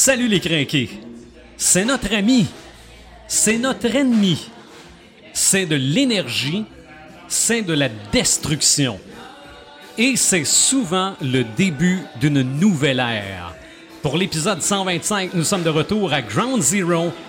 Salut les crinqués. C'est notre ami. C'est notre ennemi. C'est de l'énergie. C'est de la destruction. Et c'est souvent le début d'une nouvelle ère. Pour l'épisode 125, nous sommes de retour à Ground Zero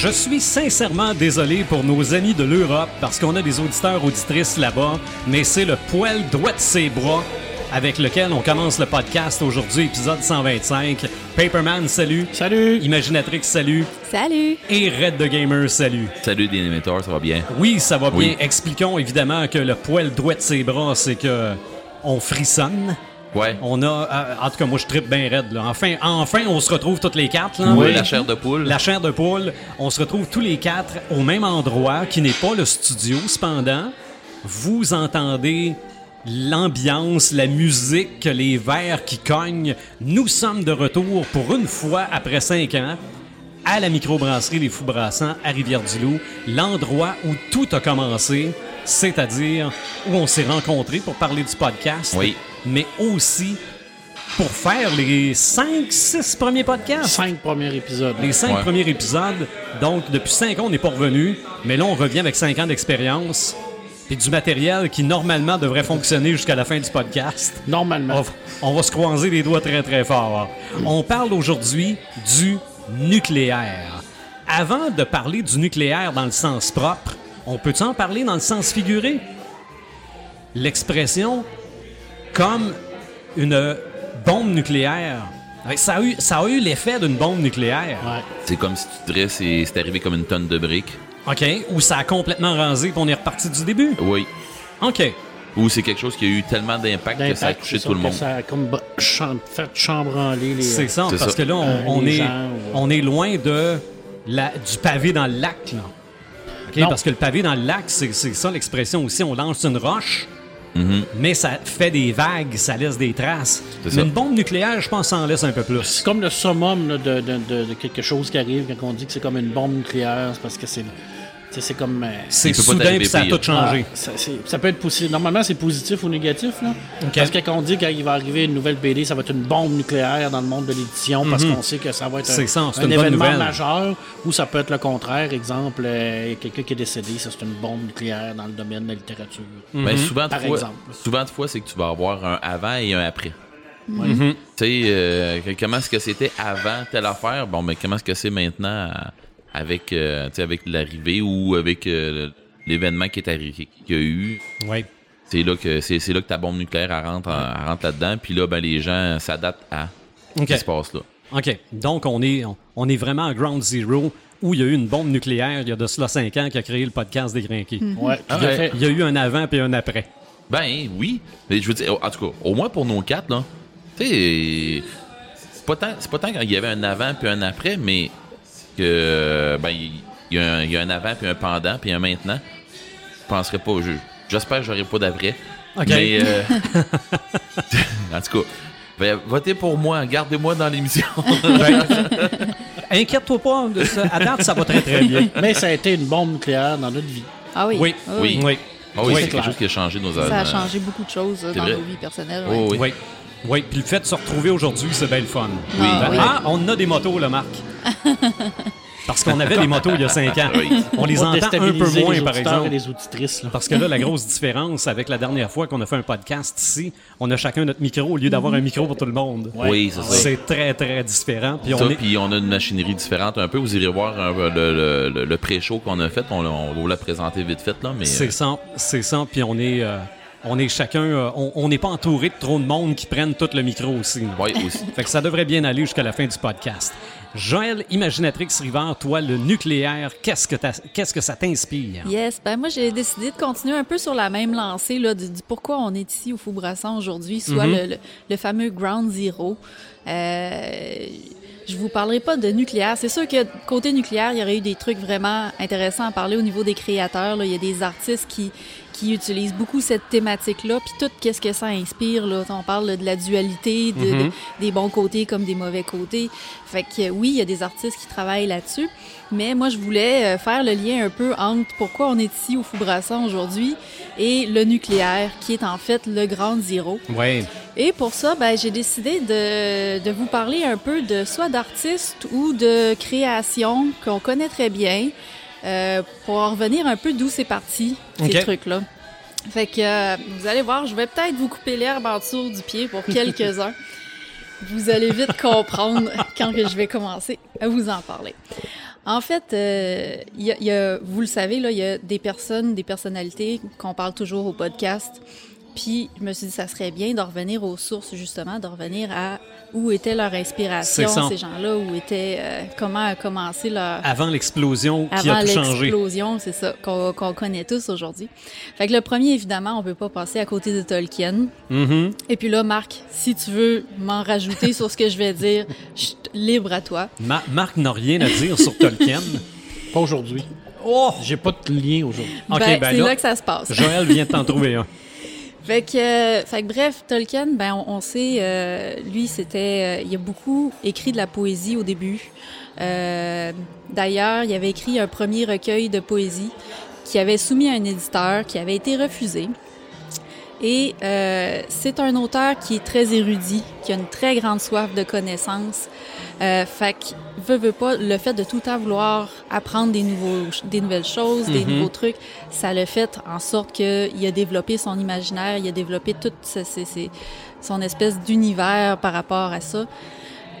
Je suis sincèrement désolé pour nos amis de l'Europe parce qu'on a des auditeurs auditrices là-bas, mais c'est le poil droit de ses bras avec lequel on commence le podcast aujourd'hui, épisode 125. Paperman, salut. Salut. Imaginatrix, salut. Salut. Et Red the Gamer, salut. Salut Dénimator, ça va bien? Oui, ça va bien. Expliquons évidemment que le poil droit de ses bras, c'est que on frissonne. Ouais. On a, euh, en tout cas, moi je tripe bien raide. Là. Enfin, enfin, on se retrouve toutes les quatre. Là. Oui, la chair de poule. La chair de poule, on se retrouve tous les quatre au même endroit, qui n'est pas le studio. Cependant, vous entendez l'ambiance, la musique, les verres qui cognent. Nous sommes de retour pour une fois après cinq ans à la microbrasserie Les Fous Brassants à Rivière-du-Loup, l'endroit où tout a commencé, c'est-à-dire où on s'est rencontrés pour parler du podcast, Oui. Mais aussi pour faire les cinq, six premiers podcasts. Cinq premiers épisodes. Les cinq Ouais. premiers épisodes. Donc, depuis cinq ans, on n'est pas revenu. Mais là, on revient avec cinq ans d'expérience. Puis du matériel qui, normalement, devrait fonctionner jusqu'à la fin du podcast. Normalement. On, va- on va se croiser les doigts très, très fort. On parle aujourd'hui du nucléaire. Avant de parler du nucléaire dans le sens propre, on peut en parler dans le sens figuré? L'expression comme une bombe nucléaire. Ça a eu, ça a eu l'effet d'une bombe nucléaire. Ouais. C'est comme si tu dirais c'est c'est arrivé comme une tonne de briques. OK? Ou ça a complètement rasé puis on est reparti du début. Oui. OK. Ou c'est quelque chose qui a eu tellement d'impact que ça a touché tout le monde. Ça a comme fait chambranler les. C'est ça, C'est parce ça. que là, on, Euh, on est, gens, on est loin de la, du pavé dans le lac. Là. Parce que le pavé dans le lac, c'est c'est ça l'expression aussi. On lance une roche, Mhm. mais ça fait des vagues, ça laisse des traces. Mais une bombe nucléaire, je pense, ça en laisse un peu plus. C'est comme le summum là, de, de- de- de quelque chose qui arrive quand on dit que c'est comme une bombe nucléaire. C'est parce que c'est. C'est comme. euh, C'est soudain puis ça a tout changé. ah, ça, peut être positif. Normalement, c'est positif ou négatif. Là. Parce que quand on dit qu'il va arriver une nouvelle BD, ça va être une bombe nucléaire dans le monde de l'édition parce qu'on sait que ça va être un, Mhm. Ça, événement majeur ou ça peut être le contraire. Exemple, euh, quelqu'un qui est décédé, ça c'est une bombe nucléaire dans le domaine de la littérature. Ben, souvent, de Par fois, exemple. souvent de fois, c'est que tu vas avoir un avant et un après. Mhm. Tu sais, euh, comment est-ce que c'était avant telle affaire? Bon, mais comment est-ce que c'est maintenant avec, euh, tu sais, avec l'arrivée ou avec euh, l'événement qui est arrivé, qu'il y a eu? Oui. C'est là que c'est c'est là que ta bombe nucléaire elle rentre, en- elle rentre là-dedans. Puis là, ben, les gens s'adaptent à ce qui se passe là. OK. Donc, on est, on, est vraiment à Ground Zero où il y a eu une bombe nucléaire il y a de cela cinq ans qui a créé le podcast des Grinqués. Ouais, Ah ouais. fait. Il y a eu un avant puis un après. Ben oui. Mais je veux dire, en tout cas, au moins pour nos quatre, là. Tu sais, c'est pas tant, c'est pas tant quand il y avait un avant puis un après, mais que ben il y, a un- il y a un avant puis un pendant puis un maintenant. Je penserais pas. je- J'espère que j'aurai pas d'après. OK. Mais euh, en tout cas, ben, votez pour moi, gardez-moi dans l'émission. Inquiète-toi pas, de ça. à date, ça va très très bien. Mais ça a été une bombe nucléaire dans notre vie. Ah oui. Oui, Ah oui. Oui. Ah oui, Oui, c'est quelque chose qui a changé nos Ça a changé beaucoup de choses euh, dans vrai. nos vies personnelles. Oh, oui. Oui. Puis le fait de se retrouver aujourd'hui, c'est bien le fun. Oui. Ah, oui. Ah, on a des motos, là, Marc. Parce qu'on avait des motos il y a cinq ans. Oui. On les Pour entend un peu moins, les par exemple. et les auditrices. là. Parce que là, la grosse différence avec la dernière fois qu'on a fait un podcast ici, on a chacun notre micro au lieu d'avoir un micro pour tout le monde. Oui, c'est ça. C'est très, très différent. Puis Ça, on est... puis on a une machinerie différente un peu. Vous irez voir peu le, le- le- le pré-show qu'on a fait. On, l'a- on va vous la présenter vite fait, là. Mais, C'est euh, ça, c'est ça. Puis on est, euh, on est chacun, euh, on n'est pas entouré de trop de monde qui prennent tout le micro aussi. ouais, aussi. Fait que ça devrait bien aller jusqu'à la fin du podcast. Joël, Imaginatrix Rivard, toi, le nucléaire, qu'est-ce que, t'as- qu'est-ce que ça t'inspire? Yes, ben moi j'ai décidé de continuer un peu sur la même lancée là, du, du pourquoi on est ici au Foubrassan aujourd'hui, soit Mhm. le, le- le fameux Ground Zero. Euh, je vous parlerai pas de nucléaire. C'est sûr que côté nucléaire, il y aurait eu des trucs vraiment intéressants à parler au niveau des créateurs. Là. Il y a des artistes qui, qui utilisent beaucoup cette thématique-là, puis tout qu'est-ce que ça inspire. Là. On parle de la dualité, de- Mhm. de- des bons côtés comme des mauvais côtés. Fait que oui, il y a des artistes qui travaillent là-dessus, mais moi, je voulais euh, faire le lien un peu entre pourquoi on est ici au Foubrasson aujourd'hui et le nucléaire, qui est en fait le grand zéro. Ouais. Et pour ça, ben, j'ai décidé de, de vous parler un peu de soit d'artistes ou de créations qu'on connaît très bien, euh, pour en revenir un peu d'où c'est parti, ces trucs-là. Fait que euh, vous allez voir, je vais peut-être vous couper l'herbe en dessous du pied pour quelques-uns. Vous allez vite comprendre quand que je vais commencer à vous en parler. En fait, euh, y a- il y a- vous le savez, là, il y a des personnes, des personnalités qu'on parle toujours au podcast. Puis je me suis dit, ça serait bien de revenir aux sources, justement, de revenir à où était leur inspiration, ces gens-là, où était, euh, comment a commencé leur, Avant l'explosion qui avant a tout changé. l'explosion, c'est ça, qu'on connaît tous aujourd'hui. Fait que le premier, évidemment, on peut pas passer à côté de Tolkien. Mhm. Et puis là, Marc, si tu veux m'en rajouter sur ce que je vais dire, chut, libre à toi. Ma- Marc n'a rien à dire sur Tolkien. Pas aujourd'hui. Oh! J'ai pas de lien aujourd'hui. Ok, ben, ben c'est là, là que ça se passe. Joël vient de t'en trouver un. Fait que, euh, fait que bref, Tolkien, ben on, on sait, euh, lui, c'était, euh, il a beaucoup écrit de la poésie au début. Euh, D'ailleurs, il avait écrit un premier recueil de poésie qui avait soumis à un éditeur, qui avait été refusé. Et euh, c'est un auteur qui est très érudit, qui a une très grande soif de connaissances. Euh, fait que, veut, veut pas, le fait de tout temps vouloir apprendre des, nouveaux, des nouvelles choses, des Mhm. nouveaux trucs, ça le fait en sorte qu'il a développé son imaginaire, il a développé toute son espèce d'univers par rapport à ça.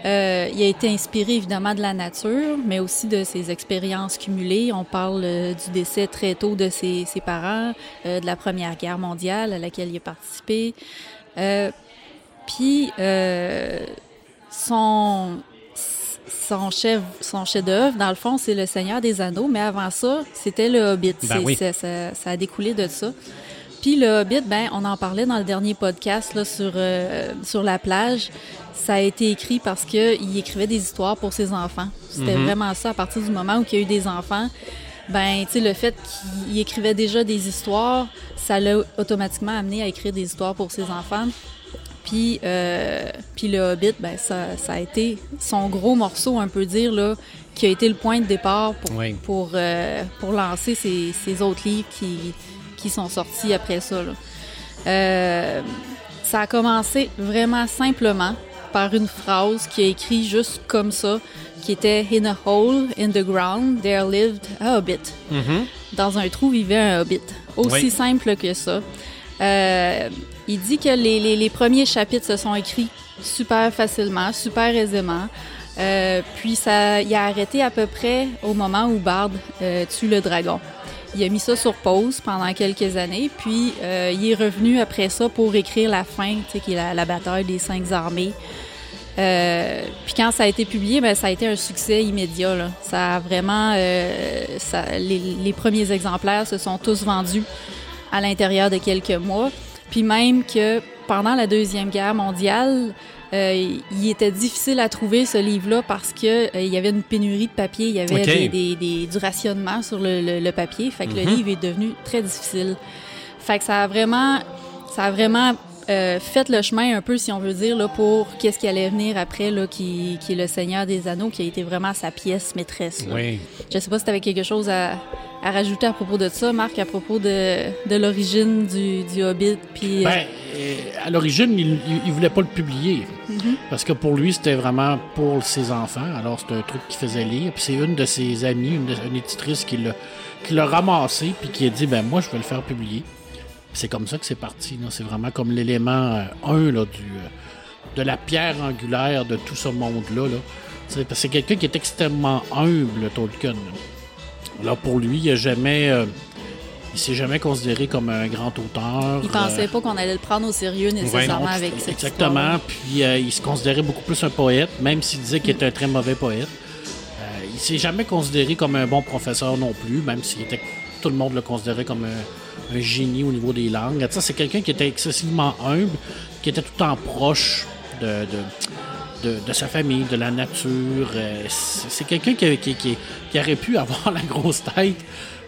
Euh, il a été inspiré évidemment de la nature, mais aussi de ses expériences cumulées. On parle euh, du décès très tôt de ses, ses parents, euh, de la Première Guerre mondiale à laquelle il a participé. Euh, Puis euh, son son chef son chef-d'œuvre dans le fond c'est le Seigneur des Anneaux, mais avant ça c'était le Hobbit. Ben oui. ça, ça- ça a découlé de ça. Puis le Hobbit, ben, on en parlait dans le dernier podcast là, sur, euh, sur la plage. Ça a été écrit parce qu'il écrivait des histoires pour ses enfants. C'était Mhm. vraiment ça. À partir du moment où il y a eu des enfants, ben, tu sais, le fait qu'il écrivait déjà des histoires, ça l'a automatiquement amené à écrire des histoires pour ses enfants. Puis, euh, puis le Hobbit, ben, ça, ça a été son gros morceau, on peut dire, là, qui a été le point de départ pour, Oui. pour, euh, pour lancer ces, ces autres livres qui, qui sont sortis après ça. là. Euh, ça a commencé vraiment simplement par une phrase qui a écrit juste comme ça, qui était In a hole in the ground, there lived a hobbit. Mhm. Dans un trou vivait un hobbit. Aussi Oui. simple que ça. Euh, il dit que les, les- les premiers chapitres se sont écrits super facilement, super aisément. Euh, puis ça, il a arrêté à peu près au moment où Bard euh, tue le dragon. Il a mis ça sur pause pendant quelques années, puis euh, il est revenu après ça pour écrire la fin, qui est la, la bataille des cinq armées. Euh, puis quand ça a été publié, ben, ça a été un succès immédiat. Là. Ça a vraiment, euh, ça, les, les premiers exemplaires se sont tous vendus à l'intérieur de quelques mois. Puis même que pendant la deuxième guerre mondiale, euh, il était difficile à trouver ce livre-là parce que euh, il y avait une pénurie de papier, il y avait des- des- du rationnement sur le, le- le papier, fait que le Mhm. livre est devenu très difficile. Fait que ça a vraiment, ça a vraiment euh, fait le chemin un peu, si on veut dire, là, pour qu'est-ce qui allait venir après, là, qui, qui est le Seigneur des Anneaux, qui a été vraiment sa pièce maîtresse. là. Oui. Je sais pas si tu avais quelque chose à, à rajouter à propos de ça, Marc, à propos de, de l'origine du, du Hobbit, puis... euh, Ben, euh, à l'origine, il, il voulait pas le publier. Parce que pour lui, c'était vraiment pour ses enfants. Alors, c'était un truc qu'il faisait lire. Puis c'est une de ses amies, une, de- une éditrice, qui l'a, ramassé, puis qui a dit Ben, moi, je vais le faire publier. C'est comme ça que c'est parti. C'est vraiment comme l'élément euh, un là, du, euh, de la pierre angulaire de tout ce monde-là. Là. C'est quelqu'un qui est extrêmement humble, Tolkien. là. Alors, pour lui, il a jamais. euh, il s'est jamais considéré comme un grand auteur. il euh, pensait pas qu'on allait le prendre au sérieux nécessairement non, avec cette Exactement. Puis euh, il se considérait beaucoup plus un poète, même s'il disait qu'il était un très mauvais poète. Euh, il s'est jamais considéré comme un bon professeur non plus, même si tout le monde le considérait comme un, un génie au niveau des langues. Sais, C'est quelqu'un qui était excessivement humble, qui était tout le temps proche de, de- de, de sa famille, de la nature. Euh, c'est quelqu'un qui, qui, qui, qui aurait pu avoir la grosse tête,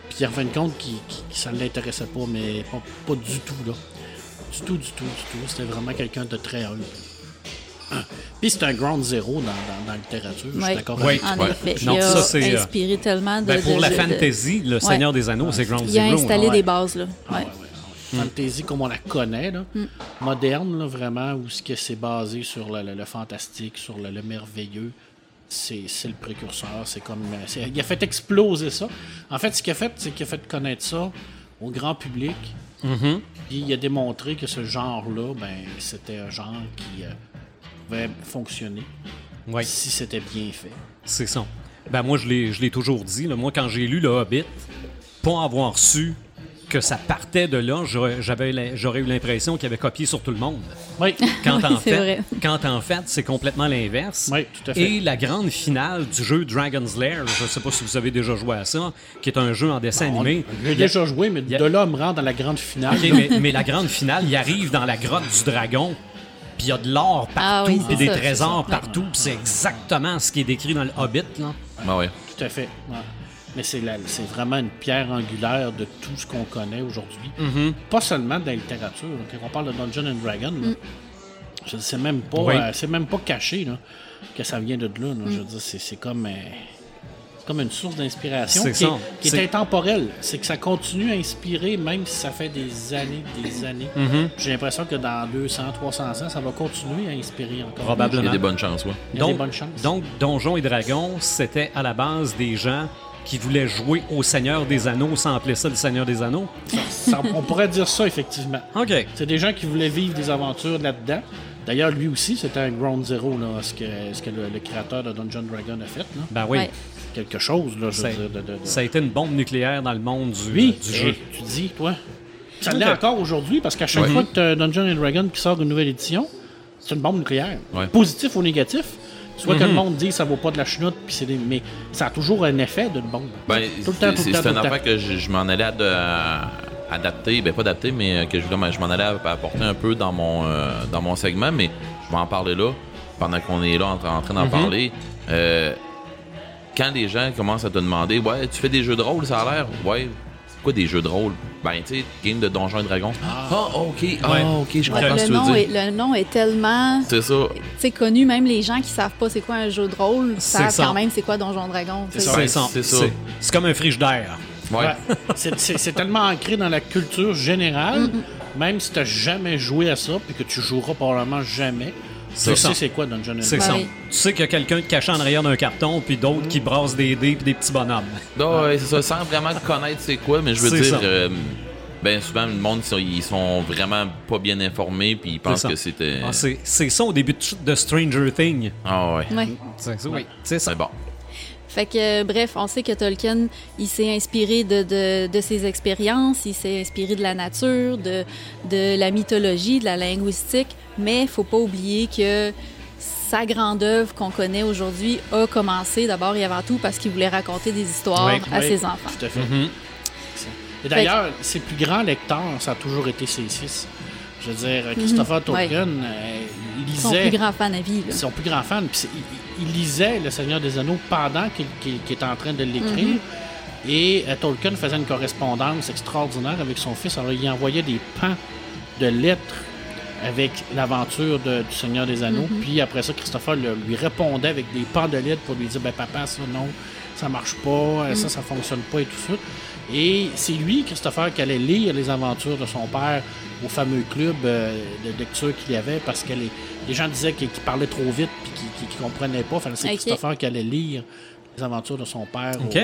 puis en fin de compte, qui, qui, qui ça ne l'intéressait pas, mais pas, pas du tout, là. Du tout, du tout, du tout. C'était vraiment quelqu'un de très humble. Puis c'est un ground zero dans, dans, dans la littérature, je suis d'accord Oui. avec En Ouais. effet. Non, il a ça, c'est, euh, inspiré tellement de. Ben, pour de- la de- fantasy, le Seigneur des Anneaux, c'est Ground Il a Zero. installé des bases, là. Ah, Fantasy comme on la connaît, là. moderne, là, vraiment, où ce que c'est basé sur le, le- le fantastique, sur le, le merveilleux. C'est c'est le précurseur. C'est comme. euh, c'est- Il a fait exploser ça. En fait, ce qu'il a fait, c'est qu'il a fait connaître ça au grand public. Mm-hmm. Puis il a démontré que ce genre-là, ben, c'était un genre qui euh, pouvait fonctionner Ouais. si c'était bien fait. C'est ça. Ben moi, je l'ai, je l'ai toujours dit. là. Moi, quand j'ai lu Le Hobbit, pas avoir su que ça partait de là, j'aurais, j'avais, l'im- j'aurais eu l'impression qu'il avait copié sur tout le monde. Oui, Quand, Oui, en, c'est fait, vrai. quand en fait, c'est complètement l'inverse. Oui, tout à fait. Et la grande finale du jeu Dragon's Lair, je ne sais pas si vous avez déjà joué à ça, qui est un jeu en dessin animé. j'ai déjà joué, mais de là me rendre dans la grande finale. Ok, mais, mais la grande finale, il arrive dans la grotte du dragon, puis il y a de l'or Ah partout, oui, puis des ça, trésors partout, puis c'est exactement ce qui est décrit dans le Hobbit. Là. Ah ouais. Tout à fait. ouais. Mais c'est la- c'est vraiment une pierre angulaire de tout ce qu'on connaît aujourd'hui. Pas seulement de la littérature. Quand on parle de Dungeon and Dragon, là, je sais même pas, Oui. euh, c'est même pas caché là, que ça vient de là. là. Je veux dire, c'est c'est comme, euh, comme une source d'inspiration C'est qui, est- qui intemporelle. C'est que ça continue à inspirer même si ça fait des années, des années. J'ai l'impression que dans 200, 300 ans, ça va continuer à inspirer encore. Il y Probablement. a des bonnes chances, ouais. Il y a des Donc, bonnes chances. donc, Donjons et Dragons, c'était à la base des gens qui voulaient jouer au Seigneur des Anneaux sans appeler ça le Seigneur des Anneaux. Ça- on pourrait dire ça, effectivement. OK. C'est des gens qui voulaient vivre des aventures là-dedans. D'ailleurs, lui aussi, c'était un ground zero, là, ce que, ce que le, le créateur de Dungeon Dragon a fait. Là. Ben oui. Ouais. Quelque chose, là, je Ça, veux dire. De, de- de- ça a été une bombe nucléaire dans le monde du, Oui, du jeu. tu dis, toi. Ça l'est encore aujourd'hui, parce qu'à chaque fois que tu as Dungeon and Dragon qui sort une nouvelle édition, c'est une bombe nucléaire. Ouais. Positif ou négatif. Soit Mhm. que le monde dit que ça vaut pas de la chenoute, puis c'est des- mais ça a toujours un effet d'une bombe. Ben, tout le temps, tout c'est le temps, temps. affaire que je, je m'en allais à- adapter, ben pas adapter, mais euh, que je, je m'en allais apporter un peu dans mon, euh, dans mon segment, mais je vais en parler là, pendant qu'on est là en, tra- en train d'en Mhm. parler. Euh, quand les gens commencent à te demander, ouais, tu fais des jeux de rôle, ça a l'air, ouais, quoi des jeux de rôle? Ben, tu sais, game de Donjons et Dragons. Ah, ok, ah, Ouais. ok, je Ouais, comprends ce que le, tu nom veux est, dire. le nom est tellement C'est ça. sais, connu, même les gens qui savent pas c'est quoi un jeu de rôle C'est savent ça. quand même c'est quoi Donjon Dragon. tu sais. ça. C'est Ouais, ça. c'est ça. C'est- C'est comme un frigidaire. Ouais. Ouais. C'est- C'est c'est tellement ancré dans la culture générale, même si tu jamais joué à ça, puis que tu joueras probablement jamais, C'est tu ça. sais c'est quoi Dungeon and C'est Dragons? ça. oui. Tu sais qu'il y a quelqu'un de caché en arrière d'un carton, puis d'autres qui brassent des dés puis des petits bonhommes. Non, ouais, c'est ça, sans vraiment connaître c'est quoi, mais je veux dire, euh, ben souvent le monde, ils sont- vraiment pas bien informés, puis ils pensent que c'était. Ah, c'est c'est ça au début de de Stranger Things. Ah ouais. Ouais. C'est ça, oui. C'est ça. C'est bon. Fait que, euh, bref, on sait que Tolkien, il s'est inspiré de, de, de ses expériences, il s'est inspiré de la nature, de, de la mythologie, de la linguistique, mais faut pas oublier que sa grande œuvre qu'on connaît aujourd'hui a commencé d'abord et avant tout parce qu'il voulait raconter des histoires Oui, à Oui, ses enfants. Tout à fait. Mhm. Et d'ailleurs, ses plus grands lecteurs, ça a toujours été ses fils. Je veux dire, Christopher Tolkien, euh, il Son lisait. plus grand fan à vie. là. son plus grand fan. Puis il, il lisait Le Seigneur des Anneaux pendant qu'il était en train de l'écrire. Et euh, Tolkien faisait une correspondance extraordinaire avec son fils. Alors, il envoyait des pans de lettres avec l'aventure de- du Seigneur des Anneaux. Puis après ça, Christopher le- lui répondait avec des pans de lettres pour lui dire ben papa, ça non, ça marche pas, euh, ça, ça fonctionne pas et tout ça. Et c'est lui, Christopher, qui allait lire les aventures de son père au fameux club euh, de lecture qu'il y avait parce que les, les gens disaient qu'il parlait trop vite puis qu'il qu'il comprenait pas. Enfin, c'est. Christopher qui allait lire les aventures de son père. au- OK.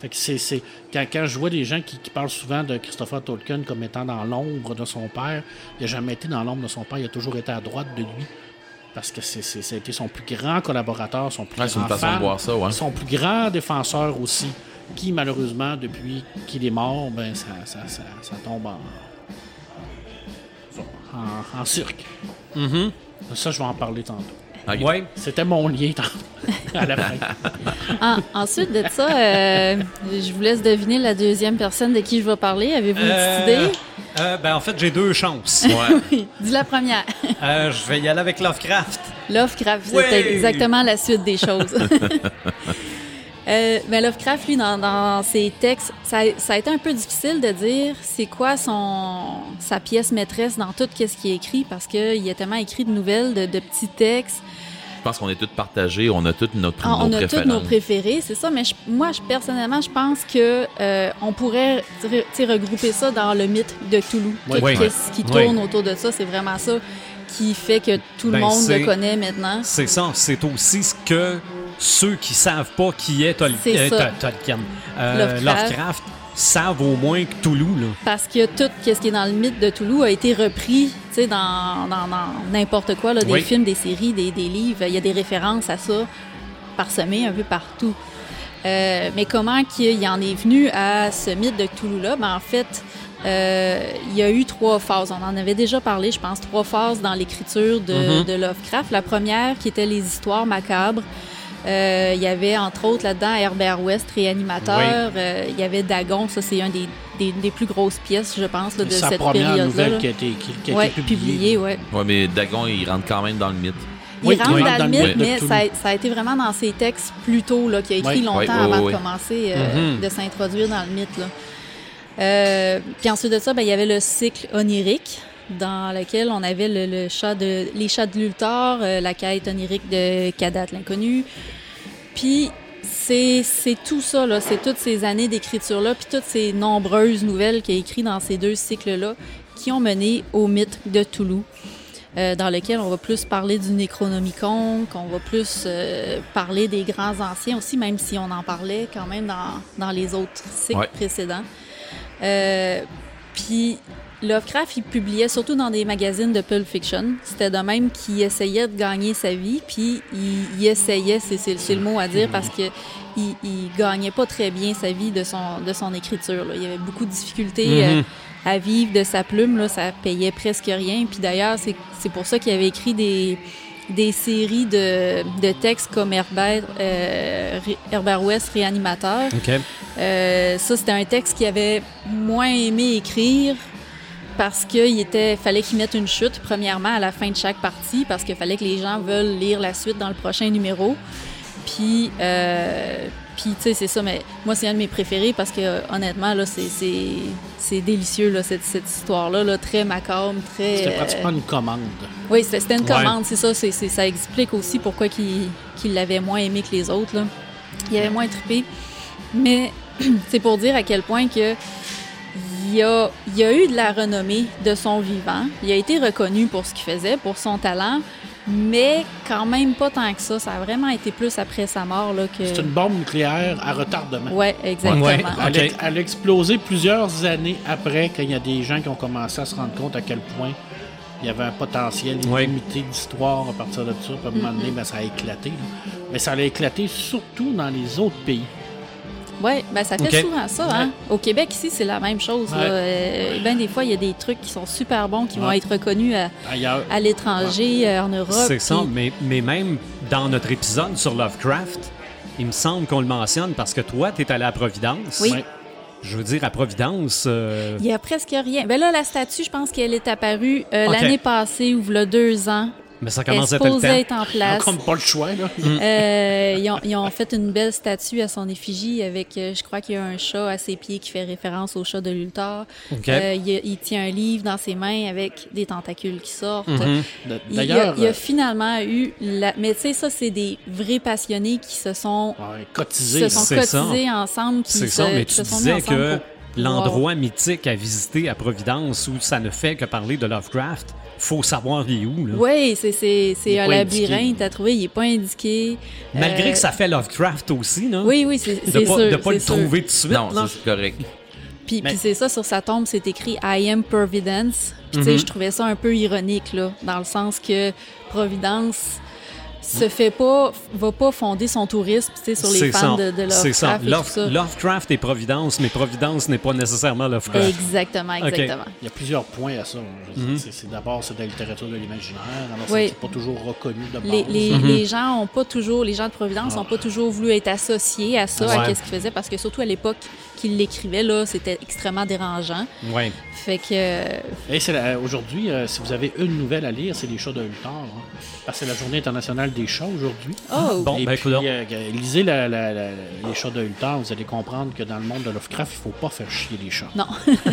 fait que c'est, quand, quand je vois des gens qui, qui parlent souvent de Christopher Tolkien comme étant dans l'ombre de son père, il n'a jamais été dans l'ombre de son père, il a toujours été à droite de lui. Parce que c'est, ça a été son plus grand collaborateur, son plus Ouais, c'est une grand de fan, voir ça, ouais. son plus grand défenseur aussi, qui malheureusement, depuis qu'il est mort, ben ça, ça, ça, ça tombe en, en, en cirque. Ça, je vais en parler tantôt. Ok. Ouais. C'était mon lien tantôt, à la fin. En- ensuite de ça, euh, je vous laisse deviner la deuxième personne de qui je vais parler. Avez-vous une Euh, petite idée? euh, ben, en fait, j'ai deux chances. Ouais. Dis la première. Euh, je vais y aller avec Lovecraft. Lovecraft, c'était Ouais! exactement la suite des choses. Euh, mais Lovecraft, lui, dans, dans ses textes, ça, ça a été un peu difficile de dire c'est quoi son sa pièce maîtresse dans tout ce qui est écrit parce qu'il a tellement écrit de nouvelles, de, de petits textes. Je pense qu'on est tous partagés, on a tous notre, Ah, nos on a tous nos préférés, c'est ça. Mais je- moi, je, personnellement, je pense que euh, on pourrait regrouper ça dans le mythe de Toulouse. Oui. Oui. Qu'est-ce qui Oui. tourne autour de ça, c'est vraiment ça qui fait que tout le Ben, monde le connaît maintenant. C'est ça, c'est aussi ce que ceux qui savent pas qui est Tol- euh, Tolkien, euh, Lovecraft. Lovecraft, savent au moins que Toulouse, là. Parce que tout ce qui est dans le mythe de Toulouse a été repris dans n'importe quoi, là, des Oui. films, des séries, des, des livres. Il y a des références à ça parsemées un peu partout. Euh, mais comment qu'il en est venu à ce mythe de Toulouse-là? Ben, en fait, euh, il y a eu trois phases. On en avait déjà parlé, je pense, trois phases dans l'écriture de, Mhm. de Lovecraft. La première, qui était les histoires macabres. Euh, il y avait, entre autres, là-dedans, Herbert West, réanimateur. Euh, il y avait Dagon, ça, c'est un des, des, des plus grosses pièces, je pense, là, de Sa cette première période-là. nouvelle là. qui a été, qui, qui a Ouais, été publiée, publiée. ouais. Ouais, mais Dagon, il rentre quand même dans le mythe. Il Oui, rentre oui, dans, le mythe, mais ça a, ça a été vraiment dans ses textes plus tôt, là, qu'il a écrit Oui. longtemps Oui, oui, avant oui. de commencer euh, Mhm. de s'introduire dans le mythe. Là. Euh, puis ensuite de ça, ben, il y avait le cycle onirique, dans lequel on avait le, le chat de, les chats de Luthor, euh, la quête onirique de Kadat l'inconnu. Puis c'est c'est tout ça, là, c'est toutes ces années d'écriture-là, puis toutes ces nombreuses nouvelles qu'il a écrites dans ces deux cycles-là qui ont mené au mythe de Toulouse euh, dans lequel on va plus parler du Necronomicon, qu'on va plus euh, parler des grands anciens aussi, même si on en parlait quand même dans, dans les autres cycles Ouais. précédents. Euh, Puis Lovecraft, il publiait surtout dans des magazines de Pulp Fiction. C'était de même qu'il essayait de gagner sa vie, puis il, il essayait, c'est, le mot à dire, parce que il, il gagnait pas très bien sa vie de son, de son écriture. là. Il y avait beaucoup de difficultés euh, Mhm. à vivre de sa plume. Là, ça payait presque rien. Puis d'ailleurs, c'est, pour ça qu'il avait écrit des, des séries de, de textes comme Herbert, euh, Herbert West, Réanimateur. OK. Euh, ça, c'était un texte qu'il avait moins aimé écrire parce qu'il était, fallait qu'il mette une chute, premièrement, à la fin de chaque partie, parce qu'il fallait que les gens veulent lire la suite dans le prochain numéro. Puis, euh, puis tu sais, c'est ça, mais moi, c'est un de mes préférés parce que, honnêtement, là, c'est, c'est, c'est délicieux, là, cette, cette histoire-là, là, très macabre, très... C'était euh, pratiquement une commande. oui, c'était c'était une Ouais. commande, c'est ça. c'est c'est- ça explique aussi pourquoi qu'il qu'il l'avait moins aimé que les autres. Là. Il avait moins trippé. Mais c'est pour dire à quel point que il y a, il a eu de la renommée de son vivant. Il a été reconnu pour ce qu'il faisait, pour son talent, mais quand même pas tant que ça. Ça a vraiment été plus après sa mort là, que... C'est une bombe nucléaire à retardement. Ouais, exactement. Ouais. Elle, a, elle a explosé plusieurs années après, quand il y a des gens qui ont commencé à se rendre compte à quel point il y avait un potentiel Ouais. illimité d'histoire à partir de ça. Puis à un moment donné, ben, ça a éclaté. là. Mais ça a éclaté surtout dans les autres pays. Oui, ben ça fait souvent ça. Hein? Au Québec, ici, c'est la même chose. là. Euh, ben, des fois, il y a des trucs qui sont super bons qui vont être reconnus à, à l'étranger, euh, en Europe. C'est ça, puis- mais, mais même dans notre épisode sur Lovecraft, il me semble qu'on le mentionne parce que toi, tu es allé à Providence. Oui. Je veux dire, à Providence, euh, Il y a presque rien. Ben là, la statue, je pense qu'elle est apparue euh, l'année passée ou il deux ans. Mais ça Elle est commence à être en place. Comme pas le choix, là. Euh, ils, ont, ils ont fait une belle statue à son effigie avec, euh, je crois qu'il y a un chat à ses pieds qui fait référence au chat de Luthor. OK. Euh, il, tient un livre dans ses mains avec des tentacules qui sortent. D- Il y a- D'ailleurs, il y a, euh, finalement eu... La... Mais tu sais, ça, c'est des vrais passionnés qui se sont, ouais, qui cotisé. se sont C'est ça. cotisés ensemble. C'est se- ça, mais tu se sont mis disais ensemble que l'endroit mythique à visiter à Providence où ça ne fait que parler de Lovecraft, faut savoir il est où. Là. Oui, c'est, un labyrinthe à trouver, il n'est pas indiqué. Malgré Euh, que ça fait Lovecraft aussi, non? Oui, oui, c'est, De c'est pas, sûr. de pas le sûr. trouver tout de suite. Non, c'est correct. Puis, Mais- puis c'est ça, sur sa tombe, c'est écrit I am Providence. Puis, tu sais, Mhm. je trouvais ça un peu ironique, là, dans le sens que Providence se fait pas, va pas fonder son tourisme, tu sais, sur les fans ça. de, de C'est ça. Lovecraft Love- ça. Lovecraft et Providence, mais Providence n'est pas nécessairement Lovecraft. Exactement, exactement. Il y a plusieurs points à ça. Mhm. c'est- D'abord, c'est de la littérature de l'imaginaire. Alors, Oui. c'est pas toujours reconnu de base. Les, les, Mhm. les gens ont pas toujours, les gens de Providence Ah. ont pas toujours voulu être associés à ça, Ouais. à ce qu'ils faisaient, parce que surtout à l'époque, qu'il l'écrivait, là, c'était extrêmement dérangeant. Ouais. Fait que. euh, Et c'est la- aujourd'hui, euh, si vous avez une nouvelle à lire, c'est les chats de Luthor. hein. Parce que c'est la journée internationale des chats aujourd'hui. Oh! Bon, Et ben, puis, euh, lisez la- la- la- les chats de Luthor, vous allez comprendre que dans le monde de Lovecraft, il faut pas faire chier les chats. Non.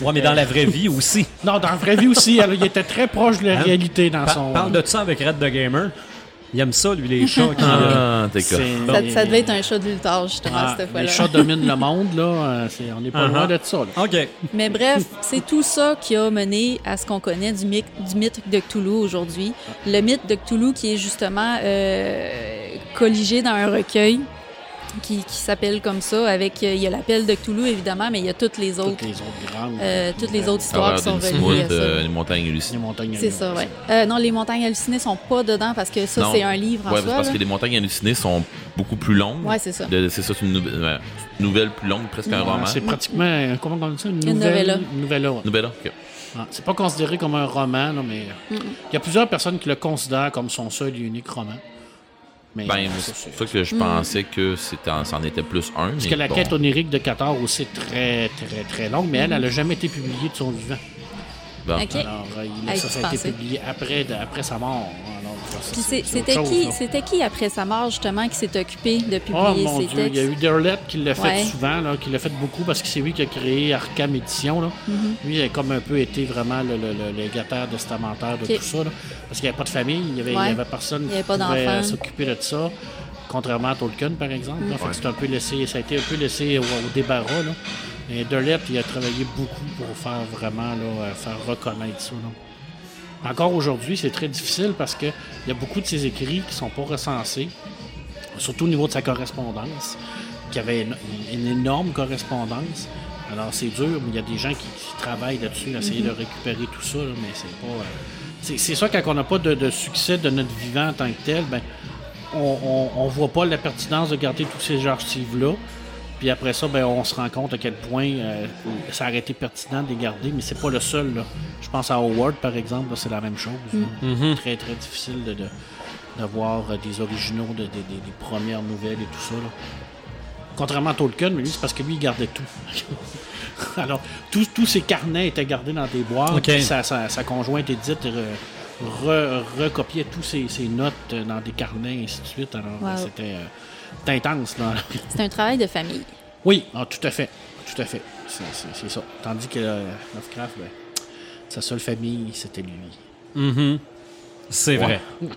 Ouais, mais dans la vraie vie aussi. Non, dans la vraie vie aussi, elle- il était très proche de la Hein? réalité dans Pa- son. Parle de ça avec Red the Gamer. Il aime ça, lui, les chats. qui, euh, Ah, t'es C'est- ça, ça devait être un chat de Luthor, justement, Ah, cette les fois-là. chats dominent le monde, là. euh, c'est- on n'est pas Uh-huh. loin de ça. là. OK. Mais bref, c'est tout ça qui a mené à ce qu'on connaît du, mythe- du mythe de Cthulhu aujourd'hui. Le mythe de Cthulhu qui est justement euh, colligé dans un recueil qui, qui s'appelle comme ça. Avec, euh, il y a l'appel de Cthulhu, évidemment, mais il y a toutes les autres, Toutes les autres grandes. euh, toutes les autres histoires qui sont reliées à smoute, ça. euh, les montagnes hallucinées. montagnes C'est ça, ouais. Euh, non, les montagnes hallucinées sont pas dedans parce que ça, c'est un livre en Ouais, soi. parce là. que les montagnes hallucinées sont beaucoup plus longues. Ouais, c'est ça. C'est ça, c'est une nouvelle, nouvelle plus longue, presque un roman. C'est pratiquement, euh, comment on dit ça, une Une nouvelle. novella. Une novella, ouais. Nouvelle, ok. Ah, C'est pas considéré comme un roman, là, mais euh, il y a plusieurs personnes qui le considèrent comme son seul et unique roman. Mais Ben, c'est pour ça que je pensais que c'en était plus un. Parce mais que la bon. quête onirique de Qatar aussi est très, très, très longue, mais elle, elle n'a jamais été publiée de son vivant. Bon. Alors, euh, il- ça, ça a été publié après, de- après sa mort. Alors, c'était chose, qui, là. c'était qui après sa mort justement qui s'est occupé de publier Oh mon ses Dieu, il y a textes? Eu Derlet qui l'a fait Ouais. souvent, là, qui l'a fait beaucoup parce que c'est lui qui a créé Arkham Édition. Là. Mm-hmm. Lui, il a comme un peu été vraiment le, le, le- légataire testamentaire de tout ça. là. parce qu'il n'y avait pas de famille, il n'y avait, Ouais. personne Il y avait qui pas pouvait s'occuper de ça. Contrairement à Tolkien, par exemple. là. Fait que Ouais. c'est un peu laissé, ça a été un peu laissé au, au débarras. Là. Et il a travaillé beaucoup pour faire vraiment là, euh, faire reconnaître ça. là. Encore aujourd'hui, c'est très difficile parce qu'il y a beaucoup de ses écrits qui ne sont pas recensés surtout au niveau de sa correspondance, qui avait une, une énorme correspondance. Alors c'est dur, mais il y a des gens qui, qui travaillent là-dessus, essayer de récupérer tout ça, là, mais c'est pas. euh, c'est, ça quand on n'a pas de, de succès de notre vivant en tant que tel, ben on, on voit pas la pertinence de garder tous ces archives-là. Puis après ça, ben, on se rend compte à quel point euh, ça aurait été pertinent de les garder, mais c'est pas le seul. Là. Je pense à Howard, par exemple, là, c'est la même chose. là. Très, très difficile de, de, d'avoir euh, des originaux de- de- des- des premières nouvelles et tout ça. là. Contrairement à Tolkien, mais lui, c'est parce que lui, il gardait tout. Alors, tous ses carnets étaient gardés dans des boîtes. Ok. puis Sa, sa- sa conjointe Edith re- re- recopiait tous ses, ses notes euh, dans des carnets, et ainsi de suite. Alors, Wow. c'était euh, c'était intense. Là. C'est un travail de famille. oui, ah, tout à fait. Tout à fait. C'est c'est- c'est ça. Tandis que euh, Lovecraft, ben, sa seule famille, c'était lui. C'est vrai.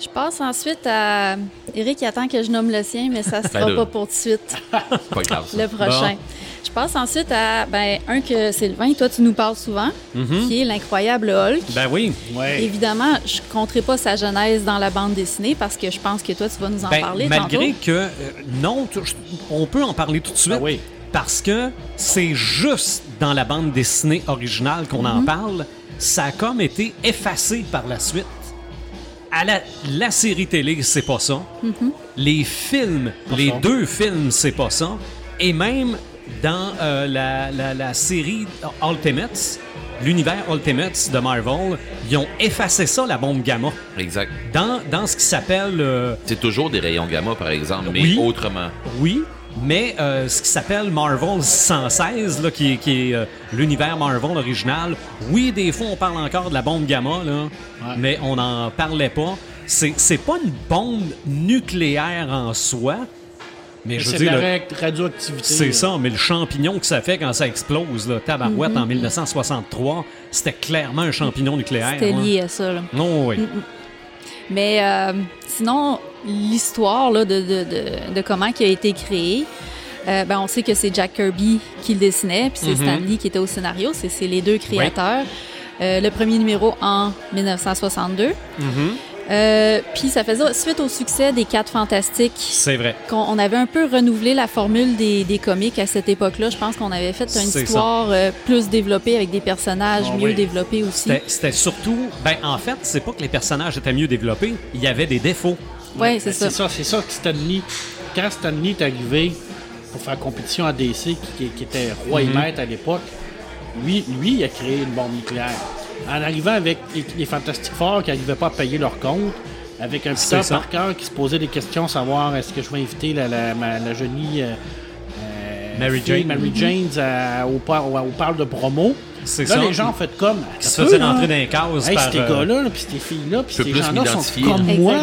Je passe ensuite à. Eric il attend que je nomme le sien, mais ça ne sera Ben pas pour tout de suite. Pas grave. ça. Le prochain. Je passe ensuite à ben, un que Sylvain, toi tu nous parles souvent, qui est l'incroyable Hulk. Ben oui. Ouais. Évidemment, je ne compterai pas sa genèse dans la bande dessinée parce que je pense que toi tu vas nous en Ben, parler malgré tantôt. que euh, non, tu- je- on peut en parler tout de suite. Oui. Parce que c'est juste dans la bande dessinée originale qu'on en parle. Ça a comme été effacé par la suite. À la, la série télé, c'est pas ça. Mhm. Les films, les ça. deux films, c'est pas ça. Et même dans euh, la, la- la série Ultimates, l'univers Ultimates de Marvel, ils ont effacé ça, la bombe gamma. Exact. Dans, dans ce qui s'appelle euh, C'est toujours des rayons gamma, par exemple, mais Oui. autrement. Oui, mais euh, ce qui s'appelle Marvel 116, là, qui est, qui est, euh, l'univers Marvel original, oui, des fois, on parle encore de la bombe gamma, là, mais on n'en parlait pas. C'est, c'est pas une bombe nucléaire en soi, mais je la ra- radioactivité. c'est là. ça, mais le champignon que ça fait quand ça explose, là, tabarouette, Mhm. en 1963, c'était clairement un champignon nucléaire. C'était lié à ça. là. Non, oui. Mais euh, sinon, l'histoire de, de, de, de comment il a été créé, euh, ben, on sait que c'est Jack Kirby qui le dessinait, puis c'est Mhm. Stan Lee qui était au scénario. C'est les deux créateurs. Euh, le premier numéro en 1962. Mhm. Euh, puis ça faisait suite au succès des Quatre Fantastiques. C'est vrai. qu'on on avait un peu renouvelé la formule des, des comics à cette époque-là. Je pense qu'on avait fait une histoire euh, plus développée avec des personnages Ah mieux oui. développés aussi. C'était, c'était surtout. Ben, en fait, c'est pas que les personnages étaient mieux développés, il y avait des défauts. Oui, c'est Ben, ça. C'est ça, c'est ça que Stanley, quand Stanley est arrivé pour faire compétition à DC, qui, qui- qui était roi Mhm. et maître à l'époque, lui, lui, il a créé une bombe nucléaire. En arrivant avec les, les Fantastic Four qui n'arrivaient pas à payer leur compte, avec un C'est Peter. Parker qui se posait des questions, savoir est-ce que je vais inviter la, la, ma- la genie euh, Mary fille, Jane. Mary Jane euh, au, par- au, au parle de promo. C'est Là, ça. les gens ont fait comme. Qui se faisaient rentrer dans les cases Hey, par, ces euh, gars-là, là, puis ces filles-là, puis ces gens-là sont comme là. moi.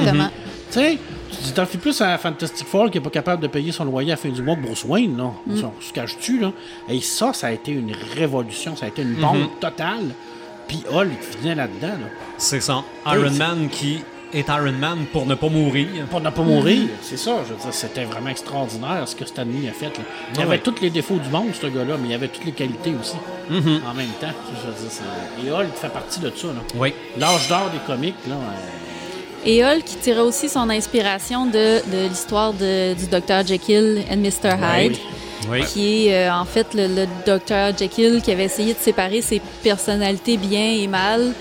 Tu sais, tu t'en fais plus à Fantastic Four qui est pas capable de payer son loyer à la fin du mois que Bruce Wayne, là. Mm. Ça, se cache-tu, là? Et ça, ça a été une révolution, ça a été une bombe Mm-hmm. totale. Puis Hulk venait là-dedans, là. C'est ça. Iron. Man qui est Iron Man pour ne pas mourir. Pour ne pas mourir, c'est ça, je veux dire, c'était vraiment extraordinaire ce que Stanley a fait. là. Il Ah avait ouais. tous les défauts du monde, ce gars-là, mais il avait toutes les qualités aussi. Mm-hmm. En même temps, je veux dire, et Hulk fait partie de ça, là. Oui. L'âge d'or des comics, là. Et Hulk qui tirait aussi son inspiration de, de l'histoire de- du Dr. Jekyll and Mr. Hyde, Oui. qui est euh, en fait le, le Dr. Jekyll qui avait essayé de séparer ses personnalités bien et mal.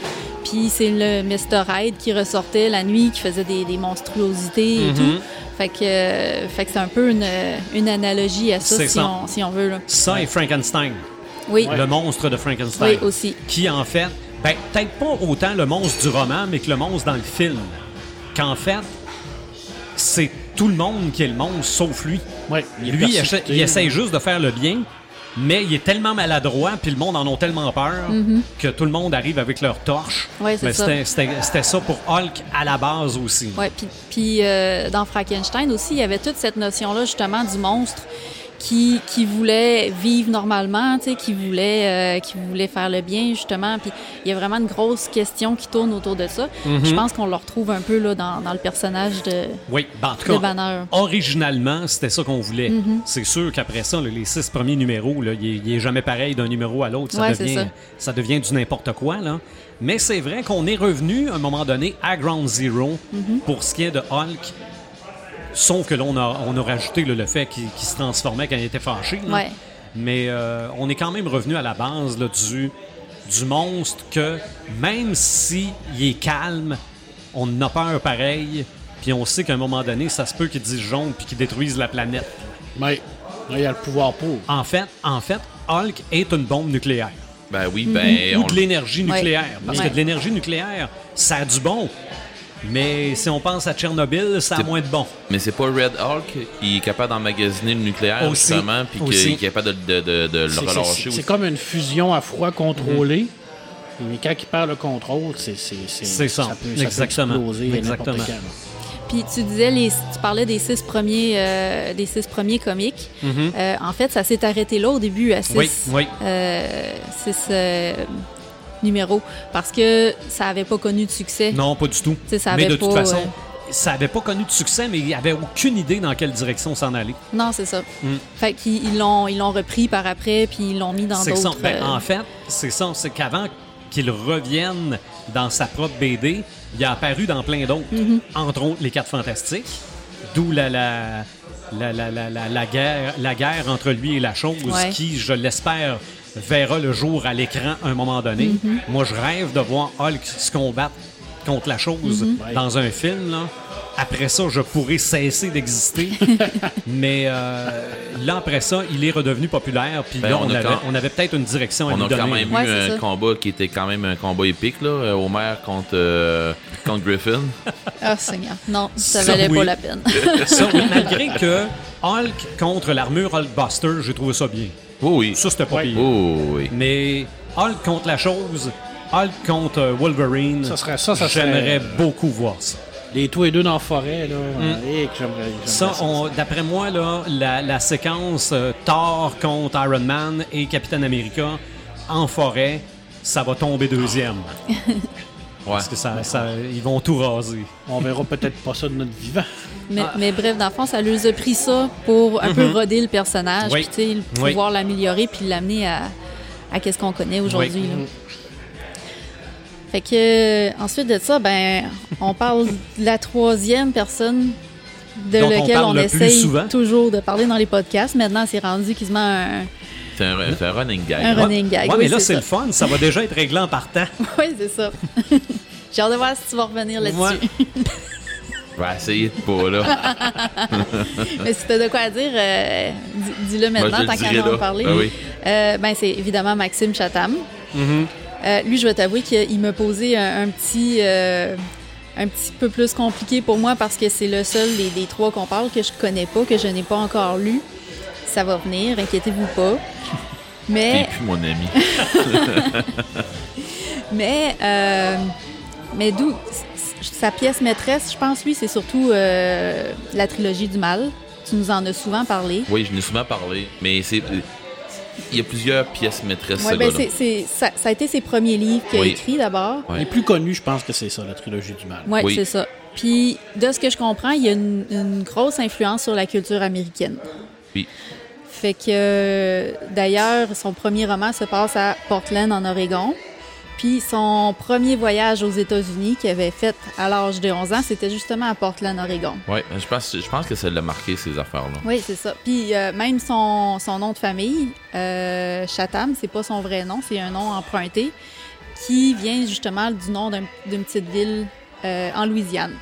Puis c'est le Mr. Hyde qui ressortait la nuit, qui faisait des, des monstruosités et tout. Fait que, euh, fait que c'est un peu une, une analogie à ça, si ça. on, si on veut. Là. Ça et Frankenstein. Oui, Le monstre de Frankenstein. oui, aussi. Qui, en fait, ben, peut-être pas autant le monstre du roman, mais que le monstre dans le film. Qu'en fait, c'est tout le monde qui est le monstre, sauf lui. ouais, Lui, il, persécuté, essa- il essaye juste de faire le bien, mais il est tellement maladroit, puis le monde en a tellement peur, que tout le monde arrive avec leur torche. Ouais, ça. c'était- ça pour Hulk à la base aussi. Puis, puis euh, dans Frankenstein aussi, il y avait toute cette notion-là justement du monstre qui, qui voulait vivre normalement, tu sais, qui voulait, euh, qui voulait faire le bien justement. Puis il y a vraiment une grosse question qui tourne autour de ça. Mm-hmm. Je pense qu'on le retrouve un peu là dans, dans le personnage de. Oui, ben, en tout cas, Banner. originalement, c'était ça qu'on voulait. Mm-hmm. C'est sûr qu'après ça, là, les six premiers numéros, là, il, est, il est jamais pareil d'un numéro à l'autre. Ça, Ouais, devient, ça. ça devient du n'importe quoi. Là. Mais c'est vrai qu'on est revenu à un moment donné à Ground Zero Mm-hmm. pour ce qui est de Hulk. Sauf que là, on a, on a rajouté là, le fait qu'il se transformait quand il était fâché. Ouais. Mais euh, on est quand même revenu à la base là, du, du monstre que même si il est calme, on en a peur pareil. Puis on sait qu'à un moment donné, ça se peut qu'il dise jaune puis qu'il détruise la planète. Mais il y a le pouvoir pour. En fait, en fait, Hulk est une bombe nucléaire. Ben oui, ben. Ou on- de l'énergie Ouais. nucléaire. Parce Ouais. que de l'énergie nucléaire, ça a du bon. Mais si on pense à Tchernobyl, ça a C'est- moins de bon. Mais c'est pas Red Hulk qui est capable d'emmagasiner le nucléaire, Aussi. justement, puis qui est capable de, de- de- de le C'est- relâcher c'est- comme une fusion à froid contrôlée. Mhm. Mais quand il perd le contrôle, c'est ça. peut, ça peut Exactement. exploser Exactement. Puis tu disais, les, tu parlais des six premiers, euh, des six premiers comiques. Euh, en fait, ça s'est arrêté là au début à six. Oui, oui. euh, six, euh, numéros parce que ça avait pas connu de succès. Non, pas du tout. mais de toute façon, euh, ça avait pas connu de succès, mais il n'y avait aucune idée dans quelle direction s'en aller. Non, c'est ça. Mm. Fait qu'ils ils l'ont, ils l'ont repris par après, puis ils l'ont mis dans d'autres. Ben, euh, En fait, c'est ça. C'est qu'avant qu'il revienne dans sa propre BD, il a apparu dans plein d'autres. Mm-hmm. Entre autres, Les Quatre Fantastiques, d'où la, la, la, la, la, la- la guerre, la guerre entre lui et la chose, Ouais. qui, je l'espère, verra le jour à l'écran à un moment donné. Mm-hmm. Moi, je rêve de voir Hulk se combattre contre la chose Mm-hmm. dans un film. Là. Après ça, je pourrais cesser d'exister. Mais euh, là, après ça, il est redevenu populaire. Puis Ben, là, on on, a avait, quand- on avait peut-être une direction à On lui a donner. quand même Ouais, eu un ça. combat qui était quand même un combat épique, là. euh, Homer contre, euh, contre Griffin. Ah, Seigneur. Non, ça Ça, valait oui. pas la peine. Ça, oui, malgré que Hulk contre l'armure Hulkbuster, j'ai trouvé ça bien. Oh oui. Ça, c'était pas Ouais. pire. Oh oui. Mais Hulk contre la chose, Hulk contre euh, Wolverine, Ça serait- ça, ça serait- j'aimerais beaucoup voir ça. Les tous et deux dans la forêt, là. euh, et que j'aimerais- j'aimerais Mm. Ça, on- d'après moi, là, la, la séquence euh, Thor contre Iron Man et Captain America en forêt, ça va tomber deuxième. Ouais. Parce que ça, ça- ils vont tout raser. On verra peut-être pas ça de notre vivant. Mais, mais bref, dans le fond, ça leur a pris ça pour un peu roder le personnage. Oui. puis Oui. pouvoir l'améliorer, puis l'amener à, à qu'est-ce qu'on connaît aujourd'hui. Oui. là. Fait que ensuite de ça, ben, on parle de la troisième personne de on laquelle on, le plus essaye souvent. toujours de parler dans les podcasts. Maintenant, c'est rendu quasiment un, C'est un, un running gag. un running gag. Ouais, Oui, mais là, c'est le fun. Ça va déjà être réglé en partant. Oui, c'est ça. J'ai hâte de voir si tu vas revenir là-dessus. Ouais. Je vais essayer de pas, là. Mais si tu as de quoi à dire, euh, dis- dis-le maintenant, tant qu'à en parler. Ah oui. Euh, ben, c'est évidemment Maxime Chatham. Euh, lui, je vais t'avouer qu'il m'a posé un, un petit, euh, un petit peu plus compliqué pour moi parce que c'est le seul des, des trois qu'on parle que je connais pas, que je n'ai pas encore lu. Ça va venir, inquiétez-vous pas. T'es Mais, plus mon ami. mais, euh, mais d'où sa pièce maîtresse, je pense, lui, c'est surtout euh, la trilogie du mal. Tu nous en as souvent parlé. Oui, je n'ai souvent parlé, mais c'est. Il y a plusieurs pièces maîtresses, Ouais, ce ben gars-là. c'est, c'est- ça, ça a été ses premiers livres qu'il a Oui. écrits d'abord. Les plus connus, je pense que c'est ça, la trilogie du mal. Oui, Oui. c'est ça. Puis, de ce que je comprends, il y a une, une grosse influence sur la culture américaine. Oui. Fait que, euh, d'ailleurs, son premier roman se passe à Portland, en Oregon. Puis, son premier voyage aux États-Unis qu'il avait fait à l'âge de 11 ans, c'était justement à Portland, Oregon. Ouais, je pense, je pense que ça l'a marqué, ces affaires-là. Oui, c'est ça. Puis, euh, même son, son nom de famille, euh, Chatham, c'est pas son vrai nom, c'est un nom emprunté qui vient justement du nom d'un- d'une petite ville euh, en Louisiane.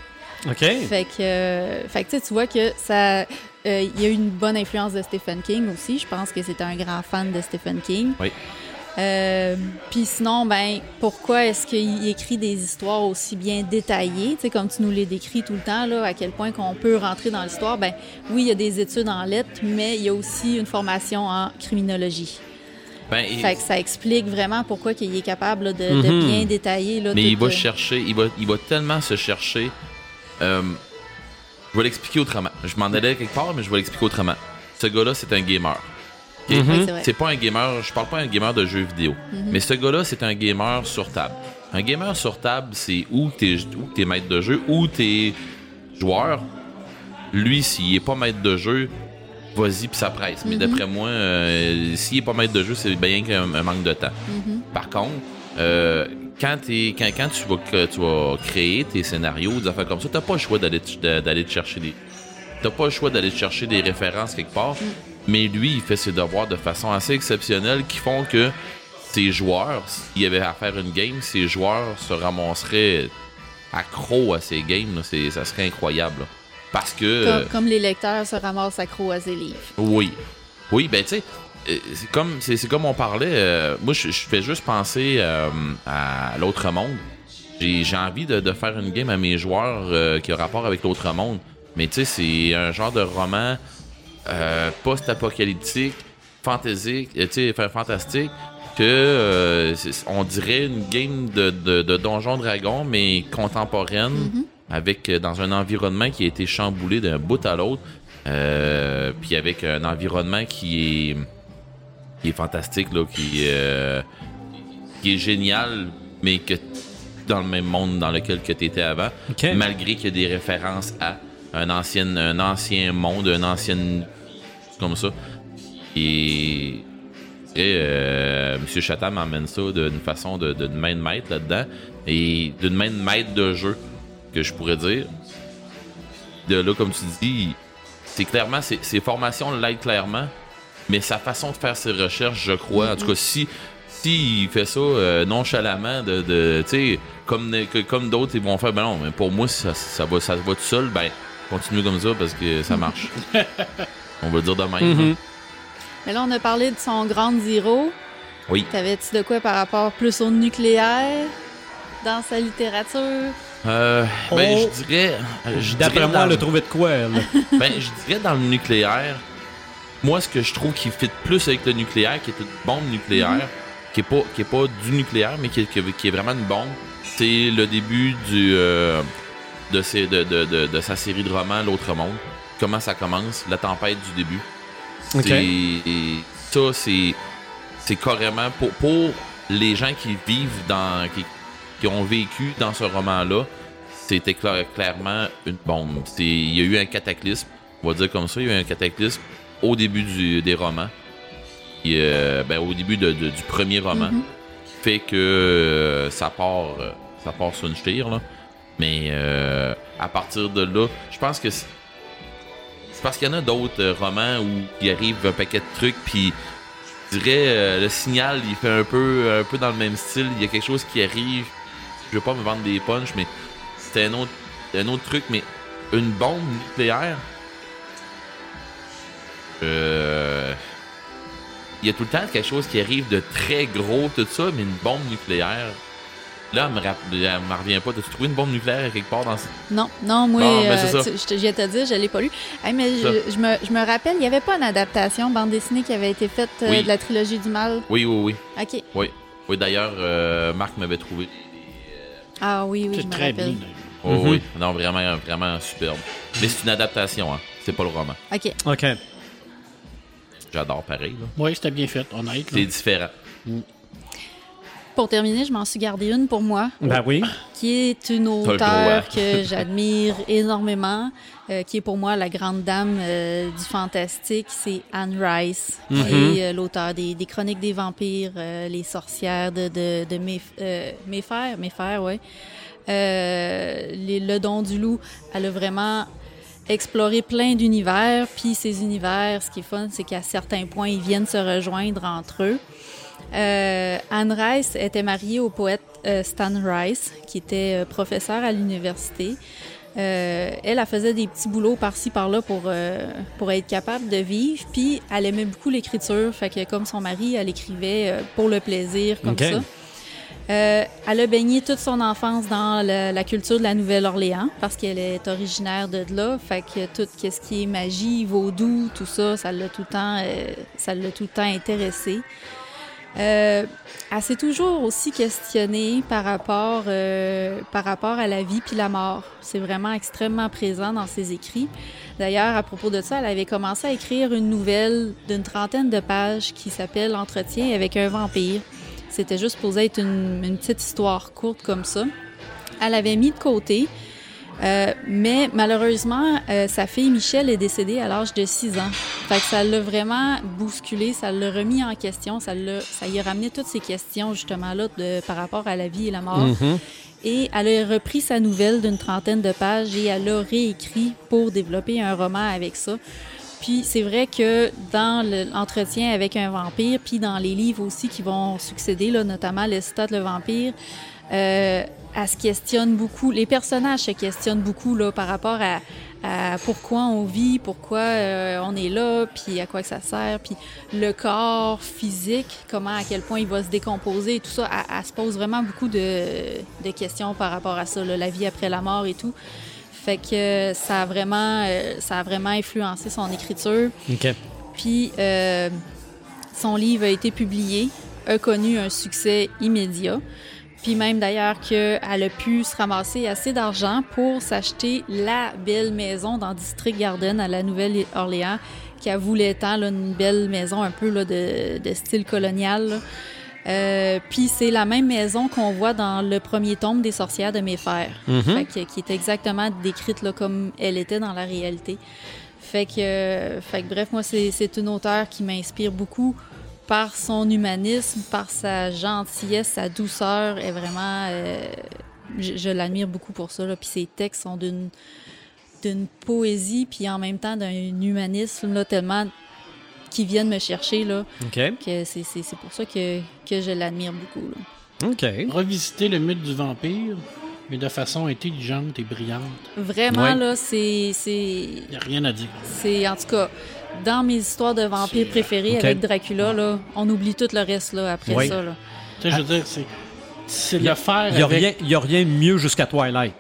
OK. Fait que, euh, fait que tu sais, tu vois que ça. Euh, Il y a eu une bonne influence de Stephen King aussi. Je pense que c'est un grand fan de Stephen King. Oui. Euh, Puis sinon, ben, pourquoi est-ce qu'il écrit des histoires aussi bien détaillées, tu sais, comme tu nous les décris tout le temps, là, à quel point qu'on peut rentrer dans l'histoire? Ben, oui, il y a des études en lettres, mais il y a aussi une formation en criminologie. Ben, Fait que ça explique vraiment pourquoi il est capable là, de, de Mhm. bien détailler. Là, mais il va euh, chercher, il va, il va tellement se chercher. euh, je vais l'expliquer autrement. Je m'en allais quelque part, mais je vais l'expliquer autrement. Ce gars-là, c'est un gamer. Oui, c'est pas un gamer, je parle pas un gamer de jeux vidéo. Mais ce gars-là, c'est un gamer sur table. Un gamer sur table, c'est où t'es où t'es maître de jeu, où t'es joueur. Lui, s'il est pas maître de jeu, vas-y puis ça presse. Mais d'après moi, euh, s'il est pas maître de jeu, c'est bien qu'un un manque de temps. Par contre, euh, quand, t'es- quand, quand tu, vas, tu vas créer tes scénarios, des affaires comme ça, t'as pas le choix d'aller te- de- d'aller te chercher des. T'as pas le choix d'aller te chercher des références quelque part. Mais lui, il fait ses devoirs de façon assez exceptionnelle qui font que ses joueurs, s'il y avait à faire une game, ses joueurs se ramasseraient accros à ces games. là. Ça serait incroyable. là. Parce que. Comme, comme les lecteurs se ramassent accro à ces livres. oui. Oui, ben tu sais, c'est comme, c'est, comme on parlait. euh, moi, je, je fais juste penser euh, à l'autre monde. J'ai, j'ai envie de, de faire une game à mes joueurs euh, qui a rapport avec l'autre monde. Mais tu sais, c'est un genre de roman euh, post-apocalyptique, fantaisique, euh, tu sais, fa- fantastique, que euh, on dirait une game de, de, de Donjon Dragon, mais contemporaine, avec euh, dans un environnement qui a été chamboulé d'un bout à l'autre, euh, puis avec un environnement qui est qui est fantastique, là, qui, euh, qui est génial, mais que dans le même monde dans lequel que tu étais avant, malgré qu'il y a des références à un ancien, un ancien monde, un ancien comme ça. Et, et euh, M. Chatham emmène ça d'une façon de, de main de maître là-dedans, et d'une main de maître de jeu, que je pourrais dire. De là, comme tu dis, c'est clairement, ses formations l'aident clairement, mais sa façon de faire ses recherches, je crois, en tout cas, si si il fait ça euh, nonchalamment, de, de tu sais, comme, que- comme d'autres ils vont faire, ben non, mais pour moi, ça, ça va, ça va tout seul, ben, continue comme ça parce que ça marche. On va le dire de même. Mhm. Mais là, on a parlé de son Grand Zero. Oui. T'avais-tu de quoi par rapport plus au nucléaire dans sa littérature? Euh, ben, Oh. je dirais. D'après moi, elle a trouvé de quoi, elle? Ben, je dirais dans le nucléaire, moi, ce que je trouve qui fit plus avec le nucléaire, qui est une bombe nucléaire, qui est pas, qui est pas du nucléaire, mais qui est, qui est- qui est vraiment une bombe, c'est le début du, euh, de, ses- de, de- de- sa série de romans, L'autre monde. Comment ça commence, la tempête du début. OK. C'est- et ça, c'est, c'est carrément pour, pour les gens qui vivent dans. Qui, qui ont vécu dans ce roman-là, c'était cla- clairement une bombe. Il y a eu un cataclysme, on va dire comme ça, il y a eu un cataclysme au début du- des romans. Et, euh, ben, au début de- de- du premier roman. Qui fait que euh, ça part euh, ça part sur une chire, là. Mais à partir de là, je pense que c'est parce qu'il y en a d'autres romans où il arrive un paquet de trucs, puis je dirais le signal, il fait un peu, un peu dans le même style. Il y a quelque chose qui arrive. Je veux pas me vendre des punchs, mais c'était un autre, un autre truc, mais une bombe nucléaire. Euh, il y a tout le temps quelque chose qui arrive de très gros, tout ça, mais une bombe nucléaire. Là, elle elle me revient pas. T'as-tu trouvé une bombe nucléaire quelque part dans ce... Non, non, moi, Bon, ben, euh, je te- viens dire, je l'ai pas lu. Hey, mais je, je me, je me rappelle, il n'y avait pas une adaptation bande dessinée qui avait été faite euh, Oui. de la trilogie du mal? Oui, oui, oui. OK. Oui, oui d'ailleurs, euh, Marc m'avait trouvé. Ah oui, oui, je me très bien. Oh, Mhm. Oui, non, vraiment, vraiment superbe. Mais c'est une adaptation, hein. C'est pas le roman. OK. OK. J'adore pareil, là. Oui, c'était bien fait, honnête. C'est différent. Pour terminer, je m'en suis gardé une pour moi, Ben oui. qui est une auteure que j'admire énormément, euh, qui est pour moi la grande dame euh, du fantastique. C'est Anne Rice, qui Mhm. est euh, l'auteur des, des Chroniques des vampires, euh, Les sorcières de, de, de euh, ouais. Euh, les- le don du loup, elle a vraiment exploré plein d'univers, puis ces univers, ce qui est fun, c'est qu'à certains points, ils viennent se rejoindre entre eux. Euh, Anne Rice était mariée au poète euh, Stan Rice, qui était euh, professeur à l'université. Euh, elle, elle faisait des petits boulots par-ci, par-là pour, euh, pour être capable de vivre. Puis, elle aimait beaucoup l'écriture. Fait que, comme son mari, elle écrivait euh, pour le plaisir, comme ça. Euh, elle a baigné toute son enfance dans la culture de la Nouvelle-Orléans parce qu'elle est originaire de là. Fait que tout ce qui est magie, vaudou, tout ça, ça l'a tout le temps, euh, ça tout le temps intéressé. Euh, elle s'est toujours aussi questionnée par rapport, par rapport à la vie puis la mort. C'est vraiment extrêmement présent dans ses écrits. D'ailleurs, à propos de ça, elle avait commencé à écrire une nouvelle d'une trentaine de pages qui s'appelle Entretien avec un vampire. C'était juste posé être une, une petite histoire courte comme ça. Elle avait mis de côté, euh, mais malheureusement, euh, sa fille Michelle est décédée à l'âge de 6 ans. Fait que ça l'a vraiment bousculé, ça l'a remis en question, ça, l'a, ça y a ramené toutes ces questions justement là de, par rapport à la vie et la mort. Et elle a repris sa nouvelle d'une trentaine de pages et elle a réécrit pour développer un roman avec ça. Puis c'est vrai que dans le- l'entretien avec un vampire, puis dans les livres aussi qui vont succéder, là, notamment Lestat le vampire, euh, elle se questionne beaucoup. Les personnages se questionnent beaucoup là, par rapport à, pourquoi on vit, pourquoi euh, on est là, puis à quoi que ça sert, puis le corps physique, comment, à quel point il va se décomposer et tout ça. Elle, elle se pose vraiment beaucoup de, de questions par rapport à ça, là, la vie après la mort et tout. Fait que euh, ça a vraiment, euh, ça a vraiment influencé son écriture. Puis euh, son livre a été publié, a connu un succès immédiat. Puis même d'ailleurs qu'elle a pu se ramasser assez d'argent pour s'acheter la belle maison dans District Garden à la Nouvelle-Orléans, qu'elle voulait tant, là, une belle maison un peu là, de, de style colonial. là. Euh, puis c'est la même maison qu'on voit dans le premier tome des sorcières de Mayfair, Fait que- qui est exactement décrite là, comme elle était dans la réalité. Fait que, euh, fait que bref, moi, c'est une auteure qui m'inspire beaucoup par son humanisme, par sa gentillesse, sa douceur. est vraiment. euh, je je l'admire beaucoup pour ça. là. Puis ses textes sont d'une d'une poésie, puis en même temps d'un humanisme là, tellement qui viennent me chercher. Là, OK. que c'est c'est- c'est pour ça que, que je l'admire beaucoup. là. OK. Revisiter le mythe du vampire, mais de façon intelligente et brillante. Vraiment, Ouais. là, c'est. c'est- Il n'y a rien à dire. C'est en tout cas dans mes histoires de vampires C'est- préférées avec Dracula, là, on oublie tout le reste là, après Oui. ça. Là. Tu sais, je veux dire, c'est, c'est Il y a- le faire Il n'y a, avec... a rien mieux jusqu'à Twilight.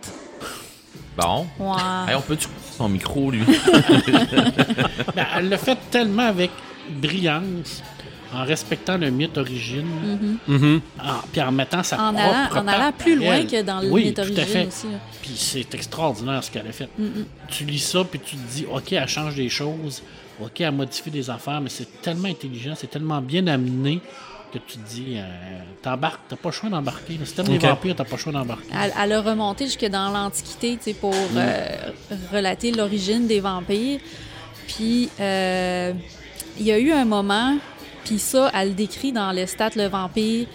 Bon. Ouais. Hey, on peut-tu son micro, lui? Ben, elle l'a fait tellement avec brillance, en respectant le mythe d'origine, Mhm. en- puis en mettant sa en, propre allant, en allant plus loin elle. que dans le Oui, mythe tout à origine fait. aussi. Puis c'est extraordinaire ce qu'elle a fait. Tu lis ça, puis tu te dis, OK, elle change des choses, OK, elle modifie des affaires, mais c'est tellement intelligent, c'est tellement bien amené que tu te dis, euh, t'embarques, t'as pas le choix d'embarquer. Si t'aimes Ok. les vampires, t'as pas le choix d'embarquer. Elle, elle a remonté jusque dans l'Antiquité tu sais, pour euh, relater l'origine des vampires. Puis euh, il y a eu un moment, puis ça, elle le décrit dans Lestat le vampire,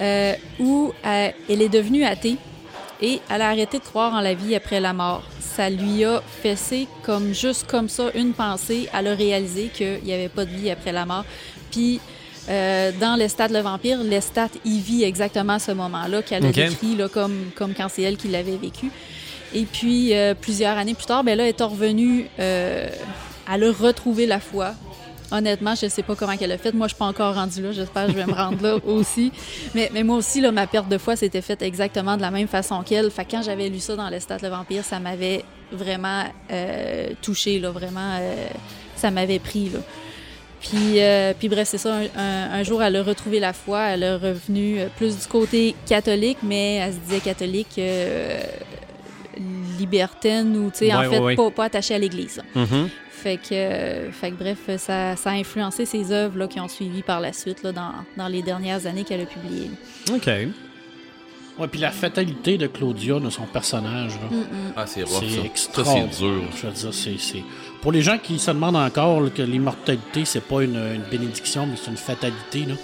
euh, où euh, elle est devenue athée et elle a arrêté de croire en la vie après la mort. Ça lui a fessé comme juste comme ça une pensée. Elle a réalisé qu'il n'y avait pas de vie après la mort. Puis euh, dans Lestat le vampire, Lestat y vit exactement ce moment-là qu'elle a décrit là, comme, comme quand c'est elle qui l'avait vécu. Et puis euh, plusieurs années plus tard, ben là, elle est revenue, euh, elle a retrouvé la foi. honnêtement, je sais pas comment qu'elle a fait. Moi, je suis pas encore rendue là. J'espère que je vais me rendre là aussi. Mais, mais moi aussi, là, ma perte de foi s'était faite exactement de la même façon qu'elle. Fait que quand j'avais lu ça dans le Stade le Vampire, ça m'avait vraiment euh, touché, là, vraiment, ça m'avait pris. Là. Puis, euh, puis bref, c'est ça. Un, un- un jour, elle a retrouvé la foi. Elle est revenue euh, plus du côté catholique, mais elle se disait catholique euh, libertaine ou, tu sais, en fait, ouais, ouais. Pas, pas attachée à l'Église. Mhm. Fait que, euh, fait que bref, ça, ça a influencé ses œuvres là, qui ont suivi par la suite là, dans, dans les dernières années qu'elle a publiées. OK. Ouais, puis la fatalité de Claudia, de son personnage, là, Ah, c'est rough, c'est ça. Ça, extraordinaire. c'est dur. Je veux dire, c'est, c'est- Pour les gens qui se demandent encore là, que l'immortalité, c'est pas une, une bénédiction, mais c'est une fatalité, là.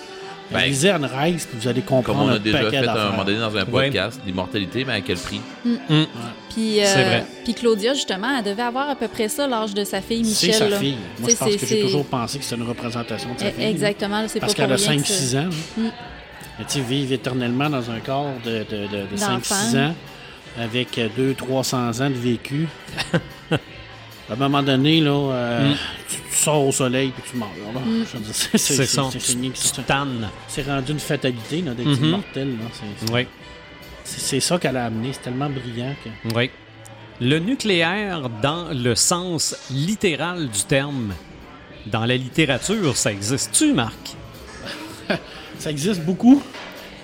Ben, lisez Anne Rice, puis vous allez Comme comprendre on a un déjà fait à un moment donné dans un Ouais. podcast, l'immortalité, mais à quel prix? Puis, euh, C'est vrai. puis Claudia, justement, elle devait avoir à peu près ça l'âge de sa fille C'est Michel. sa là. fille. Moi, je sais, pense c'est- que j'ai c'est- toujours pensé que c'était une représentation de sa Eh, fille. Exactement, là, c'est Parce pas qu'elle a pour rien que 5-6 ça- ans. là. Mais tu vivre éternellement dans un corps de, de, de, de D'enfant. 5-6 ans, avec 200-300 ans de vécu. à un moment donné, là, euh, tu, tu sors au soleil puis tu meurs. Dire, c'est, C'est ça. c'est fini. Tu C'est, tannes. c'est rendu une fatalité d'être immortel. Là. C'est, Oui. ça qu'elle a amené. C'est tellement brillant que. Oui. Le nucléaire, dans le sens littéral du terme, dans la littérature, ça existe-tu, Marc? Ça existe beaucoup.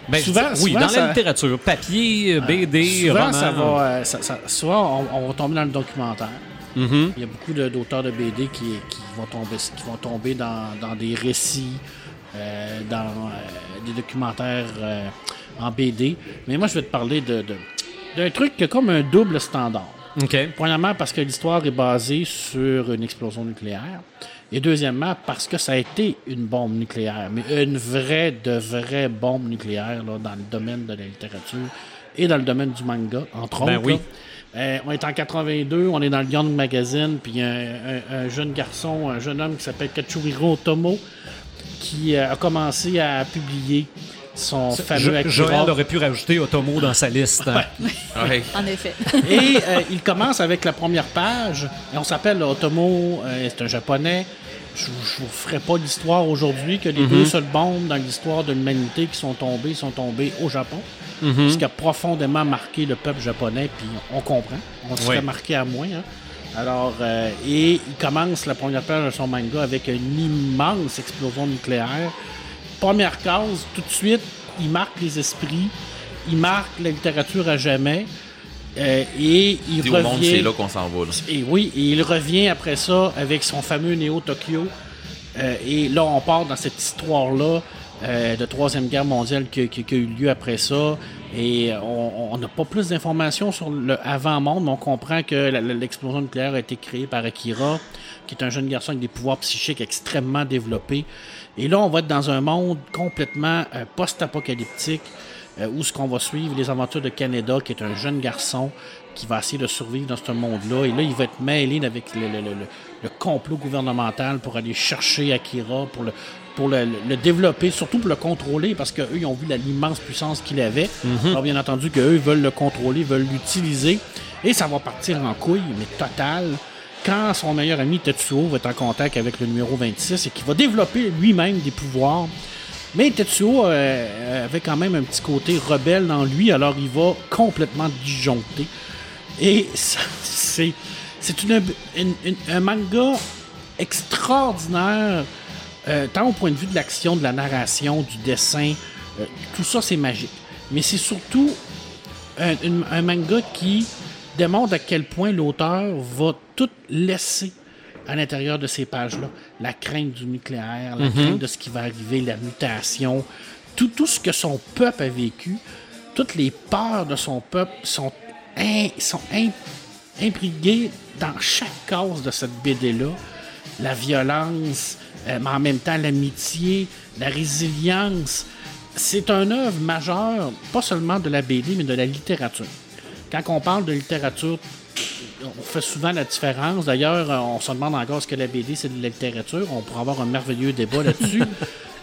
Ben, Souvent- oui, souvent, dans ça- la littérature. Papier, BD, Souvent, roman. ça va, euh, ça- ça- souvent on, on va tomber dans le documentaire. Mhm. Il y a beaucoup d'auteurs de BD qui, qui vont tomber, qui vont tomber dans, dans des récits, euh, dans euh, des documentaires euh, en BD. Mais moi, je vais te parler de, d'un truc qui est comme un double standard. OK. Premièrement, parce que l'histoire est basée sur une explosion nucléaire. Et deuxièmement, parce que ça a été une bombe nucléaire, mais une vraie, de vraie bombe nucléaire là, dans le domaine de la littérature et dans le domaine du manga, entre Ben autres. oui. là. Euh, on est en 82, on est dans le Young Magazine, puis il y a un, un- un jeune garçon, un jeune homme qui s'appelle Katsuhiro Otomo, qui euh, a commencé à publier son fameux Akira. Joël aurait pu rajouter Otomo dans sa liste. hein. Ouais. En effet. Et euh, il commence avec la première page. Et on s'appelle Otomo, euh, c'est un japonais. Je je vous ferai pas l'histoire aujourd'hui que les deux seules bombes dans l'histoire de l'humanité qui sont tombées sont tombées au Japon. Ce qui a profondément marqué le peuple japonais, puis on comprend. On serait Ouais. marqué à moins. hein. Alors, euh, et il commence la première page de son manga avec une immense explosion nucléaire. Première case, tout de suite, il marque les esprits, il marque la littérature à jamais. euh, et il Dis au revient. monde, c'est là qu'on s'en va. Là. Et oui, et il revient après ça avec son fameux Néo Tokyo. Euh, et là, on part dans cette histoire-là euh, de Troisième Guerre mondiale qui, qui- qui a eu lieu après ça. Et on on n'a pas plus d'informations sur le avant-monde, mais on comprend que l'explosion nucléaire a été créée par Akira, qui est un jeune garçon avec des pouvoirs psychiques extrêmement développés. Et là, on va être dans un monde complètement euh, post-apocalyptique euh, où ce qu'on va suivre les aventures de Canada, qui est un jeune garçon qui va essayer de survivre dans ce monde-là. Et là, il va être mêlé avec le- le- le- le complot gouvernemental pour aller chercher Akira, pour le pour le, le développer, surtout pour le contrôler, parce qu'eux, ils ont vu l'immense puissance qu'il avait. Alors, bien entendu, qu'eux veulent le contrôler, veulent l'utiliser. Et ça va partir en couille, mais total, quand son meilleur ami Tetsuo va être en contact avec le numéro 26 et qu'il va développer lui-même des pouvoirs. Mais Tetsuo euh, avait quand même un petit côté rebelle dans lui, alors il va complètement disjoncter. Et c'est c'est une, une- une- un manga extraordinaire, euh, tant au point de vue de l'action, de la narration, du dessin. euh, tout ça, c'est magique. Mais c'est surtout un, manga qui démontre à quel point l'auteur va tout laisser à l'intérieur de ces pages-là. La crainte du nucléaire, la crainte de ce qui va arriver, la mutation, tout, tout ce que son peuple a vécu, toutes les peurs de son peuple sont, in- sont in- dans chaque case de cette BD-là. La violence, euh, mais en même temps l'amitié, la résilience. C'est un œuvre majeure, pas seulement de la BD, mais de la littérature. Quand on parle de littérature, on fait souvent la différence. D'ailleurs, euh, on se demande encore ce que la BD, c'est de la littérature. On pourra avoir un merveilleux débat là-dessus.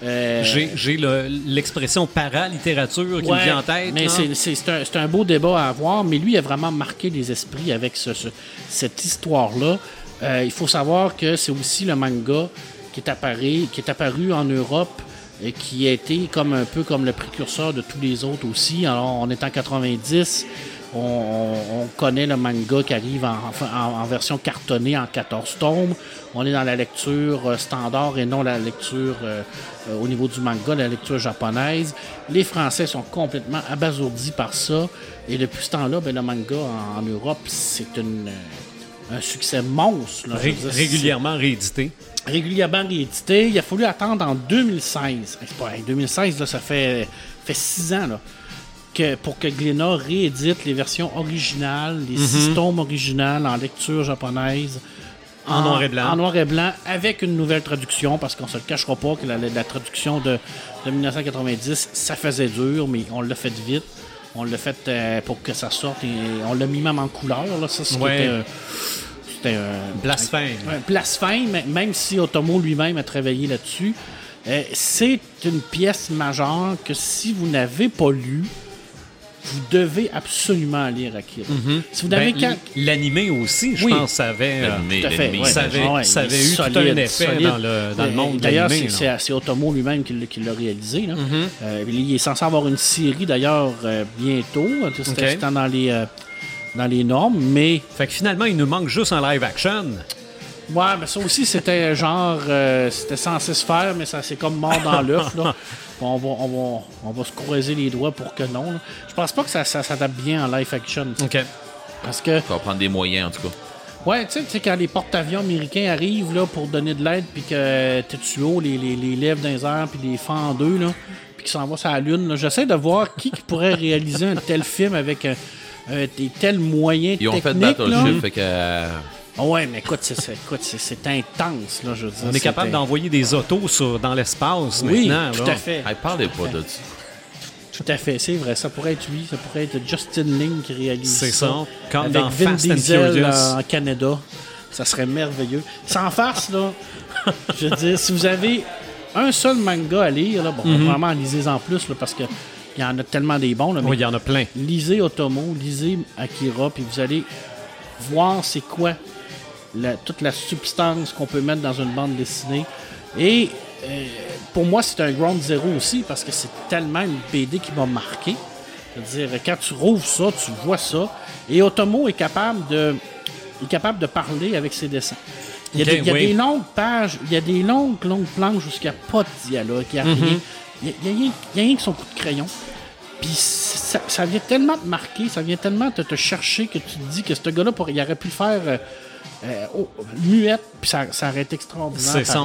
Euh, J'ai j'ai le- l'expression para-littérature qui me vient en tête. Mais c'est- un, un beau débat à avoir, mais lui a vraiment marqué les esprits avec ce- ce- cette histoire-là. Euh, il faut savoir que c'est aussi le manga qui est apparu, qui est apparu en Europe et qui a été comme un peu comme le précurseur de tous les autres aussi. Alors, on est en 90. On, on- on connaît le manga qui arrive en, en- en version cartonnée en 14 tomes. On est dans la lecture euh, standard et non la lecture euh, euh, au niveau du manga, la lecture japonaise. Les Français sont complètement abasourdis par ça. Et depuis ce temps-là, ben, le manga en, en Europe, c'est un succès monstre. là. Je Ré- veux dire, régulièrement réédité. Régulièrement réédité. Il a fallu attendre en 2016. C'est pas- hey, 2016, là, ça fait, fait six ans là, que, pour que Glénat réédite les versions originales, les six tomes originales en lecture japonaise. En noir et blanc. En noir et blanc, avec une nouvelle traduction, parce qu'on se le cachera pas que la, la traduction de, de 1990, ça faisait dur, mais on l'a fait vite. On l'a fait euh, pour que ça sorte et on l'a mis même en couleur. Là, ça, ce qui Ouais. était, euh, c'était un- Blasphème. un blasphème, même si Otomo lui-même a travaillé là-dessus. Euh, c'est une pièce majeure que si vous n'avez pas lu, vous devez absolument lire Akira. Si vous n'avez Ben, L'animé aussi, je Oui. pense, ça avait, euh, Tout à fait, l'animé, ouais, ça avait, ouais, ça avait eu tout un effet solide. dans le, dans le Euh, monde de D'ailleurs, c'est- Otomo lui-même qui, l'a- réalisé. là. Mm-hmm. Euh, il est censé avoir une série d'ailleurs euh, bientôt. C'était Ok. c'était dans les euh, dans les normes, mais Fait que finalement, il nous manque juste un live action. Ouais, mais ça aussi, c'était genre. euh, c'était censé se faire, mais ça c'est comme mort dans l'œuf. là. On va, on, va, on va se croiser les doigts pour que non. là. Je pense pas que ça, ça s'adapte bien en live action. OK. Parce que, Ça va prendre des moyens, en tout cas. ouais, tu sais- tu sais, quand les porte-avions américains arrivent là, pour donner de l'aide, puis que Tetsuo les, les, les lève dans les airs, puis les fend en deux, là, puis qu'il s'en va sur la Lune, là, j'essaie de voir qui, qui pourrait réaliser un tel film avec un, un- des tels moyens Ils ont fait techniques. là. Battleship, fait que. euh, Ah ouais, mais écoute, c'est, c'est- écoute, c'est, c'est intense, là, je veux dire. On est capable d'envoyer des autos sur, dans l'espace Oui, maintenant. tout là. à fait. Hey, parlez pas de ça. Tout à fait, c'est vrai. Ça pourrait être lui, ça pourrait être Justin Ling qui réalise C'est ça. ça. Comme Avec dans Vin Fast and Diesel Furious. en Canada. Ça serait merveilleux. Sans farce, là. je veux dire, si vous avez un seul manga à lire, là, bon, Mhm. vraiment, lisez-en plus, là, parce que il y en a tellement des bons. Là, mais Oui, il y en a plein. lisez Otomo, lisez Akira, puis vous allez voir c'est quoi la- toute la substance qu'on peut mettre dans une bande dessinée. Et euh, pour moi, c'est un ground zero aussi, parce que c'est tellement une BD qui m'a marqué. Je veux dire, quand tu rouvres ça, tu vois ça. Et Otomo est capable de, est capable de parler avec ses dessins. Il y a, des, il y a oui. des longues pages, il y a des longues, longues planches jusqu'à n'y a pas de dialogue, il n'y a Mhm. rien. Il y a, a rien- que son coup de crayon. Puis ça, ça vient tellement te marquer, ça vient tellement te, te chercher que tu te dis que ce gars-là, il aurait pu le faire euh, euh, oh, muette, puis ça, ça aurait été extraordinaire. C'est ça.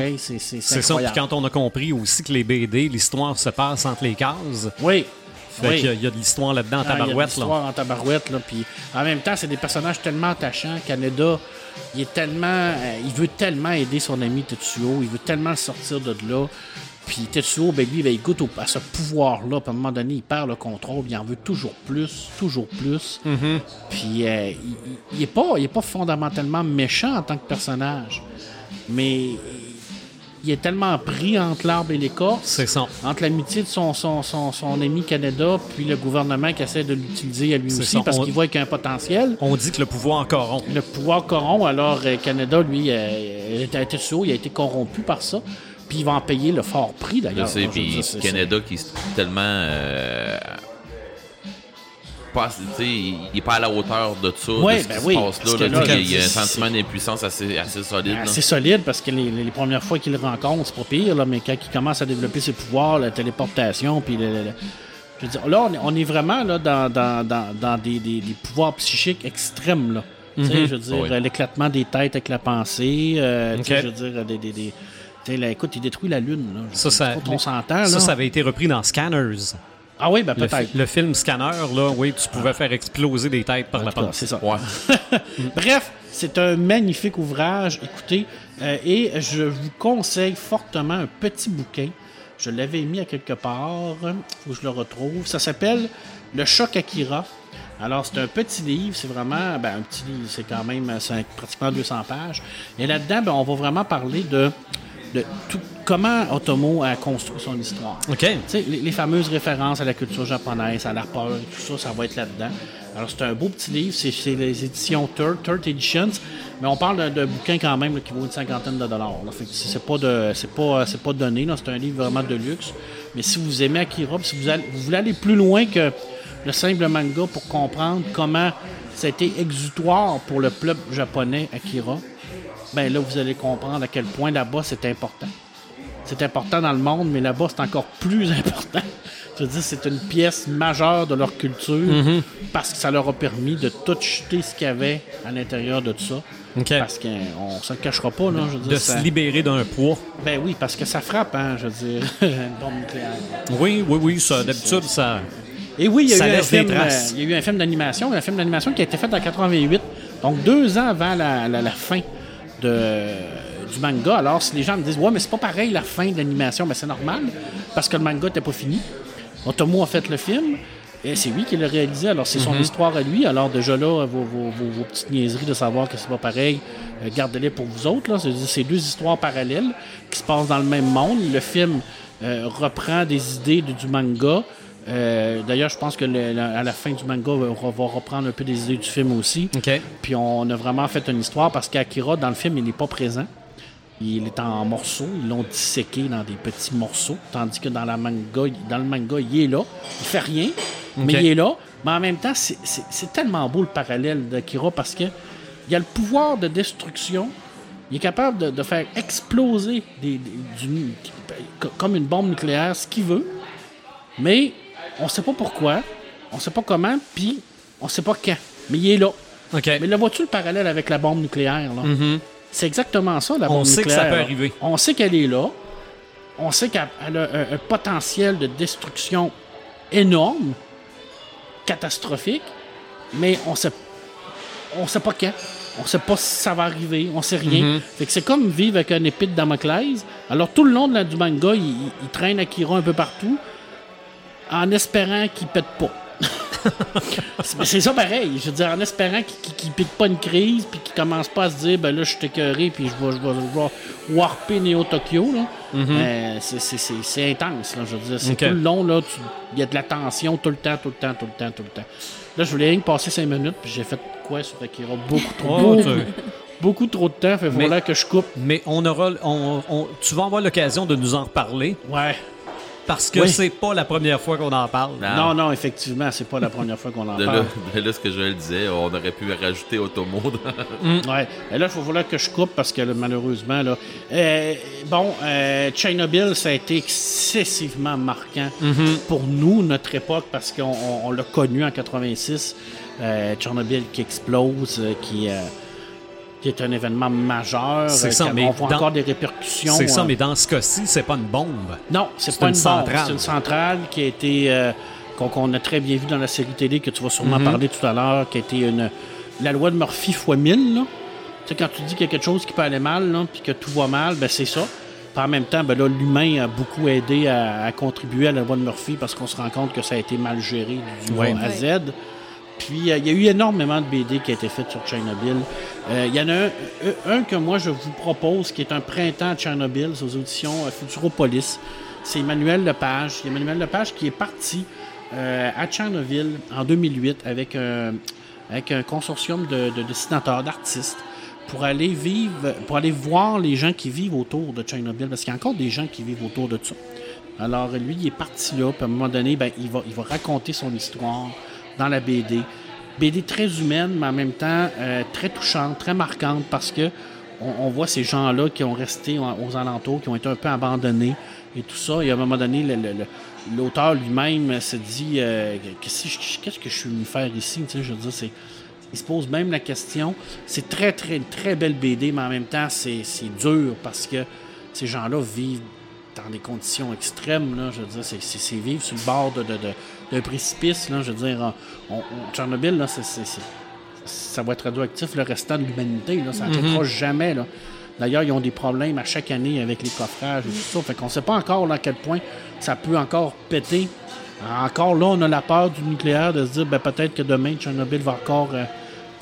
C'est ça. Puis quand on a compris aussi que les BD, l'histoire se passe entre les cases, Oui. fait oui. qu'il y a- il y a de l'histoire là-dedans en Ah, il y a de tabarouette. l'histoire en tabarouette. Là, puis en même temps, c'est des personnages tellement attachants. Canada, il est tellement, euh, il veut tellement aider son ami Tetsuo. Il veut tellement le sortir de là. Puis Tetsuo, ben lui, ben, il goûte au- à ce pouvoir-là. Puis à un moment donné, il perd le contrôle. Il en veut toujours plus, toujours plus. Mm-hmm. Puis euh, il, il- il est pas, il est pas fondamentalement méchant en tant que personnage. Mais il est tellement pris entre l'arbre et l'écorce C'est ça. entre l'amitié de son, son, son, son ami Canada puis le gouvernement qui essaie de l'utiliser à lui aussi parce qu'il voit qu'il y a un potentiel. On dit que le pouvoir corrompt. Le pouvoir corrompt, alors euh, Canada, lui, euh, était été sous, il a été corrompu par ça. Puis il va en payer le fort prix d'ailleurs. sais, Je veux puis dire, c'est- Canada qui est tellement. euh, pas, sais, il il est pas à la hauteur de ça, Ouais, de ce ben qui se oui, passe parce là. sais, il y a un c'est- sentiment d'impuissance assez, assez solide. c'est là. assez solide parce que les, les premières fois qu'il le rencontre, c'est pas pire, là, mais quand il commence à développer ses pouvoirs, la téléportation, puis le- le- le- je veux dire, là, on est, on est vraiment là, dans, dans, dans, dans des, des- des pouvoirs psychiques extrêmes. Là. Tu sais, je veux dire, Oui. l'éclatement des têtes avec la pensée, euh, sais, je veux dire, des. des, sais, là, écoute, il détruit la Lune. Là. Ça, ça, on s'entend. ça, ça avait été repris dans Scanners. Ah oui, ben Le, peut-être. le film Scanner, là, oui, tu pouvais faire exploser des têtes par En la pensée. C'est ça. Ouais. Bref, c'est un magnifique ouvrage, écoutez, euh, et je vous conseille fortement un petit bouquin. Je l'avais mis à quelque part, faut que je le retrouve. Ça s'appelle Le Choc Akira. Alors, c'est un petit livre, c'est vraiment, ben, un petit livre, c'est quand même pratiquement 200 pages. Et là-dedans, ben, on va vraiment parler de, de tout- comment Otomo a construit son histoire. OK. Tu sais, les, les fameuses références à la culture japonaise, à la peur, tout ça, ça va être là-dedans. Alors, c'est un beau petit livre, c'est chez les éditions Third, Third Editions, mais on parle d'un bouquin quand même là, qui vaut une cinquantaine de dollars. c'est pas, de, pas, c'est pas donné, c'est un livre vraiment de luxe. Mais si vous aimez Akira, si vous, allez- vous voulez aller plus loin que le simple manga pour comprendre comment ça a été exutoire pour le peuple japonais Akira, ben là, vous allez comprendre à quel point là-bas c'est important. C'est important dans le monde, mais là-bas, c'est encore plus important. Je veux dire, c'est une pièce majeure de leur culture parce que ça leur a permis de tout jeter ce qu'il y avait à l'intérieur de tout ça. Parce qu'on se le cachera pas, là. Je veux De dire, se ça- libérer d'un poids. Ben oui, parce que ça frappe, hein, je veux dire, une bombe nucléaire. Oui, oui, oui. Ça, d'habitude, ça. Et oui, il y a, Ça eu un, laisse des film, euh, il y a eu un film d'animation, un film d'animation qui a été fait en 88, donc deux ans avant la, la- la fin de, du manga. Alors, si les gens me disent, ouais, mais c'est pas pareil la fin de l'animation, ben c'est normal, parce que le manga n'était pas fini. Otomo a fait le film, et c'est lui qui l'a réalisé, alors c'est son Mhm. histoire à lui. Alors, déjà là, vos, vos- vos- vos petites niaiseries de savoir que c'est pas pareil, euh, gardez-les pour vous autres. là. C'est c'est deux histoires parallèles qui se passent dans le même monde. Le film euh, reprend des idées de- du manga. Euh, D'ailleurs, je pense que le- la- à la fin du manga, on va, reprendre un peu des idées du film aussi. OK. Puis on a vraiment fait une histoire parce qu'Akira, dans le film, il n'est pas présent. Il est en morceaux. Ils l'ont disséqué dans des petits morceaux. Tandis que dans, la manga, dans le manga, il est là. Il fait rien, mais il est là. Mais en même temps, c'est- tellement beau le parallèle d'Akira parce que il a le pouvoir de destruction. Il est capable de, de faire exploser des, des- du- comme une bombe nucléaire ce qu'il veut. Mais on sait pas pourquoi, on sait pas comment, puis on sait pas quand. Mais il est là. Mais là, vois-tu le parallèle avec la bombe nucléaire? là? C'est exactement ça, la Mm-hmm. On bombe sait que nucléaire. ça peut là. arriver. On sait qu'elle est là. On sait qu'elle elle a un, un potentiel de destruction énorme, catastrophique, mais on sait, on sait pas quand. On sait pas si ça va arriver, on sait rien. Mm-hmm. Fait que c'est comme vivre avec un épée de Damoclès. Alors tout le long de la, du manga, il, il- il traîne Akira un peu partout en espérant qu'il pète pas. C'est- ça pareil. Je veux dire, en espérant qu'il qu'il- qu'il pique pas une crise, puis qu'il commence pas à se dire, ben là, je suis écœuré, puis je vais, je vais, je vais warper Neo Tokyo. là. Euh, c'est- intense. Là, je veux dire, c'est tout le long, il y a de la tension tout le temps, tout le temps, tout le temps, tout le temps. Là, je voulais rien que passer cinq minutes, puis j'ai fait quoi sur Akira? Beaucoup trop, Oh, beaucoup, beaucoup trop de temps. Fait Mais- voilà que je coupe. Mais on aura, on- on- tu vas avoir l'occasion de nous en reparler Ouais. Parce que Oui. c'est pas la première fois qu'on en parle. Non. Non, non, effectivement, c'est pas la première fois qu'on en De parle. là, de là, ce que Joël disait, on aurait pu rajouter Otomo. dans- Ouais. Et là, il faut falloir que je coupe parce que là, malheureusement, là. euh, bon, euh, Chernobyl, ça a été excessivement marquant pour nous, notre époque, parce qu'on on- on l'a connu en 86. Euh, Tchernobyl qui explose, euh, qui, euh, qui est un événement majeur. C'est euh, ça, qui- mais on voit dans- encore des répercussions. C'est ça, euh, mais dans ce cas-ci, c'est pas une bombe. non, c'est pas une une, bombe, centrale. C'est une centrale qui a été. euh, qu'on a très bien vu dans la série télé que tu vas sûrement parler tout à l'heure, qui a été une. La loi de Murphy x 1000, là. Tu sais, quand tu dis qu'il y a quelque chose qui peut aller mal, puis que tout va mal, ben c'est ça. Puis en même temps, ben là, l'humain a beaucoup aidé à, à contribuer à la loi de Murphy parce qu'on se rend compte que ça a été mal géré du Ouais. A à Z. Puis euh, il y a eu énormément de BD qui a été fait sur Tchernobyl. Euh, Il y en a un, un- que moi je vous propose qui est un printemps à Tchernobyl, aux auditions euh, Futuropolis. C'est Emmanuel Lepage. Emmanuel Lepage qui est parti euh, à Tchernobyl en 2008 avec un, consortium de, de dessinateurs, d'artistes pour aller vivre, pour aller voir les gens qui vivent autour de Tchernobyl, parce qu'il y a encore des gens qui vivent autour de ça. Alors lui, il est parti là, puis à un moment donné, ben, il, va, il va raconter son histoire dans la BD. BD très humaine, mais en même temps euh, très touchante, très marquante, parce que on, voit ces gens-là qui ont resté aux alentours, qui ont été un peu abandonnés et tout ça. Et à un moment donné, l'auteur lui-même se dit euh, qu'est-ce que je- suis venu faire ici? Je veux dire, il se pose même la question. C'est très, très, très belle BD, mais en même temps, c'est dur parce que ces gens-là vivent dans des conditions extrêmes. Là, je veux dire, c'est- vivre sur le bord de- d'un précipice. Là, je veux dire, on, on- Tchernobyl, là, c'est- ça va être radioactif le restant de l'humanité. Là, ça n'arrêtera jamais. Là. D'ailleurs, ils ont des problèmes à chaque année avec les coffrages et tout ça. Fait qu'on sait pas encore là, à quel point ça peut encore péter. Encore là, on a la peur du nucléaire de se dire ben, peut-être que demain, Tchernobyl va encore, euh,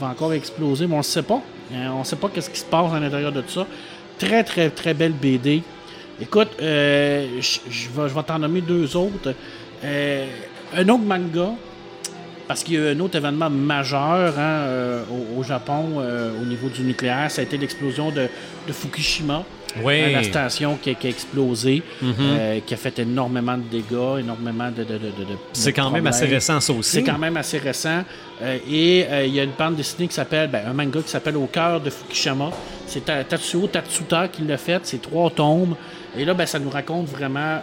va encore exploser, mais on ne sait pas. Euh, on ne sait pas qu'est-ce qui se passe à l'intérieur de tout ça. Très, très, très belle BD. Écoute, euh, je vais, je vais t'en nommer deux autres. Un autre manga, parce qu'il y a eu un autre événement majeur hein, euh, au, au Japon euh, au niveau du nucléaire, ça a été l'explosion de, de Fukushima. Oui. Hein, la station qui, a- qui a explosé, euh, qui a fait énormément de dégâts, énormément de. de, de, de- de C'est quand même assez récent, ça aussi. C'est quand même assez récent. Euh, et euh, il y a une bande dessinée qui s'appelle, ben, un manga qui s'appelle Au cœur de Fukushima. C'est Ta- Tatsuo Tatsuta qui l'a fait. C'est trois tomes. Et là, ben, ça nous raconte vraiment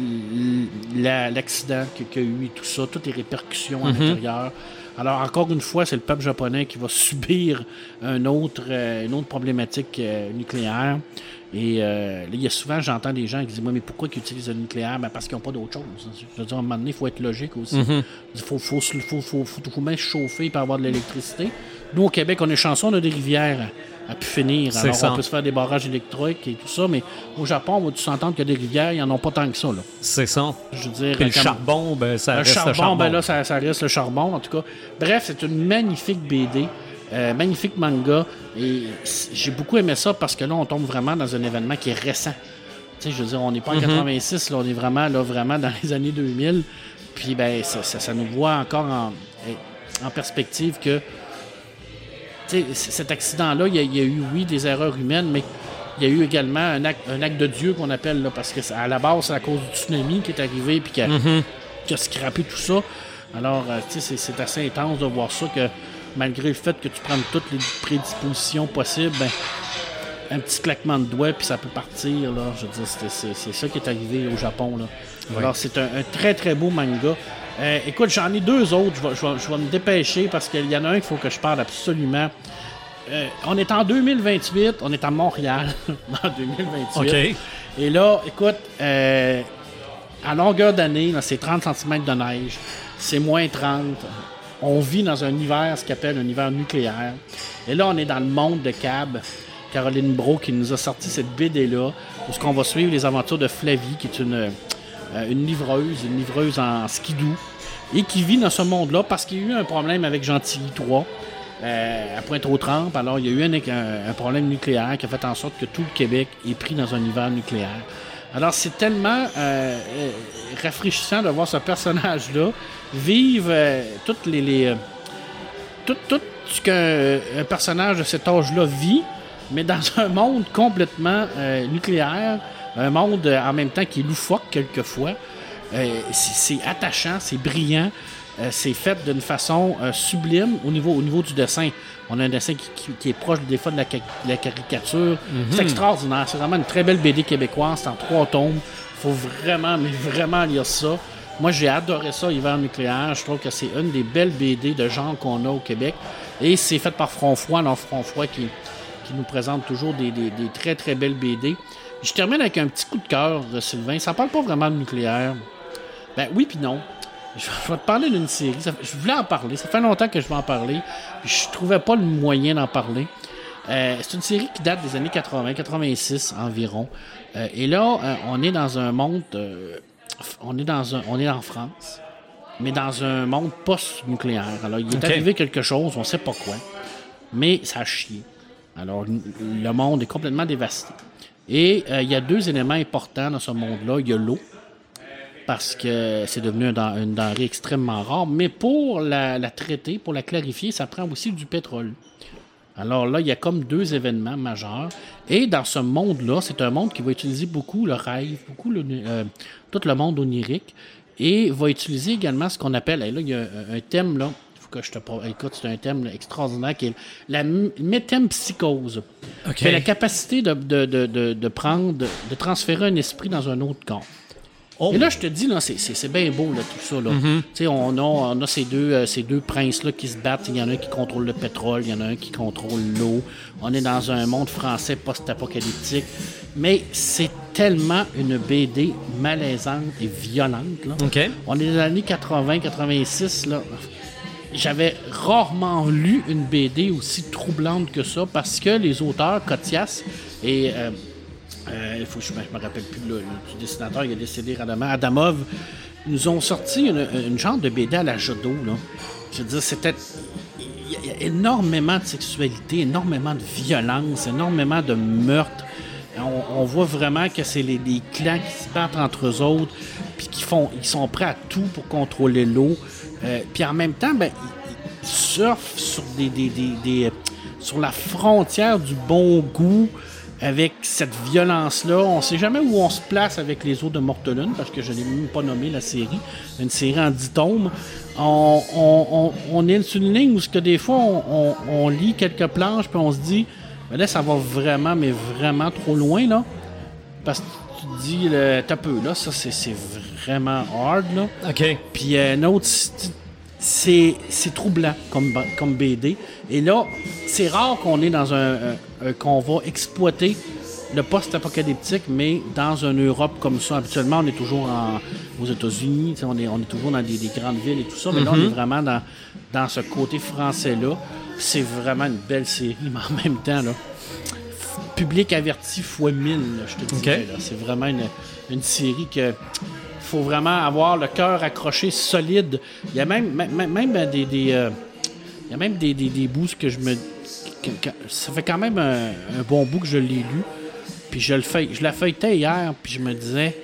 euh, l- la- l'accident qu'il y a eu et tout ça, toutes les répercussions à l'intérieur. Alors, encore une fois, c'est le peuple japonais qui va subir un autre, euh, une autre problématique euh, nucléaire. Et euh, là, il y a souvent, j'entends des gens qui disent Moi, mais pourquoi ils utilisent le nucléaire? Ben, Parce qu'ils n'ont pas d'autre chose. Je veux dire, à un moment donné, il faut être logique aussi. Il faut, faut, se- faut, faut, faut, faut bien se chauffer pour avoir de l'électricité. Nous, au Québec, on est chanceux, on a des rivières à pu finir. Alors, ça. on peut se faire des barrages électriques et tout ça. Mais au Japon, on va tous s'entendre que des rivières, ils n'en ont pas tant que ça. C'est ça. Je veux dire, Puis le comme- charbon, ben, ça le reste charbon, le charbon. ben là, ça, ça reste le charbon, en tout cas. Bref, c'est une magnifique BD, euh, magnifique manga. Et j'ai beaucoup aimé ça parce que là, on tombe vraiment dans un événement qui est récent. Tu sais, je veux dire, on n'est pas en 86, là, on est vraiment, là, vraiment dans les années 2000. Puis, ben, ça, ça- ça nous voit encore en, en perspective que cet accident-là, il y, a- il y a eu, oui, des erreurs humaines, mais il y a eu également un acte, un acte de Dieu qu'on appelle, là, parce que à la base, c'est à cause du tsunami qui est arrivé puis qui a, qui a scrappé tout ça. Alors, euh, tu sais, c'est- assez intense de voir ça, que malgré le fait que tu prennes toutes les prédispositions possibles, ben, un petit claquement de doigts, puis ça peut partir. Là. Je veux dire, c'est ça qui est arrivé au Japon. Là. Alors, c'est un, un très, très beau manga. Euh, écoute, j'en ai deux autres. Je vais, je vais- je vais me dépêcher parce qu'il y en a un qu'il faut que je parle absolument. Euh, on est en 2028, on est à Montréal en 2028. OK. Et là, écoute, euh, à longueur d'année, c'est 30 cm de neige, c'est moins 30. On vit dans un hiver, ce qu'on appelle un hiver nucléaire. Et là, on est dans le monde de Cab. Caroline Bro qui nous a sorti cette BD-là, où ce qu'on va suivre les aventures de Flavie, qui est une, euh, une livreuse, une livreuse en skidoo, et qui vit dans ce monde-là parce qu'il y a eu un problème avec Gentilly 3 euh, à Pointe-aux-Trembles. Alors, il y a eu un, problème nucléaire qui a fait en sorte que tout le Québec est pris dans un hiver nucléaire. Alors, c'est tellement euh, rafraîchissant de voir ce personnage-là vivre toutes les. tout, ce qu'un un personnage de cet âge-là vit, mais dans un monde complètement nucléaire, un monde euh, en même temps qui est loufoque quelquefois. Euh, c'est attachant, c'est brillant, euh, c'est fait d'une façon euh, sublime au niveau, au niveau du dessin. On a un dessin qui, qui- qui est proche des fois de la, ca- de la caricature. C'est extraordinaire. C'est vraiment une très belle BD québécoise. C'est en trois tomes. faut vraiment, mais vraiment lire ça. Moi, j'ai adoré ça, Hiver nucléaire. Je trouve que c'est une des belles BD de genre qu'on a au Québec. Et c'est fait par Front Froid, alors Front Froid qui, qui nous présente toujours des, des- des très très belles BD. Je termine avec un petit coup de cœur, euh, Sylvain. Ça parle pas vraiment de nucléaire. Ben oui puis non. Je vais te parler d'une série. Je voulais en parler. Ça fait longtemps que je veux en parler. Je trouvais pas le moyen d'en parler. Euh, c'est une série qui date des années 80, 86 environ. Euh, et là, euh, on est dans un monde. on est dans un, on est en France, mais dans un monde post-nucléaire. Alors, il est arrivé quelque chose, on sait pas quoi, mais ça a chié. Alors, le monde est complètement dévasté. Et euh, il y a deux éléments importants dans ce monde-là. Il y a l'eau, parce que c'est devenu une denrée extrêmement rare, mais pour la, traiter, pour la clarifier, ça prend aussi du pétrole. Alors là, il y a comme deux événements majeurs. Et dans ce monde-là, c'est un monde qui va utiliser beaucoup le rêve, beaucoup euh, tout le monde onirique, et va utiliser également ce qu'on appelle, et là, il y a un, thème, là, que je te... Écoute, c'est un thème là, extraordinaire qui est la métempsychose. OK. C'est la capacité de, de, de, de, prendre, de, transférer un esprit dans un autre corps. Oh. Et là, je te dis, là, c'est, c'est, c'est bien beau, là, tout ça. Là. Tu sais, on a, on a ces deux, euh, ces deux princes-là qui se battent. Il y en a un qui contrôle le pétrole, il y en a un qui contrôle l'eau. On est dans un monde français post-apocalyptique. Mais c'est tellement une BD malaisante et violente. Là. On est dans les années 80-86. là. J'avais rarement lu une BD aussi troublante que ça parce que les auteurs, Cotias et. euh, euh, je je me rappelle plus le, du dessinateur, il a décédé récemment. Adamov nous ont sorti une, genre de BD à la Jodo. Là. Je veux dire, c'était. Il y a- énormément de sexualité, énormément de violence, énormément de meurtre. On, on voit vraiment que c'est les, les clans qui se battent entre eux autres, puis qui font, ils sont prêts à tout pour contrôler l'eau. Euh, puis en même temps, ben, ils, ils surfent sur des, euh, sur la frontière du bon goût avec cette violence-là. On sait jamais où on se place avec les eaux de Mortelune, parce que je n'ai même pas nommé la série. Une série en 10 tomes. On, est sur une ligne où que des fois, on, lit quelques planches, puis on se dit, Ben là, ça va vraiment, mais vraiment trop loin, là. Parce tu te dis, le- peu, là, ça, c'est vraiment hard, là. OK. Puis euh, un autre, c'est- troublant comme, comme BD. Et là, c'est rare qu'on est dans un, un- un- qu'on va exploiter le post-apocalyptique, mais dans une Europe comme ça. Habituellement, on est toujours en- aux États-Unis, on est, on est toujours dans des, des grandes villes et tout ça, mais là, on est vraiment dans, dans ce côté français-là. C'est vraiment une belle série, mais en même temps, là, public averti fois 1000, là, je te dirais. là. C'est vraiment une, une série que faut vraiment avoir le cœur accroché solide. Il y a même, même, même- des, des, euh, il y a même des, des, des bouts que je me. que- que- ça fait quand même un, un bon bout que je l'ai lu. Puis je le fais, je la feuilletais hier, puis je me disais,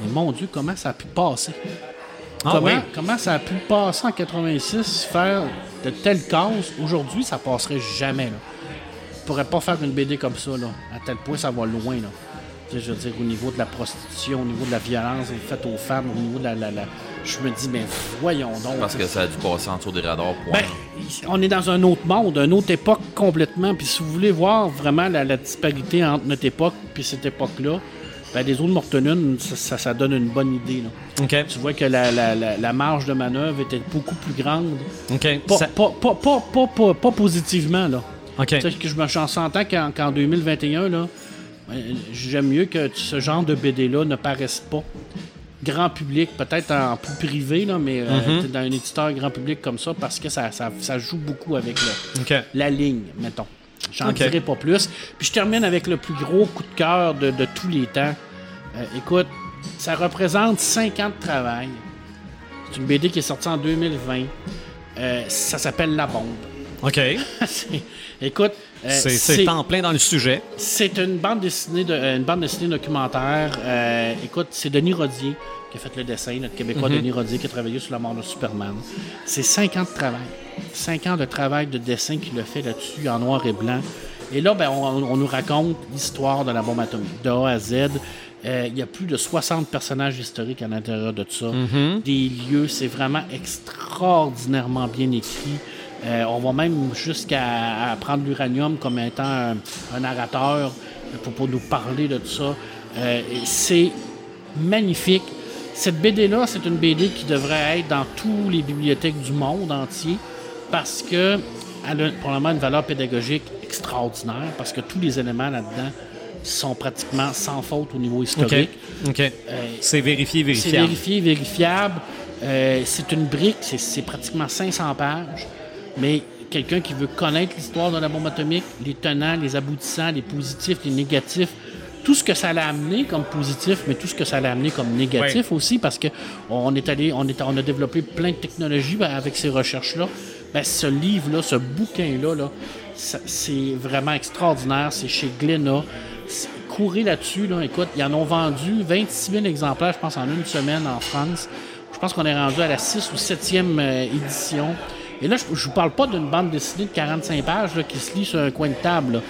mais mon Dieu, comment ça a pu passer? Ah comment, oui. comment ça a pu passer en 86, faire de telles causes? Aujourd'hui, ça passerait jamais. Là. Je pourrais pas faire une BD comme ça, là. À tel point, ça va loin, là. Tu sais, je veux dire, au niveau de la prostitution, au niveau de la violence faite aux femmes, au niveau de la... la- la- Je me dis, mais voyons donc. Parce que ça a dû passer en dessous des radars. Point. Ben, on est dans un autre monde, une autre époque complètement. Puis si vous voulez voir vraiment la, la disparité entre notre époque et cette époque-là, ben, les eaux de Mortenune, ça, ça, ça donne une bonne idée. Là. OK. Tu vois que la, la- la- la marge de manœuvre était beaucoup plus grande. OK. Pas, Ça- pas, pas, pas, pas, pas- pas positivement, là. OK. Tu sais, que je me j'en s'entends qu'en qu'en 2021, là, euh, j'aime mieux que ce genre de BD-là ne paraisse pas. Grand public, peut-être en plus privé, là, mais euh, Mm-hmm. dans un éditeur grand public comme ça, parce que ça, ça, ça joue beaucoup avec le, la ligne, mettons. J'en Ok. dirai pas plus. Puis je termine avec le plus gros coup de cœur de, de tous les temps. Euh, écoute, ça représente 5 ans de travail. C'est une BD qui est sortie en 2020. Euh, ça s'appelle La Bombe. OK. Écoute, euh, C'est en plein dans le sujet. c'est une bande dessinée, de, une bande dessinée documentaire. Euh, écoute, c'est Denis Rodier qui a fait le dessin, notre Québécois Denis Rodier qui a travaillé sur la mort de Superman. C'est cinq ans de travail. Cinq ans de travail de dessin qu'il a fait là-dessus en noir et blanc. Et là, ben, on, on nous raconte l'histoire de la bombe atomique, de A à Z. Euh, Il y a plus de 60 personnages historiques à l'intérieur de tout ça. Des lieux, c'est vraiment extraordinairement bien écrit. Euh, on va même jusqu'à prendre l'uranium comme étant un, un narrateur pour, pour nous parler de tout ça. Euh, c'est magnifique. Cette BD-là, c'est une BD qui devrait être dans toutes les bibliothèques du monde entier parce que elle a probablement une valeur pédagogique extraordinaire parce que tous les éléments là-dedans sont pratiquement sans faute au niveau OK. historique. OK. c'est vérifié, C'est vérifiable. vérifié, vérifiable. Euh, c'est une brique, c'est- c'est pratiquement 500 pages. Mais quelqu'un qui veut connaître l'histoire de la bombe atomique, les tenants, les aboutissants, les positifs, les négatifs, tout ce que ça l'a amené comme positif, mais tout ce que ça l'a amené comme négatif aussi, parce que on est allé, on, est, on a développé plein de technologies ben, avec ces recherches-là. Ben, ce livre-là, ce bouquin-là, là, c'est vraiment extraordinaire. C'est chez Glénat. Courez là-dessus, là. écoute, ils en ont vendu 26 000 exemplaires, je pense, en une semaine en France. Je pense qu'on est rendu à la 6 ou 7e euh, édition. Et là, je, je vous parle pas d'une bande dessinée de 45 pages là, qui se lit sur un coin de table.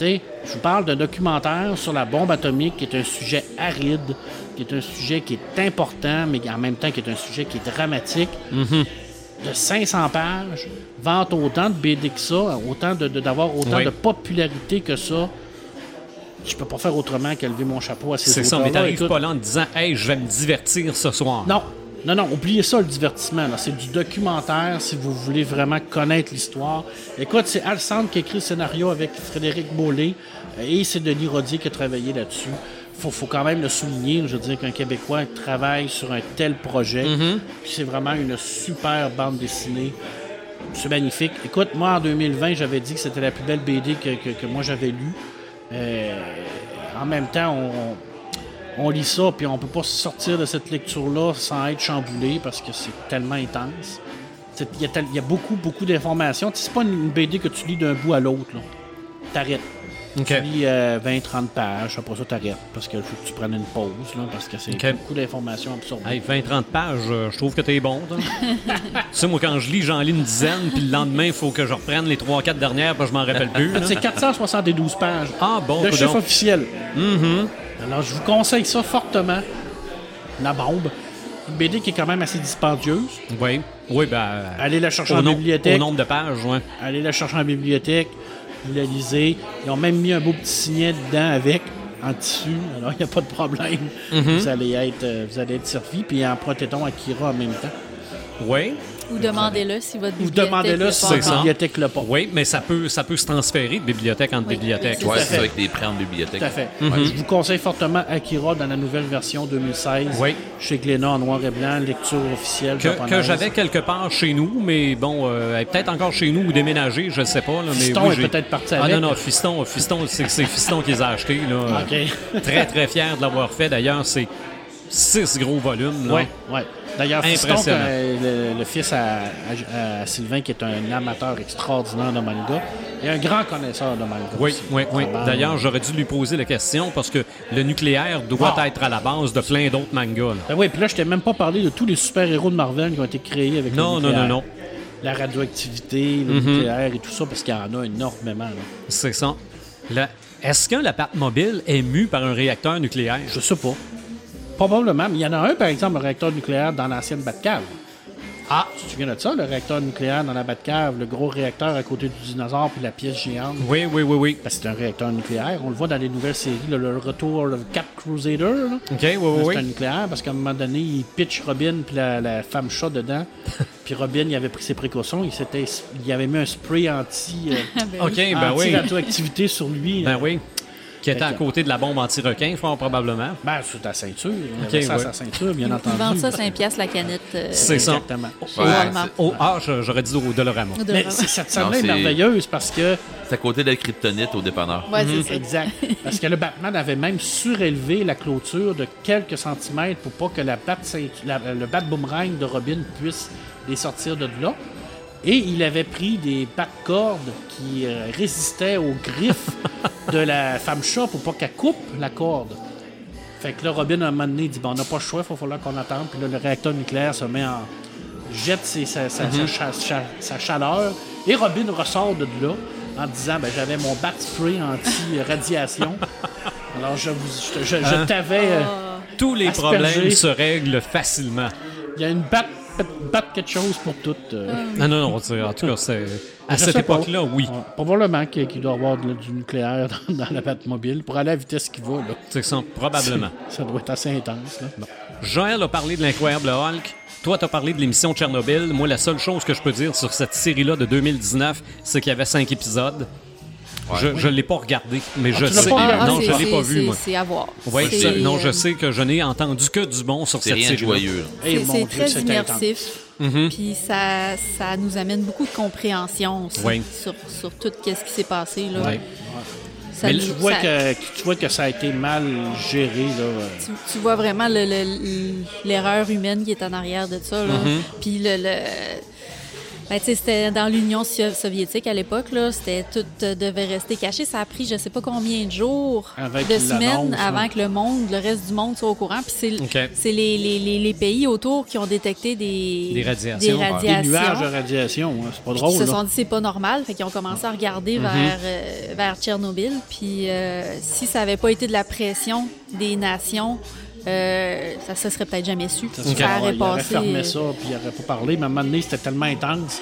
je vous parle d'un documentaire sur la bombe atomique qui est un sujet aride, qui est un sujet qui est important, mais en même temps qui est un sujet qui est dramatique. De 500 pages, vente autant de BD que ça, autant de, d'avoir autant Oui. de popularité que ça. Je peux pas faire autrement que lever mon chapeau à ces C'est ça, mais t'arrives pas là en te disant Hey, je vais me divertir ce soir. non, non, non, oubliez ça, le divertissement. C'est du documentaire si vous voulez vraiment connaître l'histoire. Écoute, c'est Alessandre qui a écrit le scénario avec Frédéric Beaulé euh, et c'est Denis Rodier qui a travaillé là-dessus. Faut, faut quand même le souligner. Je veux dire qu'un Québécois travaille sur un tel projet. Puis C'est vraiment une super bande dessinée. C'est magnifique. Écoute, moi, en 2020, j'avais dit que c'était la plus belle BD que, que- que moi j'avais lue. Euh, en même temps, on, on lit ça, puis on peut pas sortir de cette lecture-là sans être chamboulé parce que c'est tellement intense. C'est- Il y, a tel- il y a beaucoup, beaucoup d'informations. C'est pas une, une BD que tu lis d'un bout à l'autre. là. T'arrêtes. OK. Tu lis euh, 20-30 pages, après ça, t'arrêtes. Parce qu'il faut que tu prennes une pause, là, parce que c'est beaucoup d'informations absorbées. Hey, 20-30 pages, euh, je trouve que t'es bon. toi. tu sais, moi, quand je lis, j'en lis une dizaine, puis le lendemain, il faut que je reprenne les 3-4 dernières, parce que je m'en rappelle plus. C'est 472 pages. Ah, bon, Le chiffre officiel. Alors, je vous conseille ça fortement. La bombe. Une BD qui est quand même assez dispendieuse. Oui, oui, ben. Allez la chercher en nom- bibliothèque. au nombre de pages, ouais. Allez la chercher en bibliothèque. Vous la lisez. Ils ont même mis un beau petit signet dedans avec, en tissu. Alors, il n'y a pas de problème. Mm-hmm. vous, allez être, euh, vous allez être servi. Puis empruntez-on Akira en même temps. Oui, Ou demandez-le si votre Vous bibliothèque demandez-le le si porte. votre ça. bibliothèque l'a pas. oui, mais ça peut, ça peut se transférer de bibliothèque en Oui, bibliothèque. oui, Ouais, c'est fait. ça avec les prêts en bibliothèque. Tout à fait. Je vous conseille fortement Akira dans la nouvelle version 2016. Oui. Chez Glénat en noir et blanc, lecture officielle. Que, j'avais quelque part chez nous, mais bon, euh, elle est peut-être encore chez nous ou déménagée, je ne sais pas. Là, mais Fiston oui, est peut-être parti Ah avec. non, non, Fiston, Fiston c'est c'est Fiston qui les a achetés. Là. OK. Très, très fier de l'avoir fait. D'ailleurs, c'est six gros volumes. Là. Oui, oui. D'ailleurs, euh, le, le fils à, à- à Sylvain, qui est un amateur extraordinaire de manga, et un grand connaisseur de manga. Oui, aussi. oui, oui. D'ailleurs, j'aurais dû lui poser la question parce que le nucléaire doit Wow. être à la base de plein d'autres mangas. Ben oui, puis là, je t'ai même pas parlé de tous les super-héros de Marvel qui ont été créés avec Non, le non, nucléaire. non, non. La radioactivité, le nucléaire et tout ça, parce qu'il y en a énormément. C'est ça. La- Est-ce que la mobile est mue par un réacteur nucléaire? Je sais pas. Probablement, mais il y en a un, par exemple, le réacteur nucléaire dans l'ancienne Batcave. Ah, tu te souviens de ça, le réacteur nucléaire dans la Batcave, le gros réacteur à côté du dinosaure puis la pièce géante? Oui, oui, oui, oui. Ben, c'est un réacteur nucléaire. On le voit dans les nouvelles séries, là, le retour de Cap Crusader. là. OK, oui, oui, C'est un nucléaire parce qu'à un moment donné, il pitch Robin puis la, la femme chat dedans. puis Robin, il avait pris ses précautions. Il, s'était, il avait mis un spray anti, euh, Ben OK, ben oui. sur lui. Ben oui. Qui était à côté de la bombe anti-requin, fort probablement. Ben, sur ta ceinture. Il Ok, avait ça ouais. sa ceinture, bien Ils entendu. vendent ça 5 piastres la canette. euh, C'est ça. Exactement. au Ouais, Oh, ah, j'aurais dit au Dolorama. De- Mais cette scène-là est merveilleuse parce que C'est à côté de la kryptonite au dépanneur. Ouais, c'est ça. Exact. Parce que le Batman avait même surélevé la clôture de quelques centimètres pour pas que la bat la- le bat boomerang de Robin puisse les sortir de là. Et il avait pris des bat cordes qui euh, résistaient aux griffes de la femme chat pour pas qu'elle coupe la corde. Fait que là, Robin, à un moment donné, il dit bon, on n'a pas le choix, il va falloir qu'on attende. Puis là, le réacteur nucléaire se met en. jette ses- sa, sa- sa cha- cha- sa chaleur. Et Robin ressort de là en disant ben, j'avais mon bat spray anti-radiation. Alors, je, vous, je, je- je Hein? t'avais. euh, Tous les problèmes se règlent facilement. Il y a une bat, bat quelque chose pour toutes. euh. Ah non, non, tu en tout cas, c'est... à cette époque-là, oui. Ouais, probablement qu'il qu'il doit y avoir de- du nucléaire dans, dans la Batmobile pour aller à la vitesse qu'il va. Là. C'est ça, probablement. Ça doit être assez intense. Là. Joël a parlé de l'incroyable Hulk. Toi, t'as parlé de l'émission Tchernobyl. Moi, la seule chose que je peux dire sur cette série-là de 2019, c'est qu'il y avait cinq épisodes. Je ne l'ai pas regardé, mais je tu l'as sais. pas Ah, ah, non, je l'ai pas vu, c'est- moi. C'est à voir. Ouais, je- non, je sais que je n'ai entendu que du bon sur cette série. joyeux. C'est mon c'est très immersif. Mhm. Puis ça, ça nous amène beaucoup de compréhension aussi Oui. sur, sur tout ce qui s'est passé. Là. Ça Mais Tu vois, ça- que, tu vois que ça a été mal géré. Là. euh. tu, tu vois vraiment le- le- l'erreur humaine qui est en arrière de ça. là. Mm-hmm. Puis le. le- ben, c'était dans l'Union so- soviétique à l'époque, là, c'était tout euh, devait rester caché. Ça a pris je sais pas combien de jours, de semaines l'annoncent, avant hein. que le monde, le reste du monde soit au courant. Puis c'est les, les, les, les pays autour qui ont détecté des, Des radiations. des nuages de radiation, hein, c'est pas drôle. Ils se sont dit c'est pas normal, fait qu'ils ont commencé à regarder Mhm. vers, euh, vers Tchernobyl. Puis euh, si ça avait pas été de la pression des nations, euh, ça se serait peut-être jamais su. Ça, Ça, aurait il aurait passé. fermé ça, puis il aurait pas parlé. Mais à un moment donné, c'était tellement intense.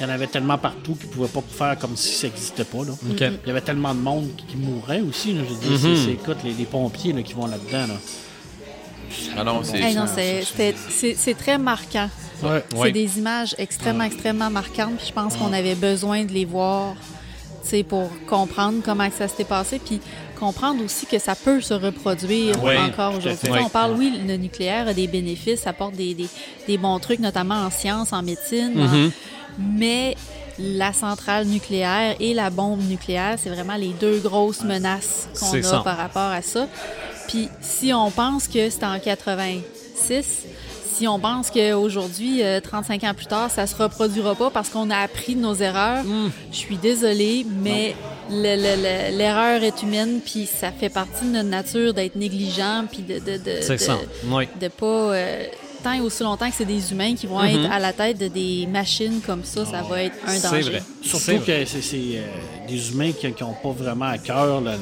Il y en avait tellement partout qu'ils ne pouvaient pas faire comme si ça n'existait pas. Là. Il y avait tellement de monde qui, qui mourait aussi. Là. Je dire, Mhm. c'est- écoute, les, les pompiers là, qui vont là-dedans. Là. Ah non, c'est. hey, très marquant. Ouais. C'est Ouais. des images extrêmement, extrêmement marquantes. Puis je pense qu'on avait besoin de les voir pour comprendre comment ça s'était passé. Puis comprendre aussi que ça peut se reproduire encore aujourd'hui. On parle, oui, le nucléaire a des bénéfices, ça apporte des, des- des bons trucs, notamment en sciences, en médecine. Mm-hmm. en- mais la centrale nucléaire et la bombe nucléaire, c'est vraiment les deux grosses menaces qu'on a ça. par rapport à ça. Puis si on pense que c'était en 86, si on pense qu'aujourd'hui, euh, 35 ans plus tard, ça se reproduira pas parce qu'on a appris de nos erreurs, Mm. je suis désolée, mais le- le- le- l'erreur est humaine, puis ça fait partie de notre nature d'être négligent, puis de, de, de, de- ça. Oui. de pas euh, tant et aussi longtemps que c'est des humains qui vont être à la tête de des machines comme ça, ça va être un Mm-hmm. C'est danger. vrai. Surtout vrai. que c'est euh, des humains qui n'ont pas vraiment à cœur la-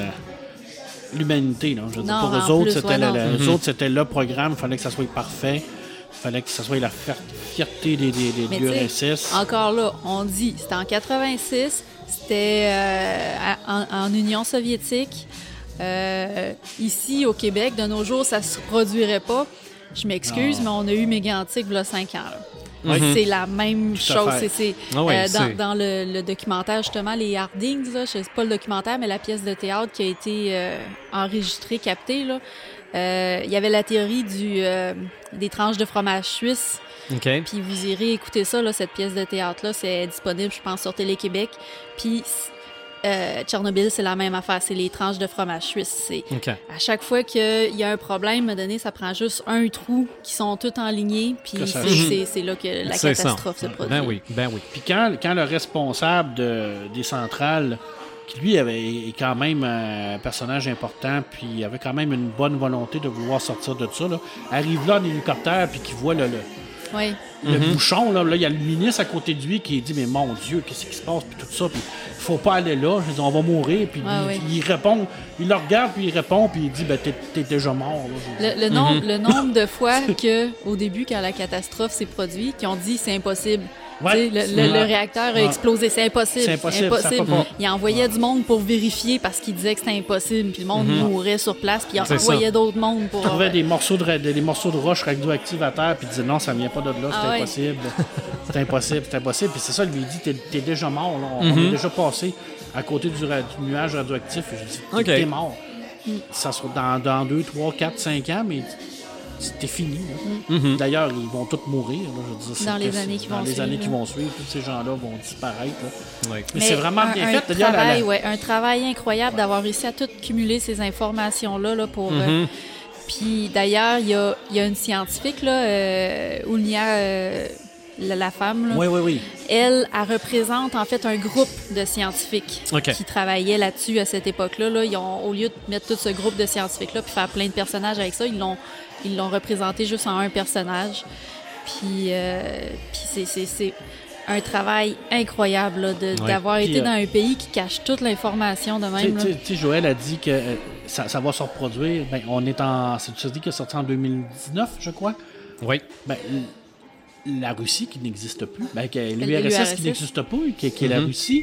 l'humanité. Je veux dire, Non, pour en eux autres, c'était ouais, la- Mm-hmm. c'était le programme. Il fallait que ça soit parfait. Il fallait que ça soit la fier- fierté des, des, des. Encore là, on dit, c'était en 86, c'était euh, en, en Union soviétique. Euh, ici, au Québec, de nos jours, ça se produirait pas. Je m'excuse, mais on a eu Mégantic a 5 ans. là. C'est la même chose. C'est, c'est, Ah oui, euh, dans, dans le, le documentaire, justement, les Hardings, là, je sais pas le documentaire, mais la pièce de théâtre qui a été euh, enregistrée, captée, euh, il y avait la théorie du, euh, des tranches de fromage suisse. Puis vous irez écouter ça, là, cette pièce de théâtre-là. C'est disponible, je pense, sur Télé-Québec. Puis euh, Tchernobyl, c'est la même affaire. C'est les tranches de fromage suisse. C'est OK. à chaque fois qu'il y a un problème, à un donné, ça prend juste un trou qui sont tous en lignée. Puis c'est- là que la ça. catastrophe se produit. Ben oui, ben oui. Puis quand, quand le responsable de- des centrales, qui lui avait, est quand même un personnage important, puis il avait quand même une bonne volonté de vouloir sortir de ça, là, arrive là en hélicoptère, puis qui voit le, le, Oui. le bouchon, là, là, il y a le ministre à côté de lui qui dit Mais mon Dieu, qu'est-ce qui se passe, puis tout ça, puis il faut pas aller là, je dis, on va mourir, puis Ouais, il, ouais. il répond, il le regarde, puis il répond, puis il dit Ben t'es t'es déjà mort. là. Le, le nombre, le nombre de fois que, au début, quand la catastrophe s'est produite, qui ont dit c'est impossible. Ouais. Le, le- Ouais. le réacteur a explosé, c'est impossible. C'est impossible, ça peut pas. Il envoyait du monde pour vérifier parce qu'il disait que c'était impossible. Puis le monde mourait sur place, puis il envoyait d'autres mondes pour. Il trouvait des morceaux de, des morceaux de roche à terre, puis il disait non, ça vient pas de là, c'est Ah ouais. impossible. c'est impossible, c'est impossible. Puis c'est ça, il lui dit t'es, t'es déjà mort, là. on, on est déjà passé à côté du, nuage radioactif. Je dis t'es, mort. Ça sera dans, dans 2, 3, 4, 5 ans, mais c'était fini. là. D'ailleurs, ils vont tous mourir. là, je veux dire, Dans les années qui dans vont les suivre, années qui vont suivre, tous ces gens-là vont disparaître. Mais, c'est vraiment un- bien un fait. La- travail, ouais, un travail incroyable d'avoir réussi à tout cumuler ces informations-là là, pour. euh, Mm-hmm. puis d'ailleurs, il y a, il y a une scientifique, là, euh, euh, la, la femme, là, Oui, oui, oui. elle, elle représente en fait un groupe de scientifiques qui travaillaient là-dessus à cette époque-là. Là. Ils ont, au lieu de mettre tout ce groupe de scientifiques-là puis faire plein de personnages avec ça, ils l'ont, ils l'ont représenté juste en un personnage. Puis, euh, puis c'est, c'est- c'est un travail incroyable là, de- Ouais. d'avoir Puis, été euh, dans un pays qui cache toute l'information de même. tu Joël a dit que euh, ça, ça va se reproduire. Ben, on est en. C'est tu as dit qu'il est sorti en 2019, je crois. Oui. Ben, la Russie qui n'existe plus, ben, que l'URSS l'URSS. qui n'existe pas, qui, qui est la Russie,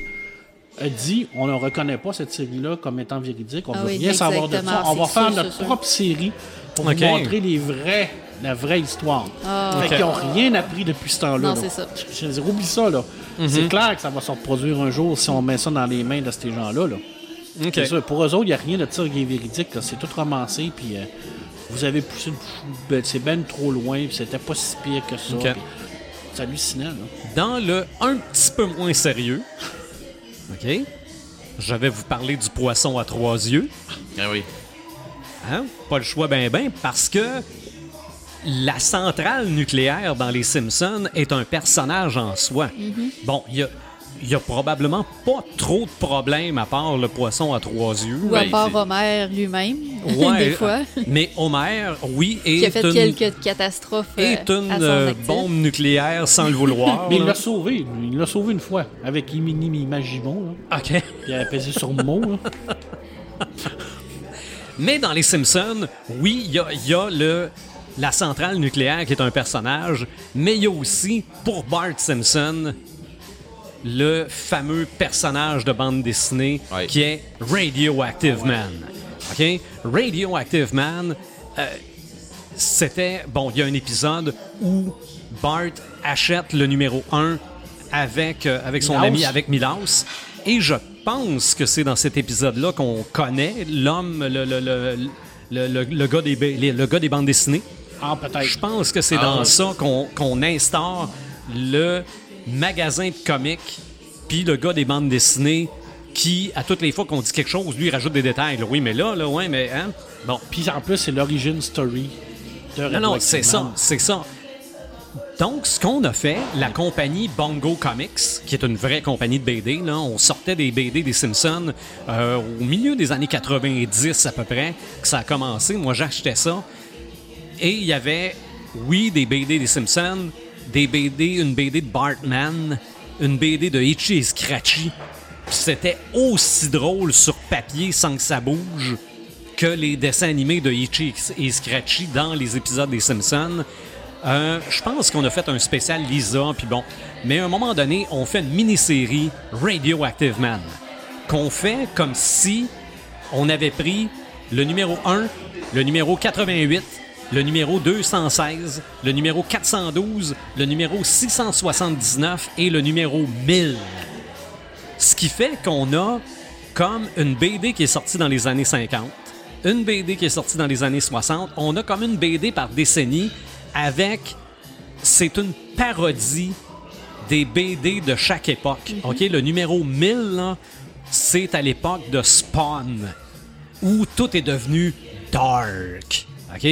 a dit on ne reconnaît pas cette série-là comme étant véridique, on ne Ah veut oui, rien savoir de ça. On va c'est faire notre c'est sûr. propre série pour vous montrer les vrais, la vraie histoire. Ah, Fait Ok. qu'ils n'ont rien appris depuis ce temps-là. Non, c'est ça. Je dire, oublie ça, là. C'est clair que ça va se reproduire un jour si on met ça dans les mains de ces gens-là, là. OK. C'est sûr, pour eux autres, il n'y a rien de ça qui est véridique. C'est tout romancé, puis euh, vous avez poussé le ben, c'est ben trop loin, puis c'était pas si pire que ça. C'est hallucinant, là. Dans le un petit peu moins sérieux, OK, je vais vous parler du poisson à trois yeux. Ah oui. Hein? Pas le choix ben ben parce que la centrale nucléaire dans Les Simpsons est un personnage en soi. Bon, il y a, il y a probablement pas trop de problèmes à part le poisson à trois yeux. Ou à Ben, part c'est- Homer lui-même, Ouais, des fois, Mais Homer, oui, qui a est fait une, quelques catastrophes euh, est une euh, bombe nucléaire sans le vouloir. Mais il l'a sauvé, il l'a sauvé une fois, avec Imini Magimon, là. OK. Il a pesé sur le mot, là. Mais dans Les Simpsons, oui, il y a, il y a le, la centrale nucléaire qui est un personnage, mais il y a aussi, pour Bart Simpson, le fameux personnage de bande dessinée Ouais. qui est Radioactive Man. OK? Radioactive Man, euh, c'était. Bon, il y a un épisode où Bart achète le numéro 1 avec, euh, avec son ami, avec Milaus. Et je pense que c'est dans cet épisode-là qu'on connaît l'homme, le, le, le, le, gars des, ba- les- le gars des bandes dessinées. Ah, peut-être. Je pense que c'est Ah dans ouais. ça qu'on instaure le magasin de comics, puis le gars des bandes dessinées qui, à toutes les fois qu'on dit quelque chose, lui, il rajoute des détails. là. Oui, mais là, là, ouais, mais... Hein? Bon, Puis en plus, c'est l'origin story de non, non, c'est ça, c'est ça. Donc, ce qu'on a fait, la compagnie Bongo Comics, qui est une vraie compagnie de BD, là, on sortait des BD des Simpsons euh, au milieu des années 90 à peu près, que ça a commencé. Moi, j'achetais ça. Et il y avait, oui, des BD des Simpsons, des BD, une BD de Bartman, une BD de Itchy et Scratchy. C'était aussi drôle sur papier sans que ça bouge que les dessins animés de Itchy et Scratchy dans les épisodes des Simpsons. Euh, je pense qu'on a fait un spécial Lisa, puis bon. Mais à un moment donné, on fait une mini-série Radioactive Man. Qu'on fait comme si on avait pris le numéro 1, le numéro 88, le numéro 216, le numéro 412, le numéro 679 et le numéro 1000. Ce qui fait qu'on a comme une BD qui est sortie dans les années 50, une BD qui est sortie dans les années 60, on a comme une BD par décennie avec. C'est une parodie des BD de chaque époque. OK? Le numéro 1000, là, c'est à l'époque de Spawn, où tout est devenu dark. OK?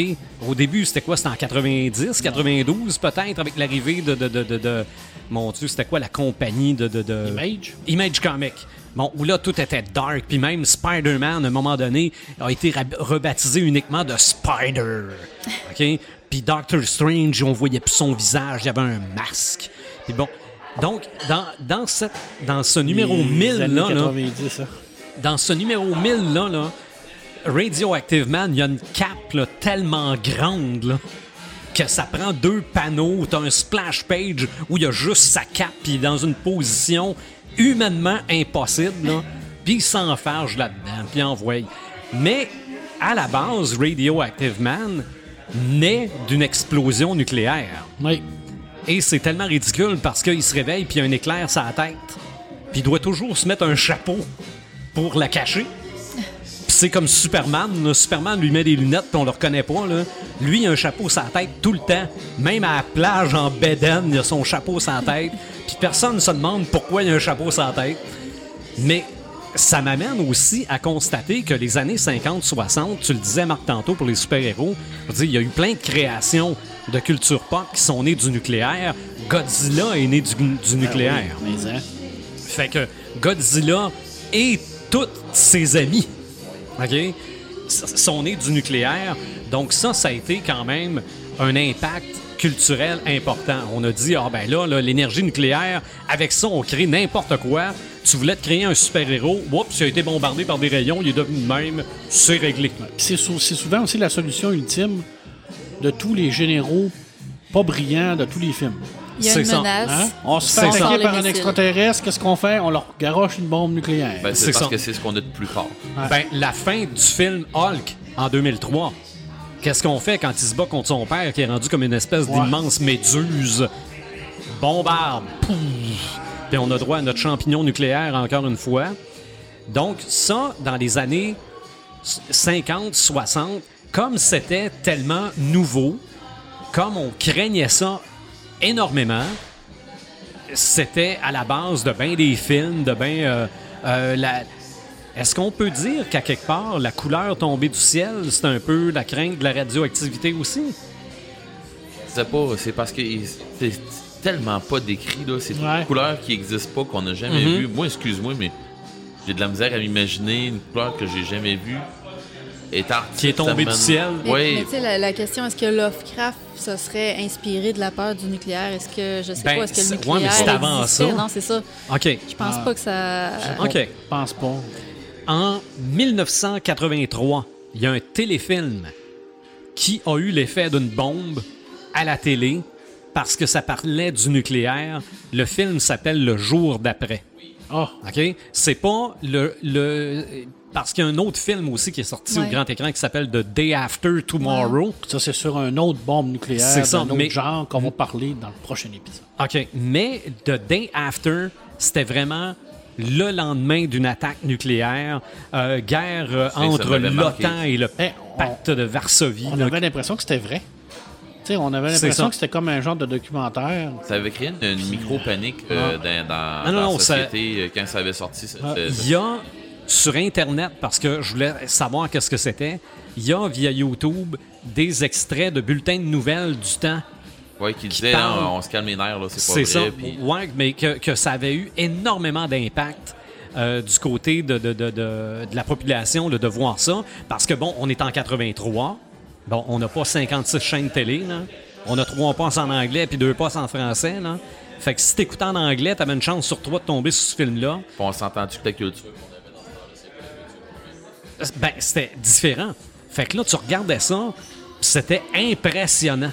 Au début, c'était quoi? C'était en 90, 92 peut-être, avec l'arrivée de, de, de, de- de- Mon Dieu, c'était quoi la compagnie de... de, de- Image? Image Comic. Bon, où là, tout était dark. Puis même Spider-Man, à un moment donné, a été rebaptisé uniquement de Spider. OK? Puis Doctor Strange, on voyait plus son visage, il y avait un masque. Puis bon. Donc, dans, dans, cette, dans ce numéro Les 1000, années là, là, 90, ça. dans ce numéro 1000 là, là, Radioactive Man, il y a une cape là, tellement grande là, que ça prend deux panneaux. T'as un splash page où il y a juste sa cape puis il est dans une position humainement impossible. Là, puis il s'enfarge là-dedans, puis envoie. Mais à la base, Radioactive Man naît d'une explosion nucléaire. Oui. Et c'est tellement ridicule parce qu'il se réveille puis il y a un éclair sur la tête. Puis il doit toujours se mettre un chapeau pour la cacher. Puis c'est comme Superman. là. Superman lui met des lunettes puis on le reconnaît pas. Là. Lui, il a un chapeau sur la tête tout le temps. Même à la plage en Beden, il a son chapeau sur la tête. Puis personne ne se demande pourquoi il a un chapeau sur la tête. Mais ça m'amène aussi à constater que les années 50-60, tu le disais Marc tantôt pour les super-héros, il y a eu plein de créations de culture pop qui sont nées du nucléaire. Godzilla est né du, du nucléaire. Mais, hein. Fait que Godzilla et tous ses amis, OK, sont nés du nucléaire. Donc ça, ça a été quand même un impact culturel important. On a dit, ah ben là, l'énergie nucléaire, avec ça, on crée n'importe quoi. Tu voulais te créer un super-héros, oups, il a été bombardé par des rayons, il est devenu de même, c'est réglé. C'est sou- c'est souvent aussi la solution ultime de tous les généraux pas brillants de tous les films. Il y a une menace. Hein? On se fait attaquer par un extraterrestre, qu'est-ce qu'on fait? On leur garoche une bombe nucléaire. Ben, C'est parce ça. que c'est ce qu'on a de plus fort. Ben, la fin du film Hulk en 2003. Qu'est-ce qu'on fait quand il se bat contre son père qui est rendu comme une espèce Ouais. d'immense méduse? Bombarde. Pouf. Puis on a droit à notre champignon nucléaire encore une fois. Donc ça, dans les années 50, 60, comme c'était tellement nouveau, comme on craignait ça énormément, c'était à la base de bien des films, de bien euh, euh, la. Est-ce qu'on peut dire qu'à quelque part, la couleur tombée du ciel, c'est un peu la crainte de la radioactivité aussi? C'est pas, c'est parce que tellement pas décrit là. C'est Ouais. une couleur qui existe pas qu'on n'a jamais Mhm. vue. Moi, excuse-moi, mais j'ai de la misère à m'imaginer une couleur que j'ai jamais vue. Et Qui est tombée du ciel. Mais, Oui. mais tu sais, la, la question, est-ce que Lovecraft se serait inspiré de la peur du nucléaire? Est-ce que, je sais Ben, pas, est-ce que le ouais, mais nucléaire c'est avant existait? ça. Non, c'est ça. OK. Je pense Ah. pas que ça... OK. Je pense pas. En 1983, il y a un téléfilm qui a eu l'effet d'une bombe à la télé parce que ça parlait du nucléaire. Le film s'appelle Le jour d'après. Ah, OK? C'est pas le. le parce qu'il y a un autre film aussi qui est sorti au grand écran qui s'appelle The Day After Tomorrow. ça c'est sur un autre bombe nucléaire C'est ça, d'un autre mais- genre qu'on va parler dans le prochain épisode. OK. Mais The Day After, c'était vraiment le lendemain d'une attaque nucléaire, euh, guerre euh, entre l'OTAN et le Eh, on- pacte de Varsovie. On là, avait l'impression que c'était vrai. Tu sais, on avait l'impression ça. que c'était comme un genre de documentaire. Ça avait créé une, une micro-panique euh, dans, dans, Non, non, dans non, la ça- société euh, quand ça avait sorti. Ah, Il y a sur Internet, parce que je voulais savoir qu'est-ce que c'était, il y a via YouTube des extraits de bulletins de nouvelles du temps Ouais, qui parle- là, on se calme les nerfs, là, c'est C'est pas ça. vrai. puis- Ouais, mais que, que ça avait eu énormément d'impact euh, du côté de, de, de, de- de la population là, de voir ça. Parce que, bon, on est en 83. Bon, on n'a pas 56 chaînes télé. Là. On a trois passes en anglais puis deux passes en français. Là. Fait que si t'écoutais en anglais, t'avais une chance sur trois de tomber sur ce film-là. On s'entend-tu que la culture? Ben, c'était différent. Fait que là, tu regardais ça, puis c'était impressionnant.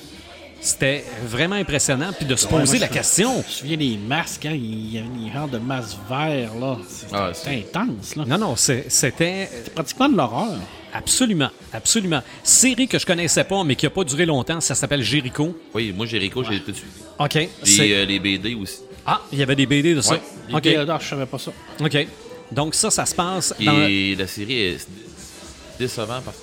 C'était vraiment impressionnant. Puis de se Ouais, poser moi, la je- question. Je me souviens des masques, hein, il y avait des genres de masques verts, là. C'était Ah, c'était intense, là. Non, non, c'est- c'était C'est pratiquement de l'horreur. Absolument, absolument. Série que je connaissais pas, mais qui a pas duré longtemps, ça s'appelle Jericho. Oui, moi, Jericho, j'ai tout suite. OK. C'est- euh, les BD aussi. Ah, il y avait des BD de ça? Ouais. Les OK. Théodore, je savais pas ça. OK. Donc ça, ça se passe Et dans... la série est décevant parce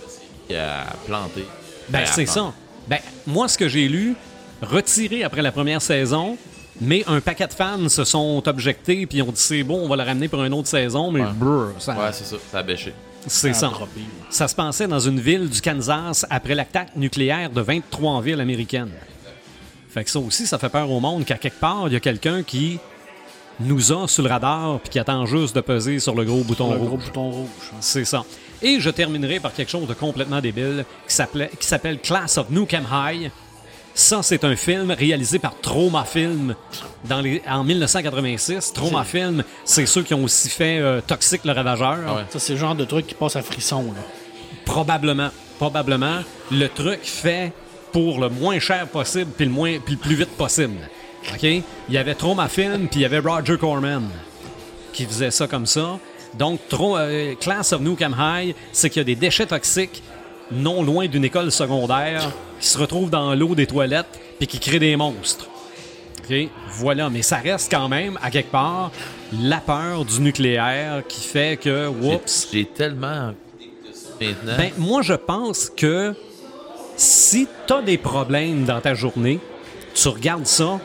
qu'il a planté. Ben, Ben, c'est ça. Ben, moi, ce que j'ai lu, retiré après la première saison, mais un paquet de fans se sont objectés puis ont dit c'est bon, on va le ramener pour une autre saison, mais Ouais. ça- Ouais, c'est ça. Ça a bêché. C'est Ça ça. se passait dans une ville du Kansas après l'attaque nucléaire de 23 villes américaines. Fait que ça aussi, ça fait peur au monde qu'à quelque part, il y a quelqu'un qui nous a sur le radar puis qui attend juste de peser sur le gros bouton Le rouge. gros bouton rouge. hein. C'est ça. Et je terminerai par quelque chose de complètement débile qui s'appelle Class of Nukem High. Ça, c'est un film réalisé par Trauma Film dans les, en 1986. Trauma Film, c'est ceux qui ont aussi fait euh, Toxic le Ravageur. Ah ouais. Ça, c'est le genre de truc qui passe à frisson, là. Probablement. Probablement. Le truc fait pour le moins cher possible puis le, moins, puis le plus vite possible. OK? Il y avait Trauma Film puis il y avait Roger Corman qui faisait ça comme ça. Donc, euh, Class of Nukem High, c'est qu'il y a des déchets toxiques non loin d'une école secondaire qui se retrouvent dans l'eau des toilettes puis qui créent des monstres. OK? Voilà, mais ça reste quand même, à quelque part, la peur du nucléaire qui fait que, oups, J'ai tellement. Maintenant. ben, moi, je pense que si tu as des problèmes dans ta journée, tu regardes ça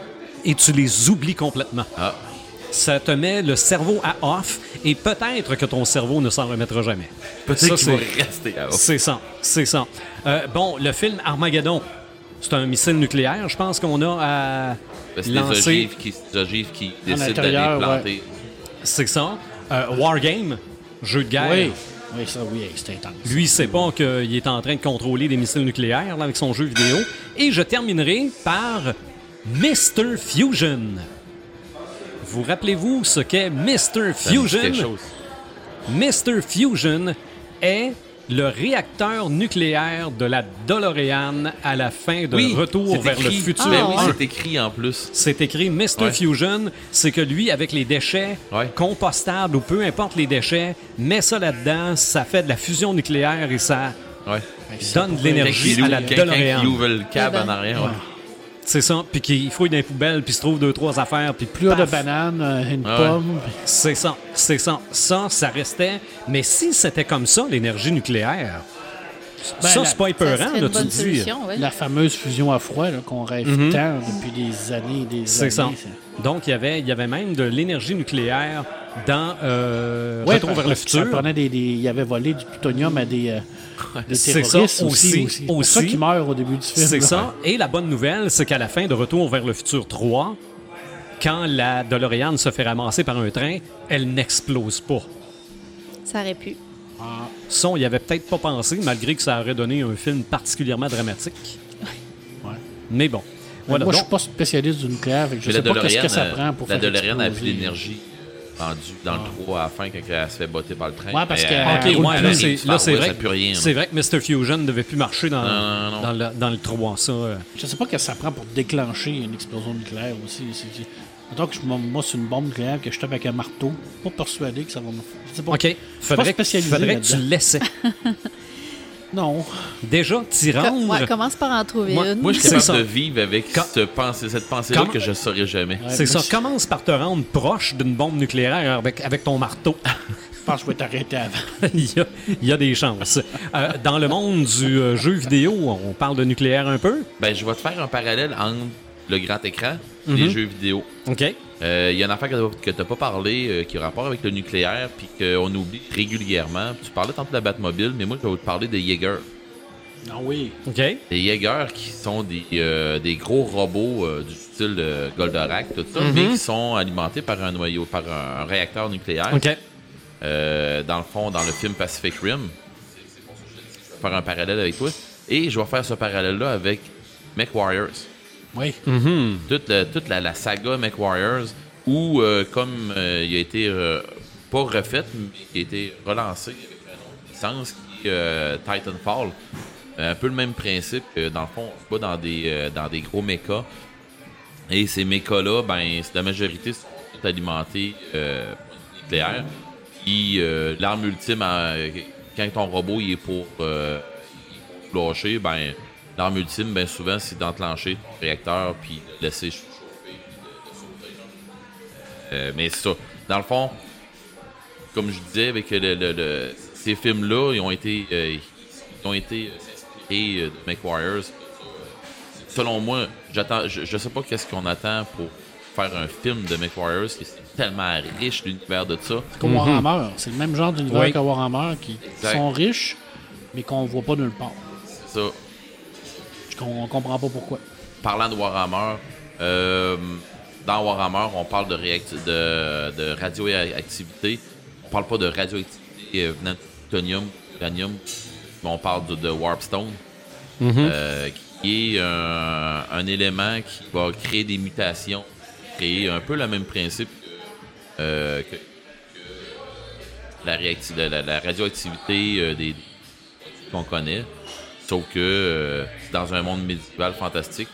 et tu les oublies complètement. Ah. Ça te met le cerveau à off et peut-être que ton cerveau ne s'en remettra jamais. Peut-être Ça, qu'il va c'est- rester à C'est ça, c'est ça. Euh, bon, le film Armageddon, c'est un missile nucléaire, je pense qu'on a à les lancer. ogives qui, les ogives qui décident d'aller l'intérieur, planter. C'est ça. Euh, Wargame, jeu de guerre. Oui. Oui, ça, oui, c'était intense. Lui, il sait pas qu'il est en train de contrôler des missiles nucléaires là, avec son jeu vidéo. Et je terminerai par Mr. Fusion. Vous rappelez-vous ce qu'est Mr. Fusion? Mr. Fusion est le réacteur nucléaire de la DeLorean à la fin de Oui, Retour c'est vers le écrit. futur. Ben oui, Ah, c'est écrit en plus. C'est écrit Mr. Ouais. Fusion, c'est que lui, avec les déchets Ouais. compostables ou peu importe les déchets, met ça là-dedans, ça fait de la fusion nucléaire et ça Ouais. donne de l'énergie à la DeLorean. qui ouvre le cab Eh ben. en arrière. C'est ça. Puis qu'il fouille dans les poubelles, puis se trouve deux, trois affaires, puis Plus de bananes, euh, une Ah ouais. pomme. C'est ça. C'est ça. Ça, ça restait. Mais si c'était comme ça, l'énergie nucléaire, Ben, ça, la- c'est pas épeurant, là, une tu dis. ouais. La fameuse fusion à froid qu'on rêve tant depuis des années et des Mhm. C'est années. ça. Donc, il y avait, il y avait même de l'énergie nucléaire dans euh, Ouais, Retour vers le futur. Ça prenait des, des- il avait volé du plutonium à des, euh, des C'est ça, terroristes aussi, aussi. aussi. C'est ça qu'il meurt au début du film. C'est ça. Et la bonne nouvelle, c'est qu'à la fin de Retour vers le futur 3, quand la DeLorean se fait ramasser par un train, elle n'explose pas. Ça aurait pu. Ça, on y avait peut-être pas pensé, malgré que ça aurait donné un film particulièrement dramatique. Ouais. Mais bon. Voilà. Moi, je Donc, suis pas spécialiste du nucléaire, je Mais sais la pas qu'est-ce DeLorean, que ça euh, prend pour la faire DeLorean a plus d'énergie dans le 3 à la fin quand elle se fait botter par le train. Ouais, parce que- euh, ouais, là, c'est, là, vrai, rien. c'est vrai que Mr. Fusion ne devait plus marcher dans, Non, non, non. dans, le, dans le 3. Ça, euh. Je sais pas qu'est-ce que ça prend pour déclencher une explosion nucléaire aussi. C'est, c'est- Mettons que je, moi, c'est une bombe nucléaire que je tape avec un marteau. Pas persuadé que ça va me. Je sais pas. OK. Pas Faudrait, que, spécialisé faudrait que tu laissais. Non. Déjà, t'y rendre? ouais, commence par en trouver Moi- une. Moi, je suis capable ça. de vivre avec Quand- cette pensée- cette pensée-là que je ne saurais jamais. Ouais, c'est ça. Commence par te rendre proche d'une bombe nucléaire avec, avec ton marteau. Je pense que je vais t'arrêter avant. il, y a, il y a des chances. Euh, dans le monde du euh, jeu vidéo, on parle de nucléaire un peu. Ben, je vais te faire un parallèle entre le grand écran et les jeux vidéo. OK. Euh, Il y a une affaire que tu n'as pas parlé euh, qui a rapport avec le nucléaire puis qu'on oublie régulièrement. Tu parlais tantôt de la Batmobile, mais moi, je vais vous parler de Jaeger. Ah oui. OK. Des Jaeger qui sont des, euh, des gros robots euh, du style euh, Goldorak, tout ça, mais qui sont alimentés par un noyau, par un, un réacteur nucléaire. OK. Euh, dans le fond, dans le film Pacific Rim. Je vais faire un parallèle avec toi. Et je vais faire ce parallèle-là avec Oui. Toute, le- toute la, la saga Mech Warriors, où, euh, comme euh, il a été euh, pas refait, mais qui a été relancé avec une licence qui est Titanfall. Un peu le même principe dans le fond, on se bat dans des, dans des gros mechas. Et ces mechas-là, ben, la majorité sont alimentés euh, nucléaire. Puis l'arme ultime, quand ton robot il est pour, pour lâcher, ben l'arme ultime, ben souvent, c'est d'enclencher le réacteur puis de laisser chauffer. Euh, mais c'est ça. Dans le fond, comme je disais, avec le, le- le- ces films-là, ils ont été, euh, ils ont été inspirés euh, de McWarriors. Selon moi, j'attends, je, je sais pas qu'est-ce qu'on attend pour faire un film de McWarriors, qui c'est tellement riche l'univers de ça. Comme Warhammer. C'est le même genre d'univers Oui. que Warhammer qui Exact. sont riches, mais qu'on voit pas nulle part. Ça, Je com- on comprend pas pourquoi. parlant de Warhammer, euh, dans Warhammer, on parle de, réacti- de, de radioactivité. On parle pas de radioactivité euh, venant de plutonium, uranium, mais on parle de, de Warpstone, euh, qui est un, un élément qui va créer des mutations, créer un peu le même principe euh, que, que la, réacti- la- la- la radioactivité euh, des qu'on connaît. Sauf que euh, dans un monde médiéval fantastique,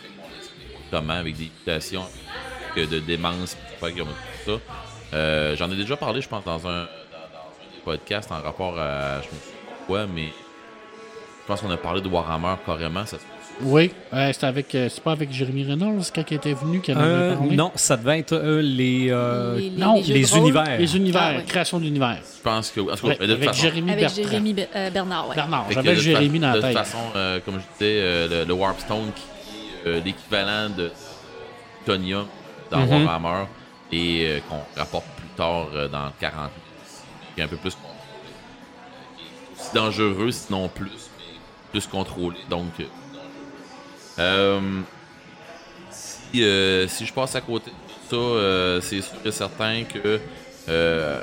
comment avec des mutations que de démence, affaires comme ça. Euh, J'en ai déjà parlé, je pense, dans un, podcasts en rapport à. Je me souviens pas quoi, mais je pense qu'on a parlé de Warhammer carrément. Ça, Oui, euh, c'est avec, euh, c'est pas avec Jeremy Reynolds quand il était venu qu'il en avait Euh, parlé? non, ça devait être euh, les, euh, Les- les- non, les de univers. Les univers, Ah, ouais. création d'univers. je pense que. en tout cas, Ouais, mais de toute avec façon- Jérémy Avec Bertrand. Jérémy Be- euh, Bernard, ouais. Bernard, j'avais de Jérémy dans la De tête. toute façon, euh, comme je disais, euh, le, le Warpstone qui est euh, l'équivalent de Tonium dans Mhm. Warhammer et euh, qu'on rapporte plus tard euh, dans 40 qui est un peu plus aussi dangereux, sinon plus, mais plus contrôlé. Donc, si, euh, si je passe à côté de ça, euh, c'est sûr et certain que euh,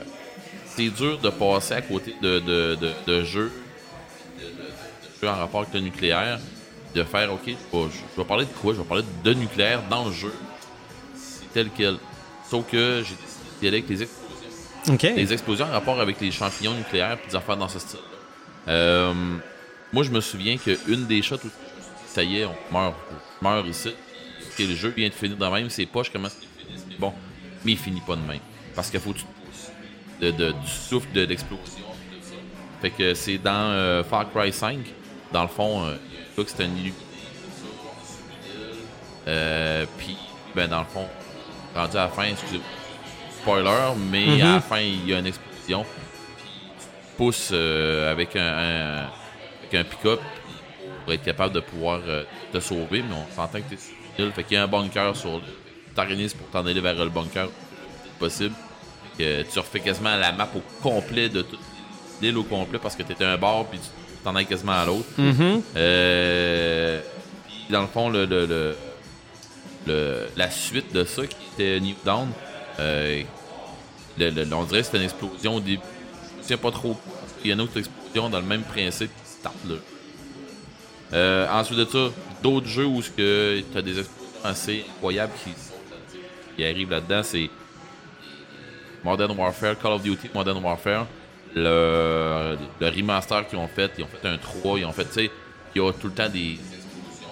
c'est dur de passer à côté de, de, de, de jeux jeu en rapport avec le nucléaire, de faire, ok, je vais, je vais parler de quoi? Je vais parler de nucléaire dans le jeu. C'est tel quel. Sauf que j'ai décidé avec les explosions. Des explosions en rapport avec les champignons nucléaires puis des affaires dans ce style. Euh, moi, je me souviens qu'une des shots où ça y est, on meurt, ici. Et le jeu vient de finir de même, c'est poche, comment bon? Mais il finit pas de même. Parce qu'il faut que tu de, de- du souffle de l'explosion. puis de ça. Fait que c'est dans euh, Far Cry 5. Dans le fond, euh, qui c'est un illuminé. Euh, puis, ben, dans le fond, rendu à la fin, excusez spoiler, mais à la fin, il y a une explosion. Puis, pousses euh, avec un, un- avec un pick-up pour être capable de pouvoir euh, te sauver, mais on s'entend que tu es sur. Fait qu'il y a un bunker sur l'île. Tu t'organises pour t'en aller vers le bunker possible. Que tu refais quasiment la map au complet de toute l'île au complet parce que tu étais un bord puis tu t'en allais quasiment à l'autre. Euh, puis dans le fond, le, le- le- le- la suite de ça qui était New Down, euh, on dirait que c'était une explosion au début. Je souviens pas trop. Il y a une autre explosion dans le même principe qui start là. Euh, ensuite de ça, d'autres jeux où tu as des explosions assez incroyables qui, qui arrivent là-dedans, c'est Modern Warfare, Call of Duty Modern Warfare, le, le remaster qu'ils ont fait, ils ont fait un 3, ils ont fait, tu sais, il y a tout le temps des explosions,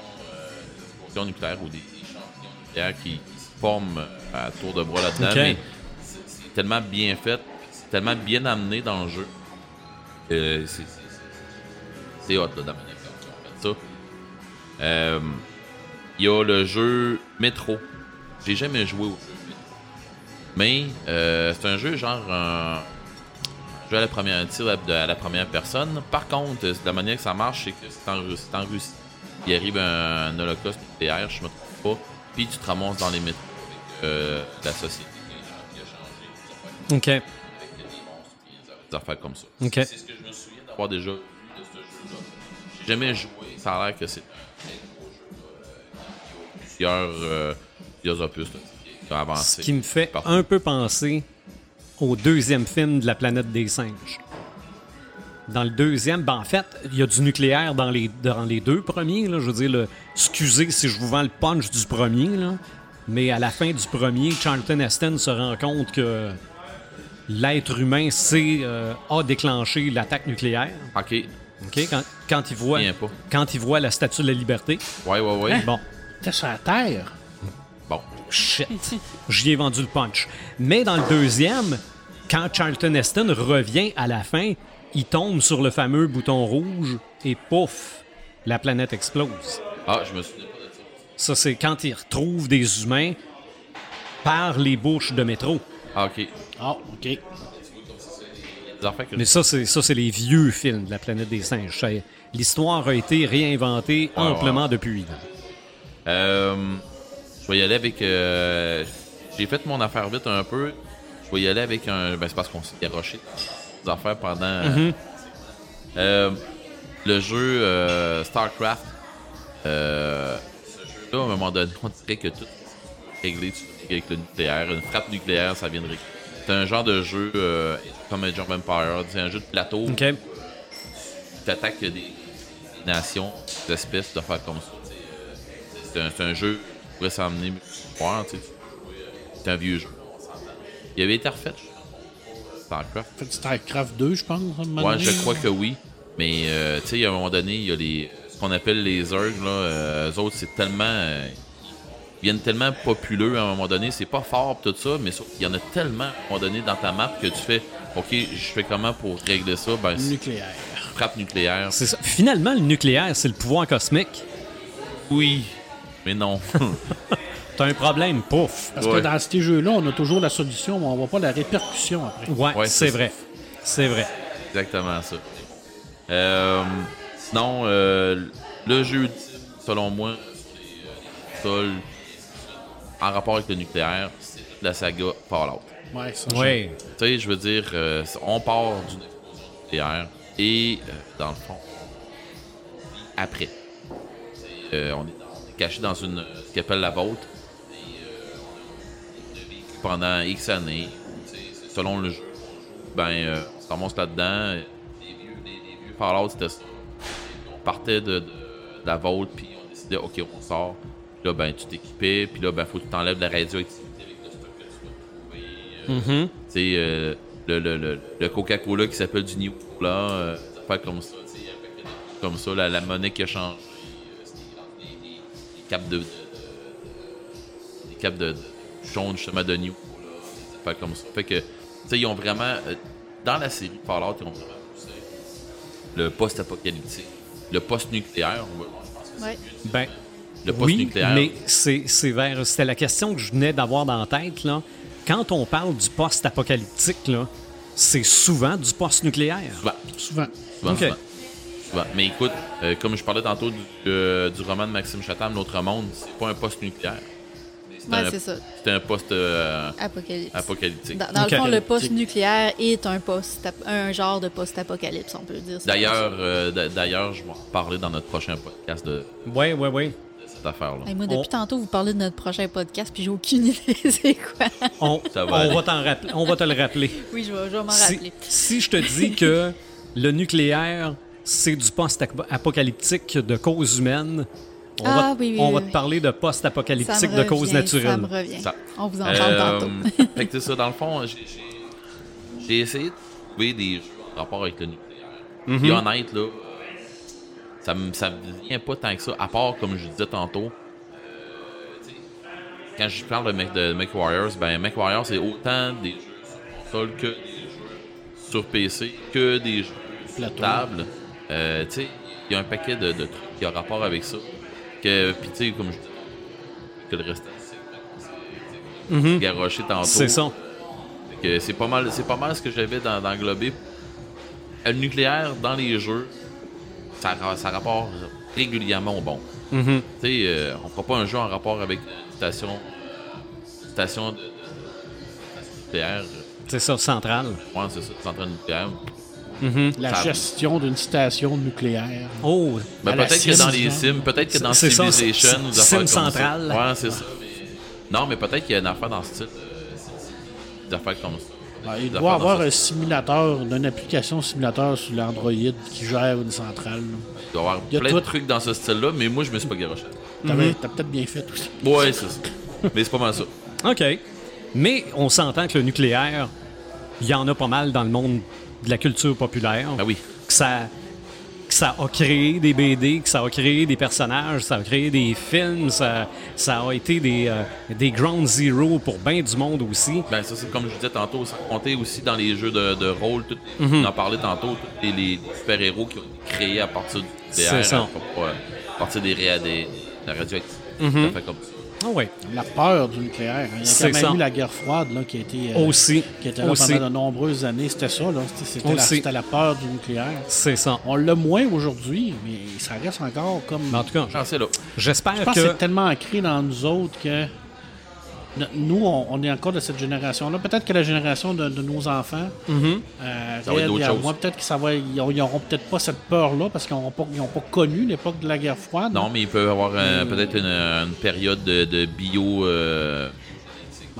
euh, nucléaires ou des, champignons nucléaires qui, qui se forment à tour de bras là-dedans, mais c'est tellement bien fait, c'est tellement bien amené dans le jeu. c'est hot là, Euh, Il y a le jeu Metro. J'ai jamais joué au jeu Metro. Mais euh, c'est un jeu genre un jeu à la première tir à, la première personne. Par contre, euh, la manière que ça marche, c'est que c'est en, en Russie. Il arrive un, un holocauste nucléaire, je me trompe pas, puis tu te ramasses dans les métros avec euh, la société qui a- changé. OK. Avec des monstres, des affaires comme ça. OK. C'est ce que je me souviens d'avoir déjà vu de ce jeu-là. Jamais joué. Ça a l'air que c'est. Plusieurs, euh, plusieurs opus là, qui ont Ce avancé. qui me fait Parfait. un peu penser au deuxième film de la planète des singes. Dans le deuxième, ben en fait, il y a du nucléaire dans les, dans les deux premiers. Là, je veux dire, le, excusez si je vous vends le punch du premier, là, mais à la fin du premier, Charlton Heston se rend compte que l'être humain sait, euh, a déclenché l'attaque nucléaire. Ok. OK? Quand, quand, il voit, pas. quand il voit la statue de la liberté. Ouais, ouais, ouais. Hein? Bon, T'es sur la terre. Bon. Shit. J'y ai vendu le punch. Mais dans le deuxième, quand Charlton Heston revient à la fin, il tombe sur le fameux bouton rouge et pouf, la planète explose. Ah, je me souviens pas de ça. Ça, c'est quand il retrouve des humains par les bouches de métro. Ah, ok. Ah, OK. Des affaires que Mais ça, c'est ça, c'est les vieux films de la planète des singes. Ça, L'histoire a été réinventée Ouais, amplement ouais. depuis. là. Euh, je vais y aller avec. euh, J'ai fait mon affaire vite un peu. Je vais y aller avec un. Ben, c'est parce qu'on s'est garoché des affaires pendant. euh, euh, le jeu euh, StarCraft. Euh, ce jeu-là, à un moment donné, on dirait que tout est réglé tu avec le nucléaire. Une frappe nucléaire, ça vient de régler. C'est un genre de jeu euh, comme Age of Empire. C'est un jeu de plateau. OK? Tu attaques des, nations, des espèces, d'affaires comme ça. C'est un, c'est un jeu qui pourrait s'emmener voir, tu sais. C'est un vieux jeu. Il avait été refait, StarCraft. Fait StarCraft 2, je pense. Ouais, donné, je crois que oui. Mais, euh, tu sais, à un moment donné, il y a les, ce qu'on appelle les Zerg, là. Euh, eux autres, c'est tellement. Ils viennent tellement populeux à un moment donné. C'est pas fort, tout ça, mais qu'il y en a tellement à un moment donné dans ta map que tu fais, OK, je fais comment pour régler ça? Ben, Nucléaire. frappe nucléaire. C'est ça. Finalement, le nucléaire, c'est le pouvoir cosmique. Oui, mais non. T'as un problème, pouf. Parce Ouais. que dans ces jeux-là, on a toujours la solution, mais on voit pas la répercussion après. Ouais, Ouais, c'est vrai. C'est vrai. Exactement ça. Euh, sinon, euh, le jeu, selon moi, c'est euh, sol en rapport avec le nucléaire, c'est la saga Fallout. Ouais, ça. Oui. Tu sais, je veux dire, euh, on part du nucléaire et, euh, dans le fond, après, euh, on, est, on caché dans une, ce qu'on appelle la Vault. Et, on a vécu pendant X années, selon le jeu. Ben, euh, on ramasse là-dedans. Les vieux, les, les vieux Fallout, c'était ça. On partait de, de- de la Vault, puis on décidait, OK, on sort. Puis là, ben, tu t'équipais, puis là, ben, faut que tu t'enlèves la radioactivité avec le stock que tu vas trouver. euh, tu sais, euh, le, le, le, le Coca-Cola qui s'appelle du New Cola, euh, des affaires comme ça, tu sais, comme ça, la, la monnaie qui a changé, euh, c'était des, des, des capes de, de- de- des capes de, de jaune justement de New Cola, des affaires comme ça. Fait que, tu sais, ils ont vraiment, euh, dans la série Fallout, ils ont vraiment poussé le post-apocalyptique, le post-nucléaire, on va- je pense que c'est Ouais. Ben, le oui, post-nucléaire. mais c'est vers. C'était la question que je venais d'avoir dans la tête. Là. Quand on parle du post-apocalyptique, c'est souvent du post-nucléaire. Souvent, Souvent. souvent, Ok. souvent. Souvent. Mais écoute, euh, comme je parlais tantôt du, euh, du roman de Maxime Chatham, L'autre monde, c'est pas un post-nucléaire. C'est Ouais, un, c'est ça. c'est un post-apocalyptique. Apocalypse. Dans, le fond, le post-nucléaire est un, post un genre de post-apocalypse, on peut dire. D'ailleurs, euh, d'ailleurs, je vais en parler dans notre prochain podcast de Oui, oui, oui. Cette affaire-là. Hey, moi, depuis On- tantôt, vous parlez de notre prochain podcast, puis j'ai aucune idée c'est quoi. On, Ça va on va t'en rappeler. On va te le rappeler. Oui, je vais, je vais m'en Si, rappeler. si je te dis que le nucléaire, c'est du post-apocalyptique de cause humaine, on, Ah, va, oui, oui, on oui, va oui. te parler de post-apocalyptique de cause naturelle. Ça me revient. Ça. On vous en parle Euh, tantôt. fait que c'est ça, dans le fond, j'ai- j'ai j'ai essayé de trouver des jeux en rapport avec le nucléaire. Mhm. Puis honnête, là, ça me, ça me vient pas tant que ça, à part, comme je disais tantôt, euh, quand je parle de, de MechWarriors, ben MechWarriors, c'est autant des jeux sur console que des jeux sur PC, que des jeux sur table. Euh, tu sais, il y a un paquet de, de trucs qui ont rapport avec ça. Que, puis tu sais, comme je dis, que le reste, c'est Mhm. garoché tantôt. C'est ça. C'est pas mal, c'est pas mal ce que j'avais dans, d'englober. Le nucléaire dans les jeux, ça, ça rapporte régulièrement au bon. Mhm. Tu sais, euh, on fera pas un jeu en rapport avec une station, station de, nucléaire. C'est ça, central. Ouais, c'est ça, centrale nucléaire. la Ça- gestion d'une station nucléaire. Oh, Ben, la peut-être que dans les. Sims, peut-être que dans C'est ça, Civilization c'est- ou des Sim affaires comme Central. ça. Ouais, c'est ça. Non, mais peut-être qu'il y a une affaire dans ce style. euh, Des affaires comme ça. Ah, il doit avoir un simulateur, une application simulateur sur l'Android qui gère une centrale. là. Il doit y avoir Il y a plein tout. de trucs dans ce style-là, mais moi, je me suis pas garoché. T'as Mhm. t'as peut-être bien fait aussi. Ouais, c'est ça. mais c'est pas mal ça. OK. Mais on s'entend que le nucléaire, il y en a pas mal dans le monde de la culture populaire. Ben oui. Que ça, que ça a créé des BD, que ça a créé des personnages, ça a créé des films, ça, ça a été des, euh, des ground zero pour bien du monde aussi. Ben, ça, c'est comme je disais tantôt, ça comptait aussi dans les jeux de, de rôle. Tout, Mhm. On en parlait tantôt, tous les, les super-héros qui ont été créés à partir airs, ça. à, à- à partir des, des, de la radioactivité. Mhm. Ça fait comme ça. Ah. La peur du nucléaire. Il y a C'est quand même ça. eu la guerre froide là, qui a été, euh, Aussi. qui était là Aussi. pendant de nombreuses années. C'était ça. là. C'était- la, Aussi. c'était la peur du nucléaire. C'est ça. On l'a moins aujourd'hui, mais ça reste encore comme. Mais En tout cas, j'espère Je pense que que. c'est tellement ancré dans nous autres que nous, on, on est encore de cette génération-là. Peut-être que la génération de, de nos enfants, Mhm. euh, Ça va être moi, peut-être qu'ils n'auront peut-être pas cette peur-là parce qu'ils n'ont pas, ils connu l'époque de la guerre froide. Non, mais il peut y avoir euh, peut-être une, une période de, de bio. euh,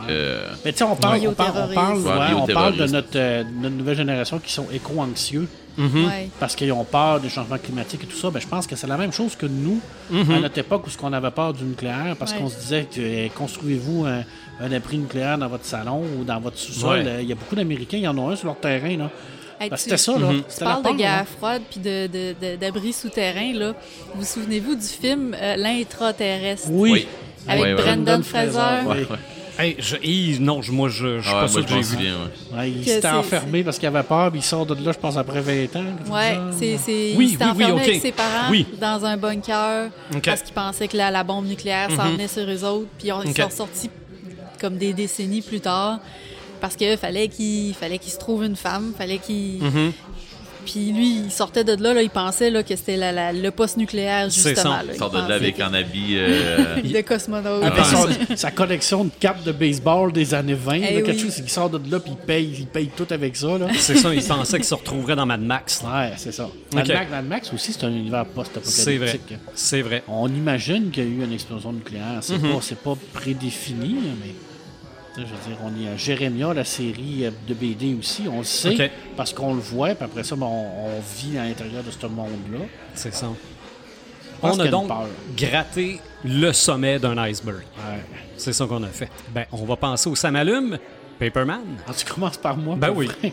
euh, Mais tu sais, on parle, on parle, on parle, Bioterrorisme. Ouais, ouais, on parle de bioterrorisme. notre, euh, de notre nouvelle génération qui sont éco-anxieux Ouais. parce qu'ils ont peur des changements climatiques et tout ça. Ben, je pense que c'est la même chose que nous, à notre époque où ce qu'on avait peur du nucléaire parce Ouais. qu'on se disait que euh, construisez-vous un, un abri nucléaire dans votre salon ou dans votre sous-sol. Ouais. Euh, Il y a beaucoup d'Américains, il y en a un sur leur terrain. Là. Hey, Ben, tu- c'était ça, là. Tu C'était la parles de guerre froide puis de, de, de- d'abris souterrains, là. Vous souvenez-vous du film euh, L'intraterrestre? Oui. Oui. Avec Ouais, ouais. Brendan Fraser. Oui. Hey, je- hi, non, je- moi, je, je suis Ah, pas sûr je que m'en j'ai vu. souviens. ouais. Ouais, il Que s'était enfermé parce qu'il avait peur, puis il sort de là, je pense, après 20 ans. Ouais, c'est, c'est, Oui, il oui, s'était oui, enfermé ok. avec ses parents Oui. dans un bunker parce qu'ils pensaient que la, la bombe nucléaire s'en venait sur eux autres. Puis ils sont sortis comme des décennies plus tard parce qu'il fallait qu'il fallait qu'il se trouve une femme, fallait qu'il. Mhm. Puis lui, il sortait de là, là il pensait là, que c'était la, la- le poste nucléaire C'est justement. ça. là. Il sort de là avec que- un habit. euh, de cosmonaute. Avec son- sa collection de cartes de baseball des années 20. Eh là, quelque oui. chose, c'est qu'il sort de là puis il paye, il paye tout avec ça. C'est ça, il pensait qu'il se retrouverait dans Mad Max. Ouais, c'est ça. Mad. Max, Mad Max aussi, c'est un univers C'est vrai. post-apocalyptique. C'est vrai. On imagine qu'il y a eu une explosion nucléaire. C'est Mhm. pas, pas prédéfini, mais. Je veux dire, on est à Jérémia, la série euh, de BD aussi. On le sait parce qu'on le voit, puis après ça, ben, on, on vit à l'intérieur de ce monde-là. C'est ça. On a donc peur. gratté le sommet d'un iceberg. Ouais. C'est ça qu'on a fait. Ben, on va penser au Samalume, Paperman. Alors, tu commences par moi. Ben oui.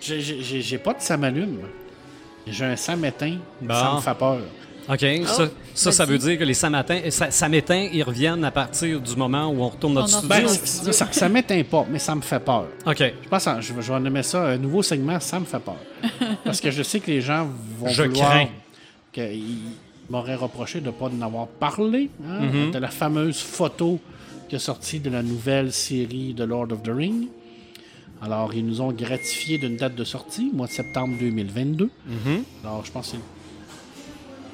J'ai- J'ai j'ai pas de samalume. J'ai un samétain. Bon. Ça me fait peur. OK, ça, ça, ça veut dire que les samatins, sa- samétins, ils reviennent à partir du moment où on retourne notre On studio. Ben, ça, ça m'éteint pas, mais ça me fait peur. OK, Je pense que je, vais- je vais nommer ça un nouveau segment, ça me fait peur. Parce que je sais que les gens vont Je vouloir crains. qu'ils m'auraient reproché de ne pas en avoir parlé, hein, Mm-hmm. de la fameuse photo qui est sortie de la nouvelle série de Lord of the Ring. Alors, ils nous ont gratifié d'une date de sortie, mois de septembre 2022. Mm-hmm. Alors, je pense que c'est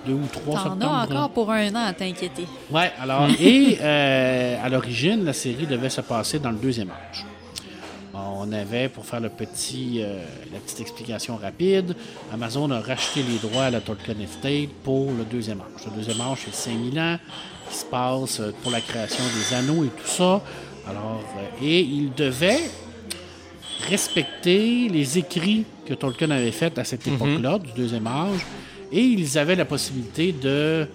deux ou trois T'en septembre. as encore pour un an à t'inquiéter. Ouais, alors, et euh, à l'origine, la série devait se passer dans le deuxième âge. On avait, pour faire le petit, euh, la petite explication rapide, Amazon a racheté les droits à la Tolkien Estate pour le deuxième âge. Le deuxième âge, c'est 5000 ans, qui se passe euh, pour la création des anneaux et tout ça. Alors, euh, et il devait respecter les écrits que Tolkien avait faits à cette époque-là, du deuxième âge, et ils avaient la possibilité de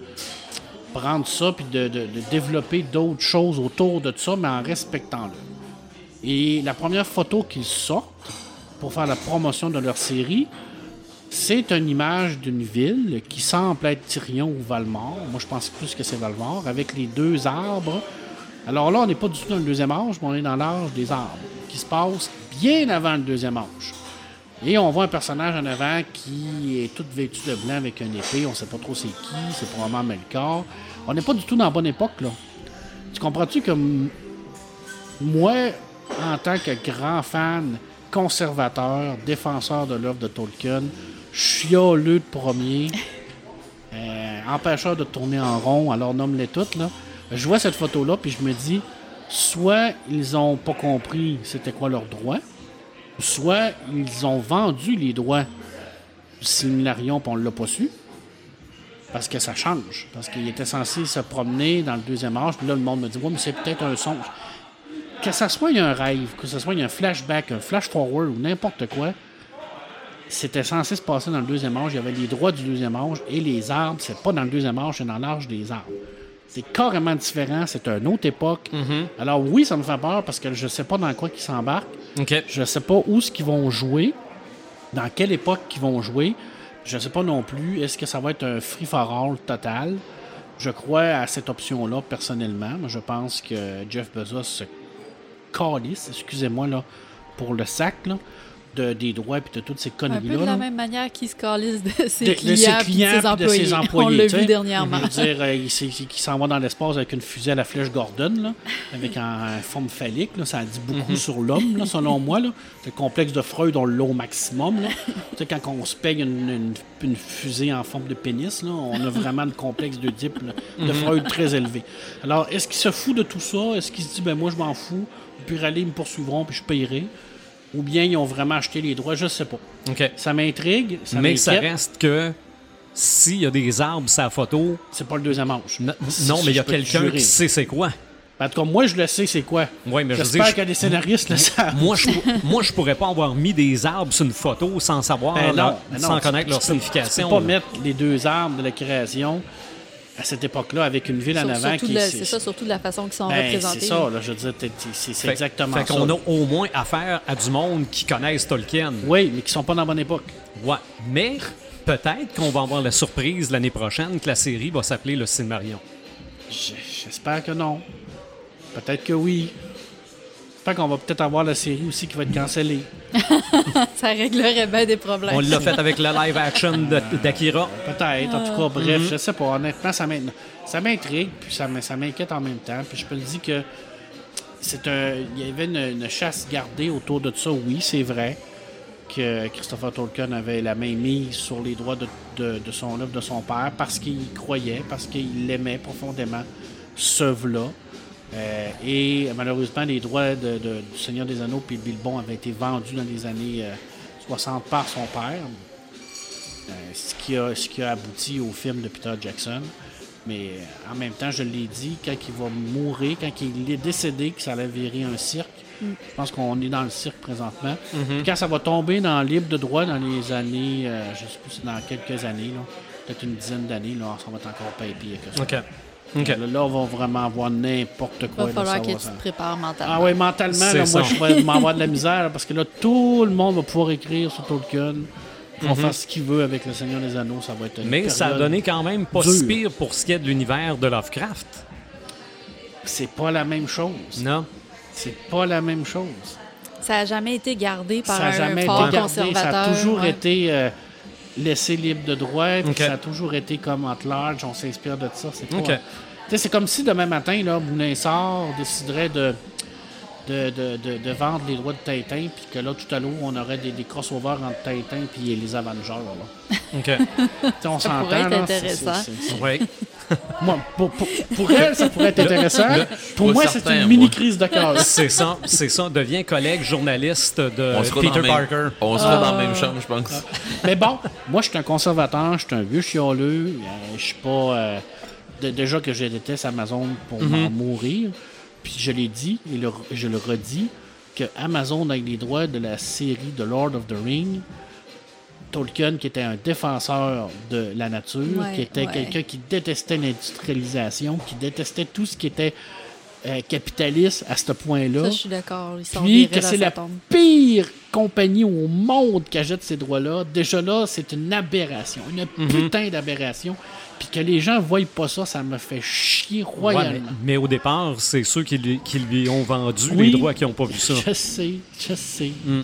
prendre ça puis de, développer d'autres choses autour de ça, mais en respectant-le. Et la première photo qu'ils sortent pour faire la promotion de leur série, c'est une image d'une ville qui semble être Tyrion ou Valmort. Moi, je pense plus que c'est Valmort, avec les deux arbres. Alors là, on n'est pas du tout dans le deuxième âge, mais on est dans l'âge des arbres, qui se passe bien avant le deuxième âge. Et on voit un personnage en avant qui est tout vêtu de blanc avec une épée. On ne sait pas trop c'est qui, c'est probablement Melkor. On n'est pas du tout dans la bonne époque, là. Tu comprends-tu que moi, en tant que grand fan, conservateur, défenseur de l'œuvre de Tolkien, chialeux de premier, euh, empêcheur de tourner en rond, alors nomme-les toutes, là. Je vois cette photo-là, puis je me dis, soit ils ont pas compris c'était quoi leur droit, soit ils ont vendu les droits du Silmarion puis on l'a pas su. Parce que ça change. Parce qu'il était censé se promener dans le deuxième âge. Puis là, le monde me dit Ouais, mais c'est peut-être un songe. Que ça soit il y a un rêve, que ce soit un flashback, un flash forward ou n'importe quoi, c'était censé se passer dans le deuxième âge. Il y avait les droits du deuxième âge et les arbres, c'est pas dans le deuxième âge, c'est dans l'âge des arbres. C'est carrément différent, c'est une autre époque. Alors oui, ça me fait peur parce que je sais pas dans quoi ils s'embarquent. Je sais pas où ce qu'ils vont jouer, dans quelle époque qu'ils vont jouer. Je sais pas non plus, est-ce que ça va être un free for all total? Je crois à cette option-là personnellement. Je pense que Jeff Bezos se calisse, excusez-moi pour le sac là, de, des droits et de toutes ces Un peu conneries-là. de la même manière qu'il se calisse de ses De- de clients, ses puis clients de ses puis de employés. ses On employés. l'a tu sais. vu dernièrement. Je veux dire, euh, il, s'en va dans l'espace avec une fusée à la flèche Gordon, là, avec un, un forme phallique. Là, ça dit beaucoup Mhm. sur l'homme, là, selon moi. Là. Le complexe de Freud, on l'a au maximum. Là. tu sais, quand on se paye une, une- une fusée en forme de pénis, là, on a vraiment le complexe de Deep, de Mhm. Freud très élevé. Alors, est-ce qu'il se fout de tout ça? Est-ce qu'il se dit, ben moi, je m'en fous, puis aller, ils me poursuivront, puis je payerai? Ou bien ils ont vraiment acheté les droits, je sais pas. OK. Ça m'intrigue, ça Mais ça reste que s'il y a des arbres sa photo, C'est pas le deuxième âge. non, mais il y a Je peux quelqu'un qui sait c'est quoi. En tout cas, moi, je le sais, c'est quoi. Oui, mais je J'espère dire, que les scénaristes le savent. Moi, je, moi, je pourrais pas avoir mis des arbres sur une photo sans savoir, Ben leur- ben non, sans connaître tu leur peux- signification. Tu peux pas là. mettre les deux arbres de la création à cette époque-là avec une ville en Sur- avant surtout qui C'est ça, surtout de la façon qu'ils sont Ben, représentés. c'est ça, là, je veux dire, c'est Fait- exactement fait ça. qu'on a au moins affaire à du monde qui connaissent Tolkien. Oui, mais qui sont pas dans la bonne époque. Ouais. Mais peut-être qu'on va avoir la surprise l'année prochaine que la série va s'appeler le Silmarillion. J- J'espère que non. Peut-être que oui. J'espère qu'on va peut-être avoir la série aussi qui va être cancellée. Ça réglerait bien des problèmes. On l'a fait avec le live action d'Akira. Peut-être. En tout cas, bref, je sais pas. Honnêtement, ça m'in- ça m'intrigue, puis ça m'in- ça m'inquiète en même temps. Puis je peux le dire que c'est un. Il y avait une, une chasse gardée autour de ça, oui, c'est vrai. Que Christopher Tolkien avait la main mise sur les droits de, de- de son œuvre de son père parce qu'il y croyait, parce qu'il l'aimait profondément, ce œuvre-là. Euh, et malheureusement, les droits de- de- du Seigneur des Anneaux puis Bilbon avaient été vendus dans les années euh, 60 par son père. Euh, ce, qui a, ce qui a abouti au film de Peter Jackson. Mais euh, en même temps, je l'ai dit, quand il va mourir, quand il est décédé, que ça allait virer un cirque, je pense qu'on est dans le cirque présentement. Puis quand ça va tomber dans le libre de droit dans les années, euh, je sais plus, dans quelques années, peut-être une dizaine d'années, là, ça va être encore pas pire que ça. Là, on va vraiment avoir n'importe Il quoi. va là, falloir que va- tu te prépares mentalement. ah oui, mentalement, là, moi, je vais m'avoir de la misère parce que là, tout le monde va pouvoir écrire sur Tolkien. Il va faire ce qu'il veut avec le Seigneur des Anneaux. Ça va être une. Mais ça a donné quand même pas dure. si pire pour ce qui est de l'univers de Lovecraft. C'est pas la même chose. Non? C'est pas la même chose. Ça n'a jamais été gardé par ça n'a un jamais fort été gardé. Ça a toujours ouais. été euh, laissé libre de droit. Ça a toujours été comme at large. On s'inspire de ça. C'est pas-. C'est comme si demain matin, là, déciderait de, de, de, de, de vendre les droits de Tintin, puis que là, tout à l'heure, on aurait des, des crossovers entre Tintin et les Avengers. Là. OK. On s'entend. pourrait être là, c'est- intéressant. oui. Moi, pour, pour, pour elle, ça pourrait être intéressant. pour moi, c'est une mini moi. crise de cœur. C'est ça, c'est ça. Devient collègue journaliste de On Peter dans, même, Parker. on sera dans Ah. la même chambre, je pense. Mais bon, moi, je suis un conservateur, je suis un vieux chialeux. euh, je suis pas. De- déjà que je déteste Amazon pour m'en mourir. Puis je l'ai dit et le- je le redis que Amazon a les droits de la série de Lord of the Ring. Tolkien, qui était un défenseur de la nature, Ouais, qui était ouais. quelqu'un qui détestait l'industrialisation, qui détestait tout ce qui était euh, capitaliste à ce point-là. Ça, je suis d'accord. Puis que c'est la tombe. pire compagnie au monde qui achète ces droits-là, déjà là, c'est une aberration, une Mhm. putain d'aberration. Puis que les gens voient pas ça, ça me fait chier Ouais, mais, royalement. mais au départ, c'est ceux qui lui, qui lui ont vendu Oui. les droits qui n'ont pas vu ça. Je sais, je sais. Mm.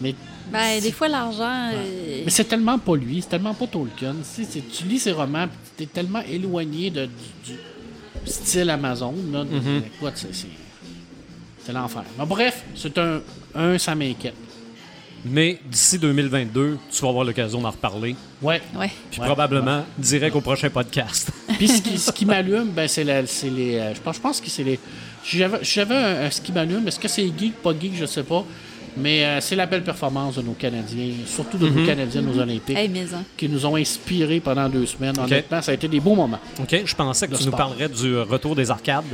Mais, Ben, des fois, l'argent. euh, mais c'est tellement pas lui, c'est tellement pas Tolkien. Tu, tu lis ses romans, puis t'es tellement éloigné de, du, du style Amazon. Là, c'est, c'est l'enfer. Mais bref, c'est un, un ça m'inquiète. Mais d'ici 2022, tu vas avoir l'occasion d'en reparler. Ouais. Ouais. Puis Ouais. probablement direct au prochain podcast. Puis ce qui, ce qui m'allume, ben, c'est, les. euh, je, pense, je pense que c'est les. J'avais, un, un- ce qui m'allume, est-ce que c'est geek, pas geek, je sais pas. Mais euh, c'est la belle performance de nos Canadiens, surtout de nos Canadiens aux Olympiques, Hey, mais hein. qui nous ont inspirés pendant deux semaines. Honnêtement, ça a été des beaux moments. OK, je pensais que tu nous parlerais du retour des arcades.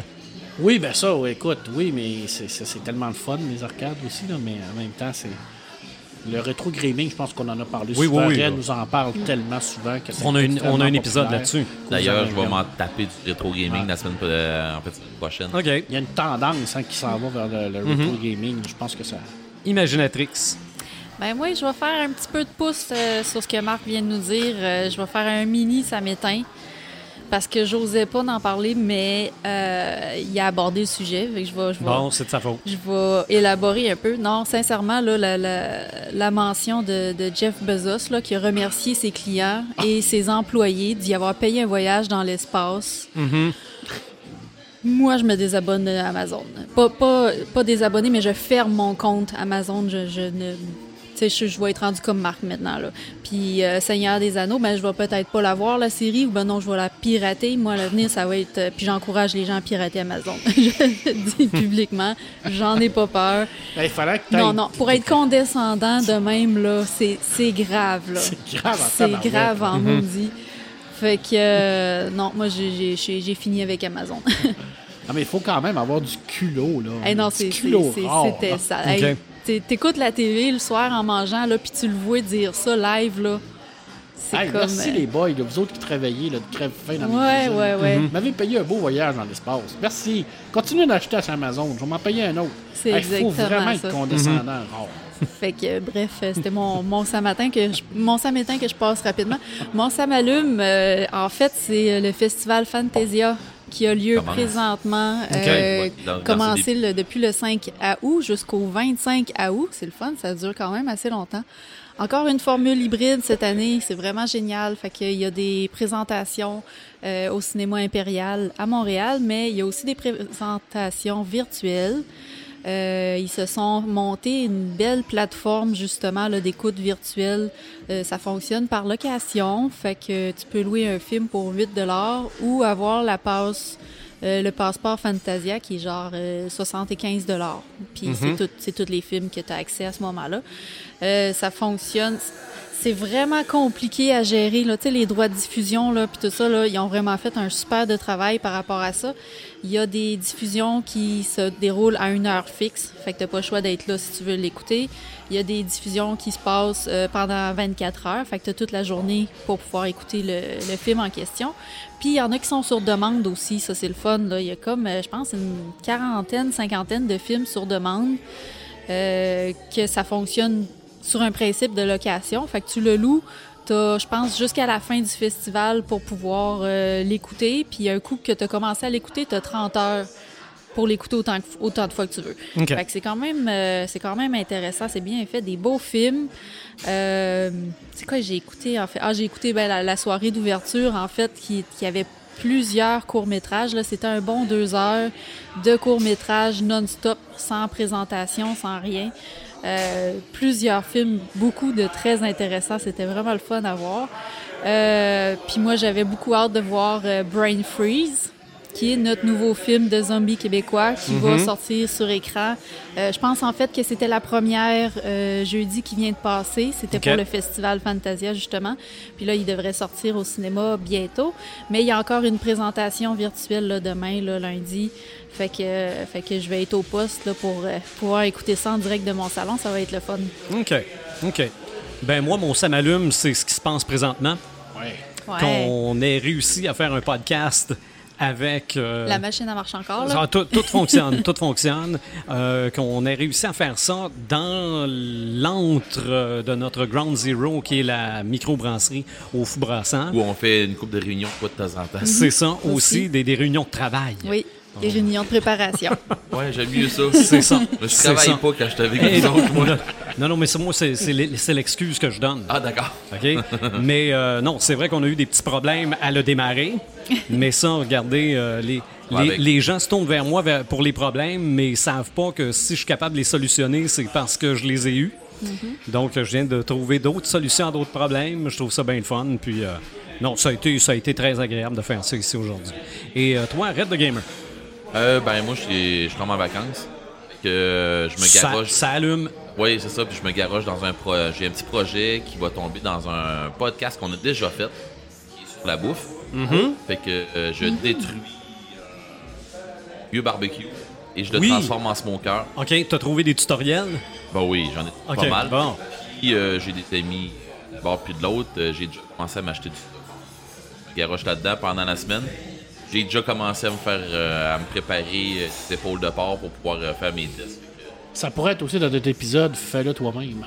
Oui, ben ça, écoute, oui, mais c'est, tellement le fun, les arcades aussi, là, mais en même temps, c'est. Le rétro gaming, je pense qu'on en a parlé Oui, souvent. oui, oui. Red nous en parle tellement souvent que On a, une- on a un épisode là-dessus. D'ailleurs, je vais m'en taper du rétro gaming la semaine euh, en fait, prochaine. OK. Il y a une tendance hein, qui s'en va vers le, le Mhm. rétro gaming. Je pense que ça. Imaginatrix. Ben moi, je vais faire un petit peu de pouce euh, sur ce que Marc vient de nous dire. Euh, je vais faire un mini, ça m'éteint. Parce que j'osais pas d'en parler, mais euh, il a abordé le sujet. Fait que je vais, je vais, Bon, c'est de sa faute. je vais élaborer un peu. Non, sincèrement, là, la, la- la mention de, de Jeff Bezos là, qui a remercié ses clients et ses employés d'y avoir payé un voyage dans l'espace. Moi, je me désabonne de Amazon. Pas, pas, pas désabonner, mais je ferme mon compte Amazon. Je, je ne. Tu sais, je, je vais être rendu comme Marc maintenant. Là. Puis euh, Seigneur des Anneaux, ben, je vais peut-être pas la voir, la série, ou ben non, je vais la pirater. Moi, à l'avenir, ça va être. euh, puis j'encourage les gens à pirater Amazon. je le dis publiquement. J'en ai pas peur. Ben, il fallait que Non, non. Pour être condescendant de même, là, c'est c'est grave, là. C'est grave en C'est grave en maudit. Fait que, euh, non, moi, j'ai- fini avec Amazon. Ah, mais il faut quand même avoir du culot, là. Hey, non, Du c'est- c'était ça. Hey, T'écoutes la TV le soir en mangeant, là, puis tu le vois dire ça live, là. C'est Hey, comme. merci euh, les boys, là, vous autres qui travaillez, là, de crève-faim dans les Ouais, ouais, ouais. Vous m'avez payé un beau voyage dans l'espace. Merci. Continuez d'acheter sur Amazon. Je vais m'en payer un autre. C'est Il faut exactement vraiment ça. être condescendant. rare. Fait que, euh, bref, euh, c'était mon, mon samatin que je, mon samatin que je passe rapidement. Mon samalume, euh, en fait, c'est le festival Fantasia qui a lieu Commence. présentement, euh, dans- dans commencé le- depuis le 5 août jusqu'au 25 août. C'est le fun, ça dure quand même assez longtemps. Encore une formule hybride cette année, c'est vraiment génial. Fait qu'il y a des présentations euh, au cinéma impérial à Montréal, mais il y a aussi des présentations virtuelles. Euh, ils se sont montés une belle plateforme justement là, d'écoute virtuelle. Euh, ça fonctionne par location, fait que tu peux louer un film pour 8 dollars ou avoir la passe euh, le passeport Fantasia qui est genre euh, 75 dollars. Puis c'est tout- c'est tous les films que tu as accès à ce moment-là. Euh, ça fonctionne. C'est vraiment compliqué à gérer. Là. Les droits de diffusion, puis tout ça, là, ils ont vraiment fait un super de travail par rapport à ça. Il y a des diffusions qui se déroulent à une heure fixe, fait que tu pas le choix d'être là si tu veux l'écouter. Il y a des diffusions qui se passent euh, pendant 24 heures, fait que tu as toute la journée pour pouvoir écouter le, le film en question. Puis il y en a qui sont sur demande aussi, ça c'est le fun. Là. Il y a comme, euh, je pense, une quarantaine, cinquantaine de films sur demande euh, que ça fonctionne sur un principe de location. Fait que tu le loues, t'as, je pense, jusqu'à la fin du festival pour pouvoir euh, l'écouter. Puis un coup que tu as commencé à l'écouter, tu as 30 heures pour l'écouter autant, autant de fois que tu veux. Fait que c'est quand même euh, c'est quand même intéressant, c'est bien fait, des beaux films. Euh, c'est quoi j'ai écouté en fait? Ah, j'ai écouté ben, la, la soirée d'ouverture en fait qui, qui avait plusieurs courts-métrages là, c'était un bon deux heures de courts-métrages non-stop, sans présentation, sans rien. Euh, plusieurs films, beaucoup de très intéressants, c'était vraiment le fun à voir. Euh, Puis moi, j'avais beaucoup hâte de voir euh, Brain Freeze, qui est notre nouveau film de zombies québécois qui va sortir sur écran. Euh, je pense en fait que c'était la première euh, jeudi qui vient de passer. C'était pour le festival Fantasia justement. Puis là, il devrait sortir au cinéma bientôt. Mais il y a encore une présentation virtuelle là, demain, là, lundi. Fait que, euh, fait que je vais être au poste là, pour euh, pouvoir écouter ça en direct de mon salon. Ça va être le fun. OK. OK. Ben moi, mon samalume, c'est ce qui se passe présentement. Ouais. Ouais. Qu'on ait réussi à faire un podcast avec... euh, La machine, elle marche encore. Là? Tout, tout fonctionne, tout fonctionne. Euh, qu'on ait réussi à faire ça dans l'antre de notre Ground Zero, qui est la microbrasserie au Fou Brassant. Où on fait une coupe de réunions quoi, de temps en temps. C'est ça aussi, Aussi. des, des réunions de travail. Oui, des réunions de préparation. Ouais, j'aime mieux ça. C'est ça. Mais je C'est travaille ça. pas quand je suis avec vous autres, moi. non, non, mais c'est moi, c'est c'est l'e- c'est l'excuse que je donne. Ah, d'accord. OK? mais euh, non, c'est vrai qu'on a eu des petits problèmes à le démarrer. mais ça, regardez, euh, les, Ouais, les, les gens se tournent vers moi vers- pour les problèmes, mais ils savent pas que si je suis capable de les solutionner, c'est parce que je les ai eus. Donc, je viens de trouver d'autres solutions à d'autres problèmes. Je trouve ça bien le fun. Puis, euh, non, ça a, été, ça a été très agréable de faire ça ici aujourd'hui. Et euh, toi, Red the Gamer. Euh, ben, moi, je suis je suis comme en vacances. que euh, je me Ça, garoche. ça allume. Oui, c'est ça. Puis je me garoche dans un projet. J'ai un petit projet qui va tomber dans un podcast qu'on a déjà fait, qui est sur la bouffe. Mm-hmm. Fait que euh, je détruis vieux barbecue et je le Oui. transforme en smoker. OK, t'as trouvé des tutoriels? Bah oui, j'en ai pas mal. bon. Puis euh, j'ai des amis d'un bord puis de l'autre. euh, j'ai déjà commencé à m'acheter du garoche là-dedans pendant la semaine. J'ai déjà commencé à me faire euh, à me préparer euh, des épaules de porc pour pouvoir euh, faire mes tests. Ça pourrait être aussi dans notre épisode, fais-le toi-même.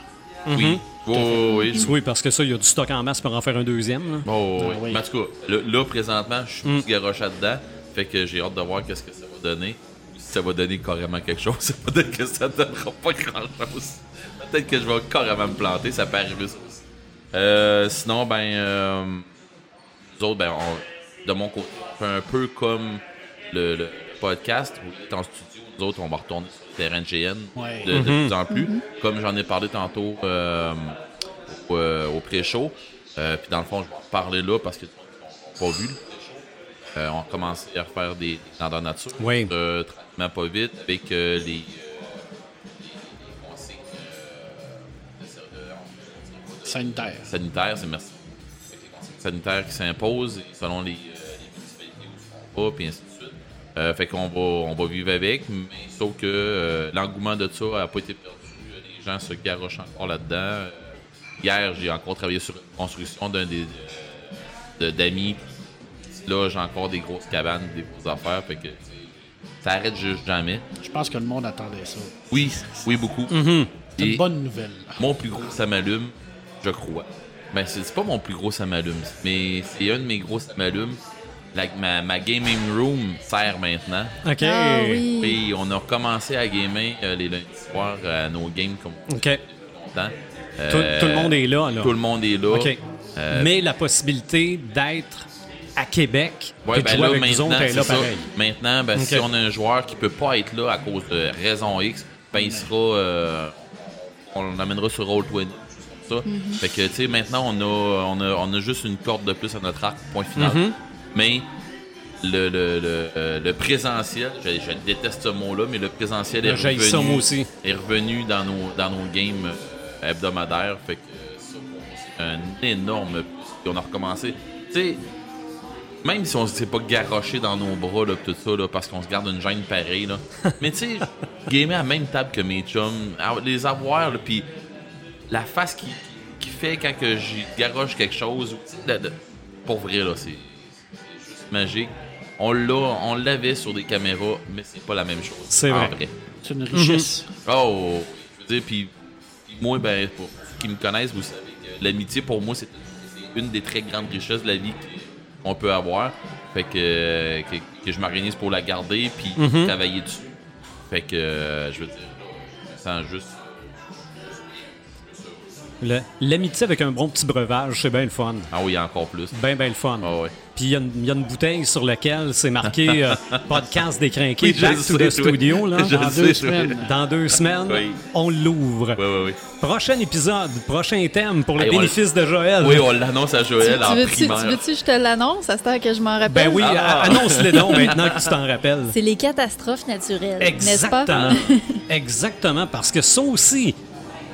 Mm-hmm. Oui. Oui, oui, oui. Oui, parce que ça, il y a du stock en masse pour en faire un deuxième. là. Oh, oui. Ah oui. Mais en tout cas, là, là, présentement, je suis Mm. petit garoche là-dedans. Fait que j'ai hâte de voir qu'est-ce que ça va donner. Si ça va donner carrément quelque chose, peut-être que ça donnera pas grand-chose. Peut-être que je vais carrément me planter, ça peut arriver ça aussi. Euh, sinon, ben, euh, nous autres, ben, on- de mon côté, un peu comme le, le podcast où est en studio. Nous autres, on va retourner sur le terrain de GN Ouais. de, de plus en plus. Comme j'en ai parlé tantôt euh, au, euh, au pré-show. Euh, Puis dans le fond, je vais en parler là parce que tu n'as pas vu. Euh, on a commencé à refaire des grandeurs nature. Oui. Euh, tranquillement, pas vite, avec euh, les, Sanitaire. sanitaires, c'est merci. Avec les consignes sanitaires qui s'imposent selon les, euh, les va, puis ainsi de suite. Euh, fait qu'on va, on va vivre avec, mais sauf que euh, l'engouement de ça n'a pas été perdu. Les gens se garochent encore là-dedans. Euh, Hier, j'ai encore travaillé sur une construction d'un des de- d'amis. Là, j'ai encore des grosses cabanes, des grosses affaires. Fait que ça arrête juste jamais. Je pense que le monde attendait ça. Oui, oui, beaucoup. C'est Et- une bonne nouvelle. mon plus gros samalume, je crois. Ben, c'est c'est pas mon plus gros samalume, mais c'est un de mes gros samalumes. La- ma, ma gaming room sert maintenant. OK. Ah oui. Et on a recommencé à gamer euh, les lundis soirs à nos games comme OK. Tout, Euh, tout le monde est là, là. Tout le monde est là. OK. Euh, Mais la possibilité d'être à Québec Ouais, puis de ben jouer là, avec maintenant, autres est là c'est ça. pareil. Maintenant, ben, si on a un joueur qui peut pas être là à cause de raison X, ben, il sera. euh, on l'amènera sur Roll20. Ça. Mhm. Fait que, tu sais, maintenant, on a, on, a, on a juste une corde de plus à notre arc, point final. Mhm. Mais le, le, le, euh, le présentiel, je, je déteste ce mot-là, mais le présentiel est ça, revenu, aussi. est revenu dans nos, dans nos games euh, hebdomadaires. Fait que moi, c'est un énorme on a recommencé. Tu sais, même si on s'est pas garoché dans nos bras, là, tout ça, là, parce qu'on se garde une gêne pareille, là. Mais tu sais, gamer à la même table que mes chums, les avoir, puis la face qui, qui fait quand que j'y garoche quelque chose, pour vrai, là, c'est magique. On l'a, on l'avait sur des caméras, mais c'est pas la même chose. C'est vrai. C'est une richesse. Oh, je veux dire, puis puis moi, ben, pour ceux qui me connaissent, vous savez que l'amitié, pour moi, c'est une des très grandes richesses de la vie qu'on peut avoir. Fait que, que, que je m'organise pour la garder, puis travailler dessus. Fait que, euh, je veux dire, sens juste. L'amitié avec un bon petit breuvage, c'est bien le fun. Ah oui, encore plus. Ben, ben le fun. Ah ouais. Puis il y, a une- il y a une bouteille sur laquelle c'est marqué euh, podcast décrinqué, Oui, back le to sais, the oui. studio. Là. Dans deux sais, semaines. Dans deux semaines, Oui. on l'ouvre. Oui, oui, oui. Prochain épisode, prochain thème pour le Hey, bénéfice de Joël. Oui, on l'annonce à Joël tu en veux-tu, tu veux-tu que je te l'annonce? À ce temps que je m'en rappelle? Ben oui, Ah. annonce-le donc maintenant que tu t'en rappelles. C'est les catastrophes naturelles, n'est-ce pas? Exactement. Parce que ça aussi,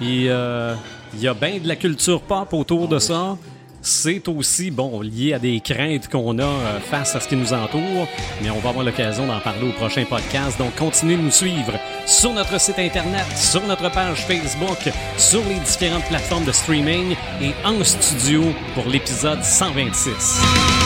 il, euh, il y a bien de la culture pop autour de ça. C'est aussi, bon, lié à des craintes qu'on a euh, face à ce qui nous entoure, mais on va avoir l'occasion d'en parler au prochain podcast. Donc, continuez de nous suivre sur notre site Internet, sur notre page Facebook, sur les différentes plateformes de streaming et en studio pour l'épisode 126.